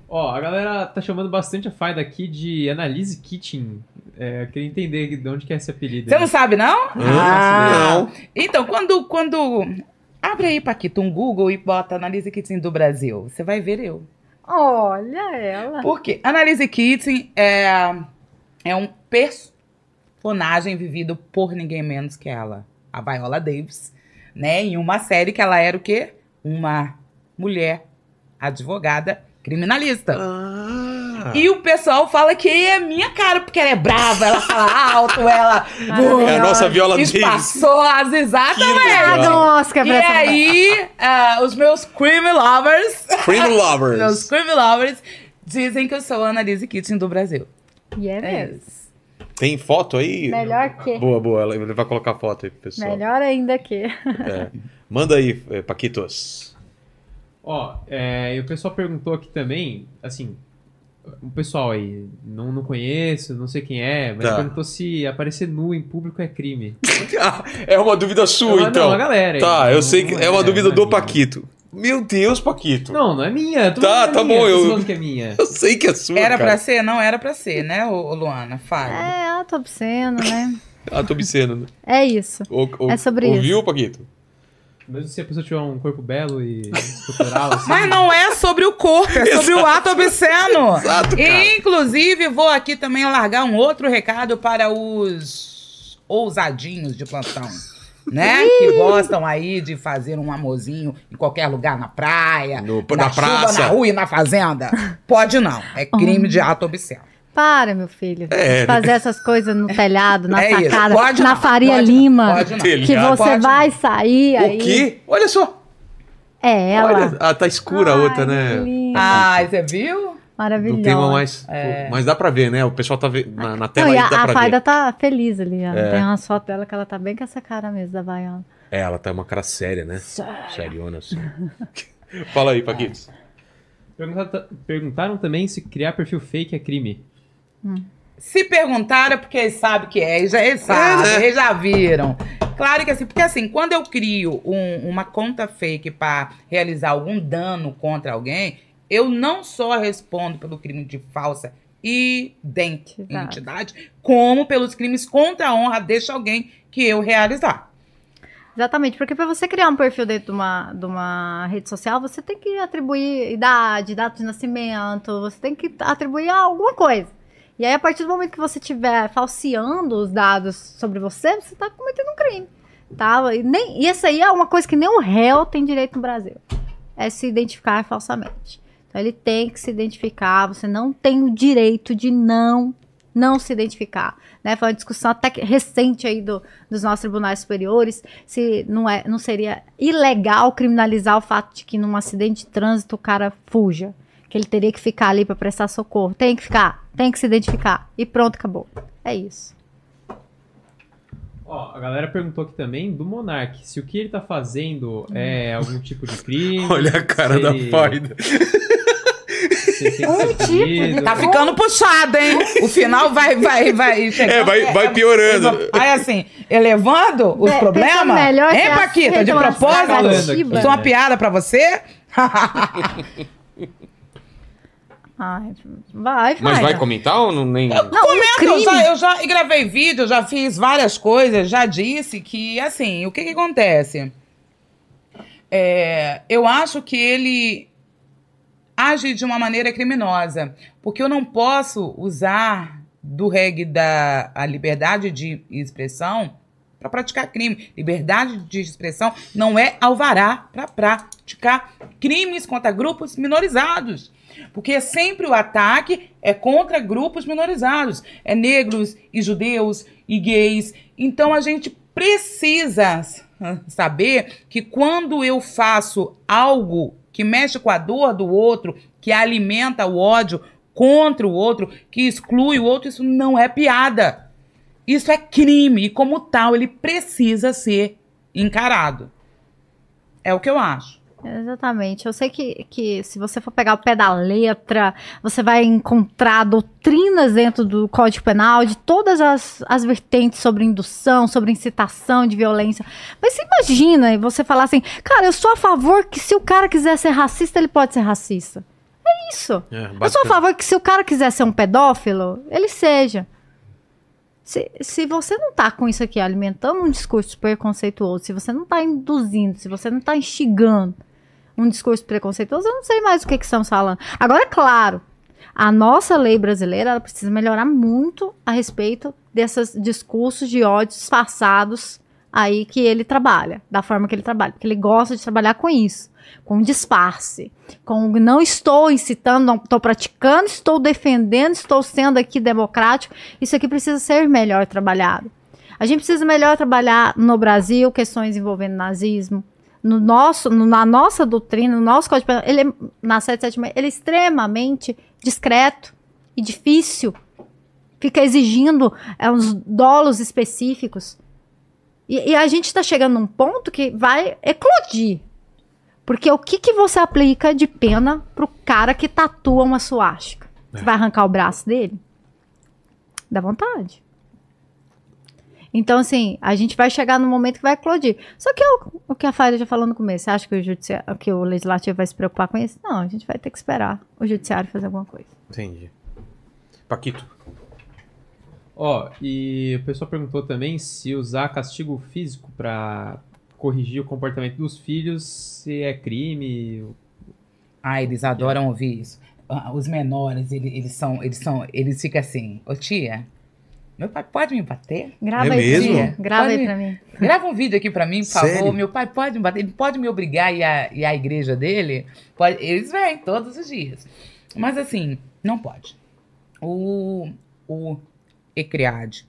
Ó, a galera tá chamando bastante a Faida aqui de Analyse Kitchen. É, eu queria entender de onde que é esse apelido. Você aí. não sabe, não? Não. Então, quando, quando... Abre aí, Paquito, um Google e bota Analise Kitchen do Brasil. Você vai ver eu. Olha ela. Por quê? Analise Kitchen é, é um personagem vivido por ninguém menos que ela, a Viola Davis, né? Em uma série que ela era o quê? Uma mulher advogada criminalista. Ah. E o pessoal fala que é minha cara, porque ela é brava, ela fala alto, ela. É a nossa Viola Davis. Espaçosa, Que exatamente. um Oscar E pra essa mulher. aí, ah, os meus crime lovers, Cream (laughs) meus Lovers. crime lovers, dizem que eu sou a Annalise Kitchen do Brasil. E é É mesmo. isso. Tem foto aí? Melhor que. Boa, boa. Ele vai colocar foto aí pro pessoal. Melhor ainda que. É. Manda aí, eh, Paquitos. Ó, é, e o pessoal perguntou aqui também, assim, o pessoal aí, não, não conheço, não sei quem é, mas Tá. perguntou se aparecer nu em público é crime. (laughs) é uma dúvida sua, Não, então. Não, a galera aí. Tá, eu Não- sei que é uma dúvida é do minha. Paquito. Meu Deus, Paquito. Não, não é minha. tô Tá, é tá minha, bom, tô eu- que é minha. (laughs) Eu sei que é sua, Era cara. pra ser? Não era pra ser, né, ô, Luana? Fale. É, ela tá obsceno, né? (laughs) Tô obsceno. né? É isso. O, o, É sobre ouviu, Paquito? Mesmo se a pessoa tiver um corpo belo e estrutural, assim. Mas não é sobre o corpo, é sobre o ato (laughs) obsceno. Exato, cara. E, inclusive, vou aqui também largar um outro recado para os ousadinhos de plantão. Né? Que gostam aí de fazer um amorzinho em qualquer lugar, na praia, No- na, na chuva, praça. na rua e na fazenda. Pode não. É crime de ato obsceno. Para, meu filho. É, Fazer essas coisas no telhado, na É sacada, Pode na não, Faria pode não, Lima. pode não. Que você Pode vai sair aí. O quê? Olha só. É ela. Olha, ah, tá escura a outra, Ai, né? linda. Ai, você viu? Maravilhosa. Tema mais. É. Mas dá pra ver, né? O pessoal tá na, na tela Não, e aí, a, dá a Faida ver. tá feliz ali. ó. É. Tem umas fotos dela que ela tá bem com essa cara mesmo da Baiana. É, ela tá uma cara séria, né? Seriona, assim. (laughs) Fala aí, Paquitos. Pergunta- Perguntaram também se criar perfil fake é crime. Se perguntaram, é porque eles sabem que é, eles já, eles sabem, né? eles já viram. Claro que assim, porque assim, quando eu crio um- uma conta fake para realizar algum dano contra alguém, eu não só respondo pelo crime de falsa identidade, como pelos crimes contra a honra deste alguém que eu realizar. Exatamente, porque para você criar um perfil dentro de uma, de uma rede social, você tem que atribuir idade, data de nascimento, você tem que atribuir alguma coisa. E aí, a partir do momento que você estiver falseando os dados sobre você, você está cometendo um crime. Tá? E, nem, e isso aí é uma coisa que nem o réu tem direito no Brasil. É se identificar falsamente. Então ele tem que se identificar, você não tem o direito de não não se identificar. Né? Foi uma discussão até que recente aí do, dos nossos tribunais superiores, se não, é, não seria ilegal criminalizar o fato de que num acidente de trânsito o cara fuja. Que ele teria que ficar ali para prestar socorro. Tem que ficar, tem que se identificar. E pronto, acabou. É isso. Ó, a galera perguntou aqui também do Monark, se o que ele tá fazendo é algum tipo de crime. (laughs) Olha a cara se da ele- Faida. Se ele tem que ser tipo. Tá ficando puxado, hein? O final vai, vai, vai. chegando- É, vai- vai piorando. Vai assim, elevando os É, problemas. melhor Hein, Paquita? De propósito? é uma piada pra você? (laughs) Ai, vai, vai. Mas vai comentar ou não, nem... Não, um Comenta, eu já, eu já gravei vídeo, já fiz várias coisas, já disse que, assim, o que que acontece? É, eu acho que ele age de uma maneira criminosa, porque eu não posso usar do reggae da a liberdade de expressão para praticar crime. Liberdade de expressão não é alvará para praticar crimes contra grupos minorizados. Porque sempre o ataque é contra grupos minorizados. É negros e judeus e gays. Então a gente precisa (laughs) saber que quando eu faço algo que mexe com a dor do outro, que alimenta o ódio contra o outro, que exclui o outro, isso não é piada. Isso é crime e, como tal, ele precisa ser encarado. É o que eu acho. Exatamente. Eu sei que, que se você for pegar o pé da letra, você vai encontrar doutrinas dentro do Código Penal de todas as, as vertentes sobre indução, sobre incitação de violência. Mas você imagina você falar assim, cara, eu sou a favor que se o cara quiser ser racista, ele pode ser racista. É isso. É, Eu sou a favor que se o cara quiser ser um pedófilo, ele seja. Se, se você não tá com isso aqui alimentando um discurso preconceituoso, se você não tá induzindo, se você não tá instigando um discurso preconceituoso, eu não sei mais o que, que estamos falando. Agora, é claro, a nossa lei brasileira ela precisa melhorar muito a respeito desses discursos de ódio disfarçados aí que ele trabalha, da forma que ele trabalha, porque ele gosta de trabalhar com isso, com disfarce, com não estou incitando, não estou praticando, estou defendendo, estou sendo aqui democrático. Isso aqui precisa ser melhor trabalhado. A gente precisa melhor trabalhar no Brasil questões envolvendo nazismo, no nosso, no- na nossa doutrina, no nosso código penal, ele é, na 776, ele é extremamente discreto e difícil. Fica exigindo é, uns dolos específicos. E, e a gente está chegando num ponto que vai eclodir. Porque o que, que você aplica de pena pro cara que tatua uma suástica? Você vai arrancar o braço dele? Dá vontade. Então, assim, a gente vai chegar num momento que vai eclodir. Só que é o, o que a Faira já falou no começo. Você acha que o, judici- que o legislativo vai se preocupar com isso? Não, a gente vai ter que esperar o judiciário fazer alguma coisa. Entendi. Paquito. Ó, e o pessoal perguntou também se usar castigo físico pra corrigir o comportamento dos filhos, se é crime. Ah, eles adoram ouvir isso. Ah, Os menores, ele- eles, são, eles são, eles ficam assim, ô tia, meu pai pode me bater? Grava É aí mesmo? Grava aí Pode- pra mim. Grava um vídeo aqui pra mim, por favor. Meu pai pode me bater, ele pode me obrigar a ir à, ir à igreja dele? Pode, eles vêm todos os dias. Mas assim, não pode. O, o ECRIAD,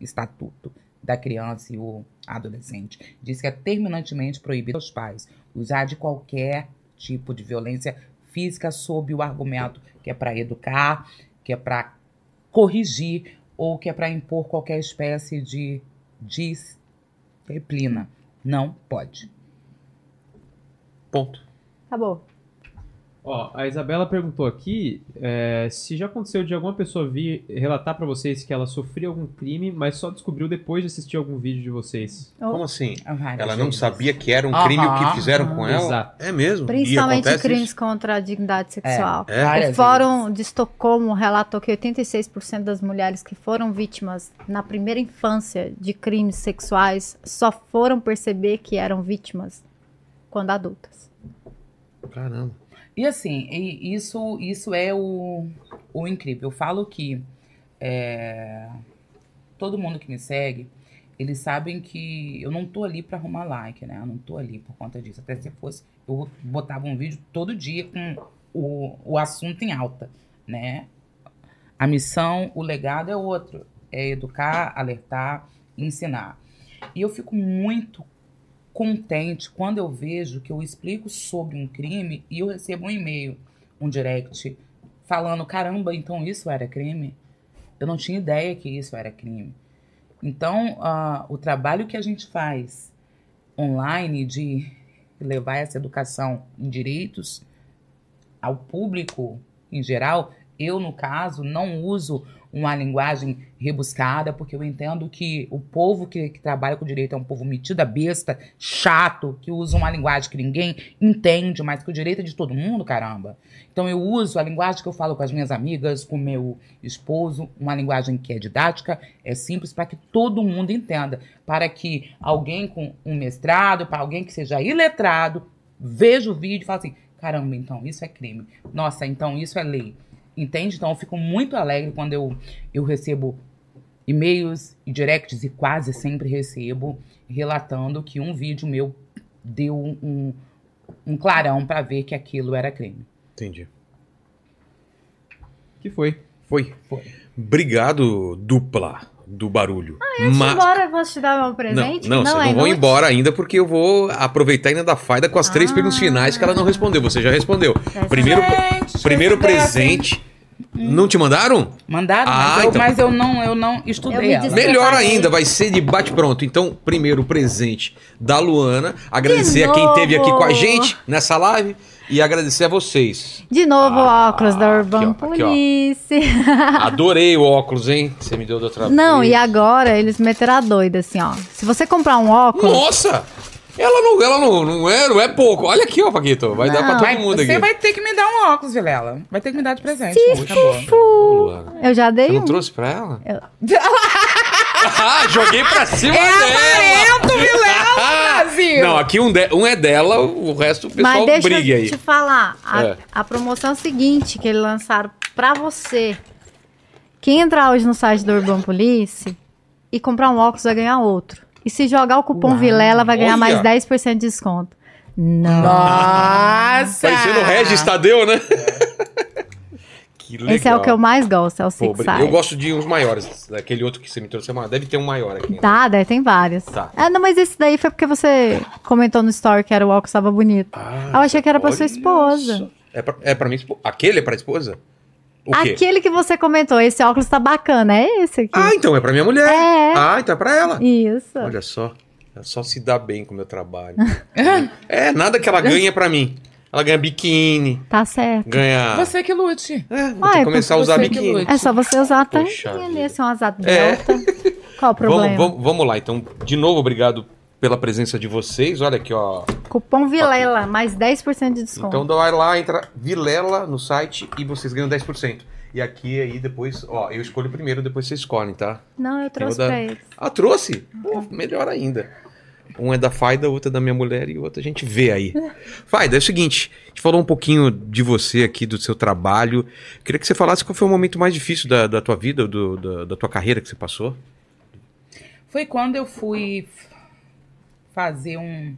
Estatuto da Criança e o Adolescente, diz que é terminantemente proibido aos pais usar de qualquer tipo de violência física sob o argumento que é para educar, que é para corrigir ou que é para impor qualquer espécie de disciplina. Não pode. Ponto. Acabou. Ó, a Isabela perguntou aqui é, se já aconteceu de alguma pessoa vir relatar pra vocês que ela sofreu algum crime, mas só descobriu depois de assistir algum vídeo de vocês. Como assim? Várias Ela não vezes. sabia que era um Aham. crime o que fizeram com ela? Exato. É mesmo? Principalmente crimes isso? contra a dignidade sexual. É? Várias O Fórum de Estocolmo relatou que 86% das mulheres que foram vítimas na primeira infância de crimes sexuais só foram perceber que eram vítimas quando adultas. Caramba. E assim, e isso, isso é o, o incrível. Eu falo que é, todo mundo que me segue, eles sabem que eu não tô ali pra arrumar like, né? Eu não tô ali por conta disso. Até se fosse, eu botava um vídeo todo dia com o, o assunto em alta, né? A missão, o legado é outro. É educar, alertar, ensinar. E eu fico muito contente quando eu vejo que eu explico sobre um crime e eu recebo um e-mail, um direct, falando: caramba, então isso era crime? Eu não tinha ideia que isso era crime. Então, ah, o trabalho que a gente faz online de levar essa educação em direitos ao público em geral, eu, no caso, não uso uma linguagem rebuscada, porque eu entendo que o povo que, que trabalha com direito é um povo metido a besta, chato, que usa uma linguagem que ninguém entende, mas que o direito é de todo mundo, caramba. Então eu uso a linguagem que eu falo com as minhas amigas, com meu esposo, uma linguagem que é didática, é simples, para que todo mundo entenda. Para que alguém com um mestrado, para alguém que seja iletrado, veja o vídeo e fale assim: caramba, então isso é crime. Nossa, então isso é lei. Entende? Então eu fico muito alegre quando eu, eu recebo e-mails e directs, e quase sempre recebo, relatando que um vídeo meu deu um, um clarão para ver que aquilo era crime. Entendi. Que foi? Foi. Foi. Obrigado, dupla do barulho. Antes Ma- de embora, eu posso te dar meu Não, presente? não, vocês é não vão inútil? embora ainda porque eu vou aproveitar ainda da faida com as três Ah. perguntas finais que ela não respondeu. Você já respondeu. Primeiro, Gente, primeiro presente. Não te mandaram? Mandaram, Ah, mas, eu, então. mas eu não, eu não Eu estudei dis- Melhor ainda, vai ser de bate-pronto. Então, primeiro presente da Luana. Agradecer a quem esteve aqui com a gente nessa live e agradecer a vocês. De novo, Ah, o óculos da Urban aqui, ó, aqui, ó. Police. (laughs) Adorei o óculos, hein? Você me deu da outra Não, vez. e agora eles meteram a doida, assim, ó. Se você comprar um óculos. Nossa! Ela não, ela não, não, é, não é pouco. Olha aqui, ó, Paquito. Vai dar pra Não. todo mundo você aqui. vai ter que me dar um óculos, Vilela. Vai ter que me dar de presente. Sim, acabou. Eu já Você dei não um. trouxe pra ela? Eu- (laughs) (laughs) joguei pra cima É dela! amarelo, Vilela, (laughs) Brasil! Não, aqui um, de- um é dela, o resto o pessoal Mas deixa briga eu aí. te falar. A, É. a promoção é seguinte, que eles lançaram pra você. Quem entrar hoje no site do Urban Police e comprar um óculos vai ganhar outro. E se jogar o cupom Uau. Vilela, vai ganhar Olha. mais 10% de desconto. Não. Nossa! Parecendo o Regis Tadeu, né? Que legal. Esse é o que eu mais gosto, é o Six obri- Eu gosto de uns maiores. Aquele outro que você me trouxe é maior. Deve ter um maior aqui. né? Tá, daí tem vários. Tá. Ah, não, mas esse daí foi porque você comentou no story que era o óculos estava bonito. Ah, Eu achei que era pra sua esposa. só. É pra, é pra minha esposa? Aquele é pra esposa? Aquele que você comentou, esse óculos tá bacana, é esse aqui. Ah, então é pra minha mulher. É. Ah, então é pra ela. Isso. Olha só. Ela só se dá bem com o meu trabalho. (laughs) é, nada que ela ganha é pra mim. Ela ganha biquíni, Tá certo. ganha. Você que lute. É, vou ter Ué, que começar a usar biquíni. É só você usar a tanquinha ali, vida. assim, umas asa É. (laughs) Qual o problema? Vamos, vamos, vamos lá, então, de novo, obrigado pela presença de vocês. Olha aqui, ó. Cupom Vilela, mais 10% de desconto. Então vai lá, entra Vilela no site e vocês ganham 10%. E aqui aí depois, ó, eu escolho primeiro, depois vocês escolhem, tá? Não, eu trouxe Eu da- pra eles. Ah, trouxe? Pô, melhor ainda. Um é da Faida, outro é da minha mulher e o outro a gente vê aí. Faida, é o seguinte, a gente falou um pouquinho de você aqui, do seu trabalho. Queria que você falasse qual foi o momento mais difícil da, da tua vida, do, da, da tua carreira que você passou. Foi quando eu fui fazer um,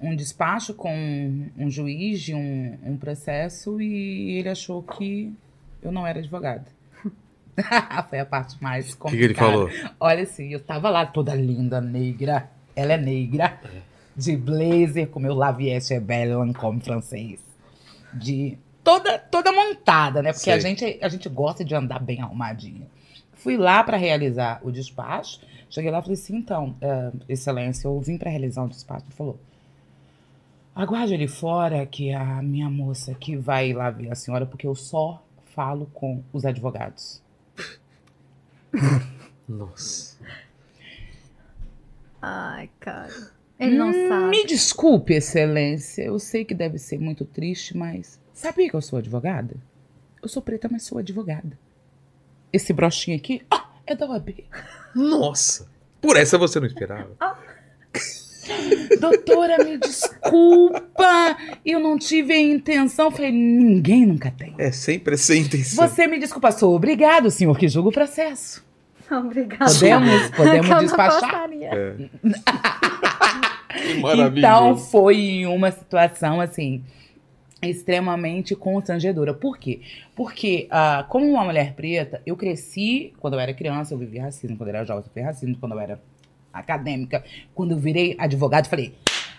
um despacho com um, um juiz de um, um processo e ele achou que eu não era advogada. (laughs) Foi a parte mais O que, complicada. que ele falou? Olha assim, eu tava lá toda linda, negra. Ela é negra. De blazer, com meu Laviette é belle Lancôme francês. De toda toda montada, né? Porque Sei. a gente a gente gosta de andar bem arrumadinha. Fui lá para realizar o despacho. Cheguei lá e falei assim, então, eh, excelência, eu vim para realizar um despacho. Ele falou, aguarde ali fora que a minha moça aqui vai lá ver a senhora, porque eu só falo com os advogados. (laughs) Nossa. Ai, cara. Ele não Hum, sabe. Me desculpe, excelência. Eu sei que deve ser muito triste, mas sabia que eu sou advogada? Eu sou preta, mas sou advogada. Esse brochinho aqui, ah, é da OAB. Nossa. Por essa você não esperava. Doutora, me desculpa. Eu não tive a intenção. Falei, ninguém nunca tem. É sempre sem intenção. Você me desculpa, sou obrigado, senhor, que julga o processo. (laughs) Obrigada. Podemos, podemos despachar? É. (laughs) Então foi uma situação assim extremamente constrangedora. Por quê? Porque ah, como uma mulher preta, eu cresci quando eu era criança, eu vivi racismo, quando eu era jovem, eu vivi racismo, quando eu era acadêmica, quando eu virei advogado, falei: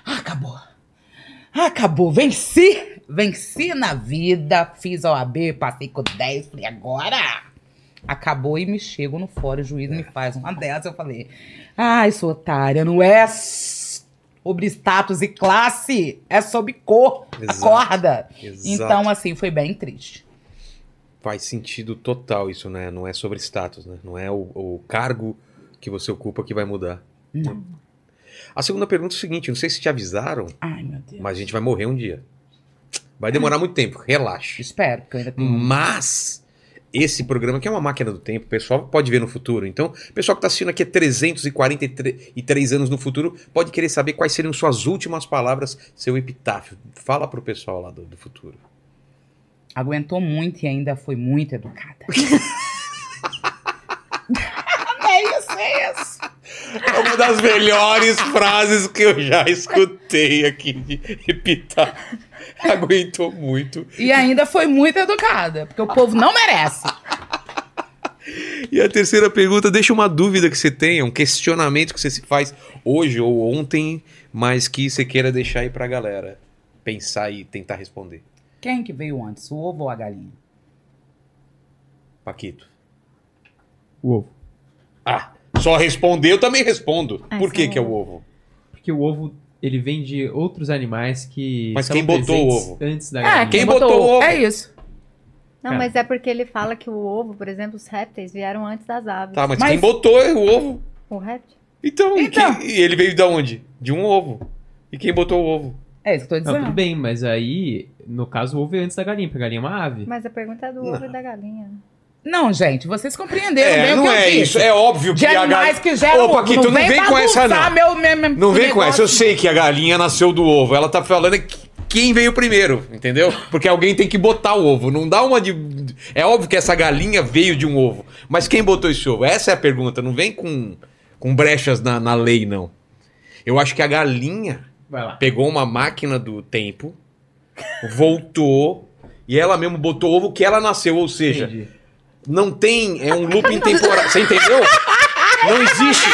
ah, acabou. Acabou, venci! Venci na vida, fiz a OAB, passei com 10, falei, agora! Acabou e me chego no fórum, o juiz me faz uma dessas, eu falei, ai, sou otária, não é sobre status e classe, é sobre cor, Exato. acorda! Exato. Então, assim, foi bem triste. Faz sentido total isso, né? Não é sobre status, né? Não é o, o cargo que você ocupa que vai mudar. Não. A segunda pergunta é o seguinte: não sei se te avisaram, Ai, meu Deus. mas a gente vai morrer um dia. Vai demorar muito tempo, relaxa. Espero, porque eu ainda tenho... Mas esse programa que é uma máquina do tempo, o pessoal pode ver no futuro. Então, o pessoal que está assistindo aqui há 343 anos no futuro pode querer saber quais seriam suas últimas palavras, seu epitáfio. Fala pro pessoal lá do, do futuro. Aguentou muito e ainda foi muito educada. (laughs) (laughs) é isso, é isso. É uma das melhores frases que eu já escutei aqui de epitáfio. Aguentou muito. E ainda foi muito educada, porque o povo não merece. E a terceira pergunta deixa uma dúvida que você tenha, um questionamento que você se faz hoje ou ontem, mas que você queira deixar aí pra galera pensar e tentar responder. Quem que veio antes, o ovo ou a galinha? Paquito. O ovo. Ah, só responder, eu também respondo. Ah, Por que que é o ovo? Porque o ovo, ele vem de outros animais que Mas são quem botou o ovo? antes da É, galinha. quem botou o ovo? É isso. Não, Cara. mas é porque ele fala que o ovo, por exemplo, os répteis vieram antes das aves. Tá, mas, Mas- quem botou o ovo? O réptil? Então, Então. quem- e ele veio de onde? De um ovo. E quem botou o ovo? É isso que eu tô Não, dizendo. tudo bem, mas aí, no caso, o ovo é antes da galinha, porque a galinha é uma ave. Mas a pergunta é do Não. ovo e da galinha. Não, gente, vocês compreenderam bem É, o não que eu é disse. isso. É óbvio que De a galinha... que geram Ô, Paquito, ovo. não vem com essa, não. Meu, meu, meu, Não vem com essa. Eu sei que a galinha nasceu do ovo. Ela tá falando que quem veio primeiro, entendeu? Porque alguém tem que botar o ovo. Não dá uma de. É óbvio que essa galinha veio de um ovo. Mas quem botou esse ovo? Essa é a pergunta. Não vem com, com brechas na, na lei, não. Eu acho que a galinha Vai lá. pegou uma máquina do tempo, voltou. E ela mesmo botou o ovo que ela nasceu, ou seja, Entendi. Não tem, é um looping temporal. Você entendeu? Não existe,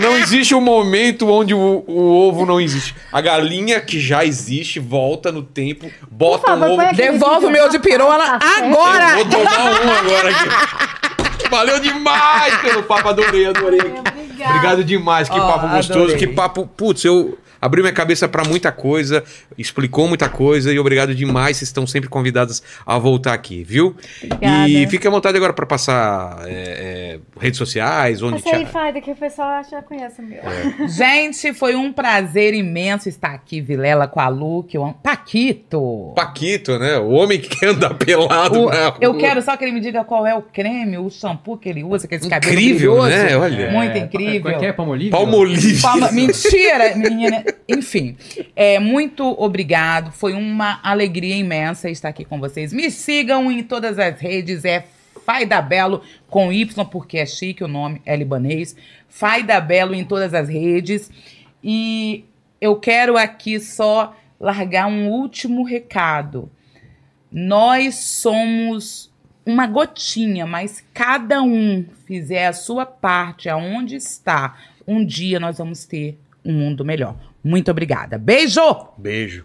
não existe um momento onde o, o ovo não existe. A galinha que já existe volta no tempo, bota favor, um ovo. Devolve o meu de pirola certo. agora! Eu vou tomar um agora aqui. Valeu demais pelo papo, adorei, adorei. Obrigada. Obrigado demais, que Ó, papo gostoso, adorei. que papo. Putz, eu abriu minha cabeça pra muita coisa, explicou muita coisa e obrigado demais. Vocês estão sempre convidadas a voltar aqui, viu? Obrigada. E fique à vontade agora pra passar é, é, redes sociais, onde Essa aí. Fada, que o pessoal já conhece o meu. (laughs) Gente, foi um prazer imenso estar aqui, Vilela, com a Lu, que eu amo. Paquito! Paquito, né? O homem que quer andar pelado O- na rua. eu quero só que ele me diga qual é o creme, o shampoo que ele usa, que esse cabelo Incrível, brilhoso. né? Olha. Muito É, incrível. Qual é que é? Palmolive? Palmolive. Palma- (laughs) Mentira, menina. Enfim, é, muito obrigado. Foi uma alegria imensa estar aqui com vocês. Me sigam em todas as redes. É Faida Belo com Y, porque é chique o nome, é libanês. Faida Belo em todas as redes. E eu quero aqui só largar um último recado. Nós somos uma gotinha, mas cada um fizer a sua parte aonde está, um dia nós vamos ter um mundo melhor. Muito obrigada. Beijo! Beijo.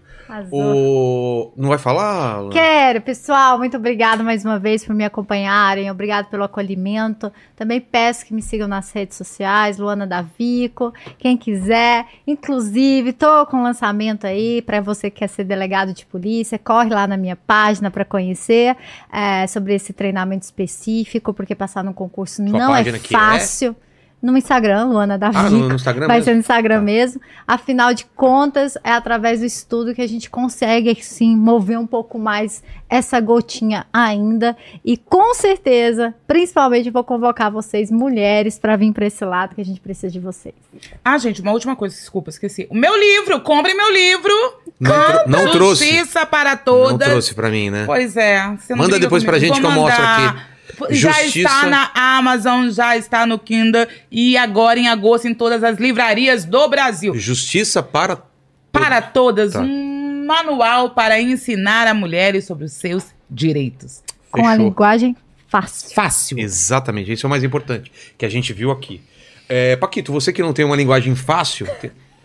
O... Não vai falar? Alan? Quero, pessoal, muito obrigada mais uma vez por me acompanharem, obrigado pelo acolhimento. Também peço que me sigam nas redes sociais, Luana Davico, quem quiser. Inclusive, tô com lançamento aí para você que quer ser delegado de polícia, corre lá na minha página para conhecer é, sobre esse treinamento específico, porque passar no concurso Sua não é página que é? No Instagram, Luana Davico. Ah, no, no Instagram Vai mesmo? ser no Instagram Tá. mesmo. Afinal de contas, é através do estudo que a gente consegue, sim, mover um pouco mais essa gotinha ainda. E com certeza, principalmente, vou convocar vocês, mulheres, para vir para esse lado que a gente precisa de vocês. Ah, gente, uma última coisa, desculpa, esqueci. O meu livro, comprem meu livro. Não, não trouxe. Justiça para Não todas. trouxe pra mim, né? Pois é. você não Manda depois pra comigo. gente Vou que eu mostro mandar. Aqui. Já Justiça- está na Amazon, já está no Kindle e agora em agosto em todas as livrarias do Brasil. Justiça para. Para todas, Tá. um manual para ensinar a mulheres sobre os seus direitos. Com a Fechou. linguagem fácil. Fácil. Exatamente, isso é o mais importante, que a gente viu aqui. É, Paquito, você que não tem uma linguagem fácil,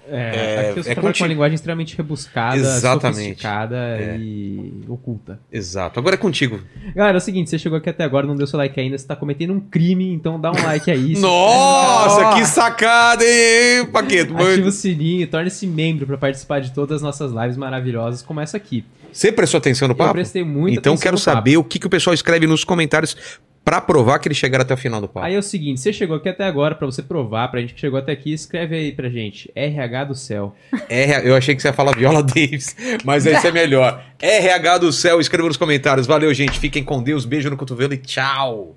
É, aqui eu é só trabalho com contigo. uma linguagem extremamente rebuscada, Exatamente. sofisticada É. e oculta. exato. Agora é contigo. Galera, é o seguinte, você chegou aqui até agora, não deu seu like ainda, você tá cometendo um crime, então dá um like aí. (laughs) Nossa, que sacada, hein, Paquito? Ativa o sininho, torne-se membro pra participar de todas as nossas lives maravilhosas, como essa aqui. Você prestou atenção no Eu papo? prestei muito Então quero saber o que, que o pessoal escreve nos comentários pra provar que eles chegaram até o final do papo. Aí é o seguinte, você chegou aqui até agora, pra você provar, pra gente que chegou até aqui, escreve aí pra gente, RH do céu. R, eu achei que você ia falar Viola (laughs) Davis, mas esse é melhor. RH do céu, escreva nos comentários. Valeu, gente. Fiquem com Deus. Beijo no cotovelo e tchau.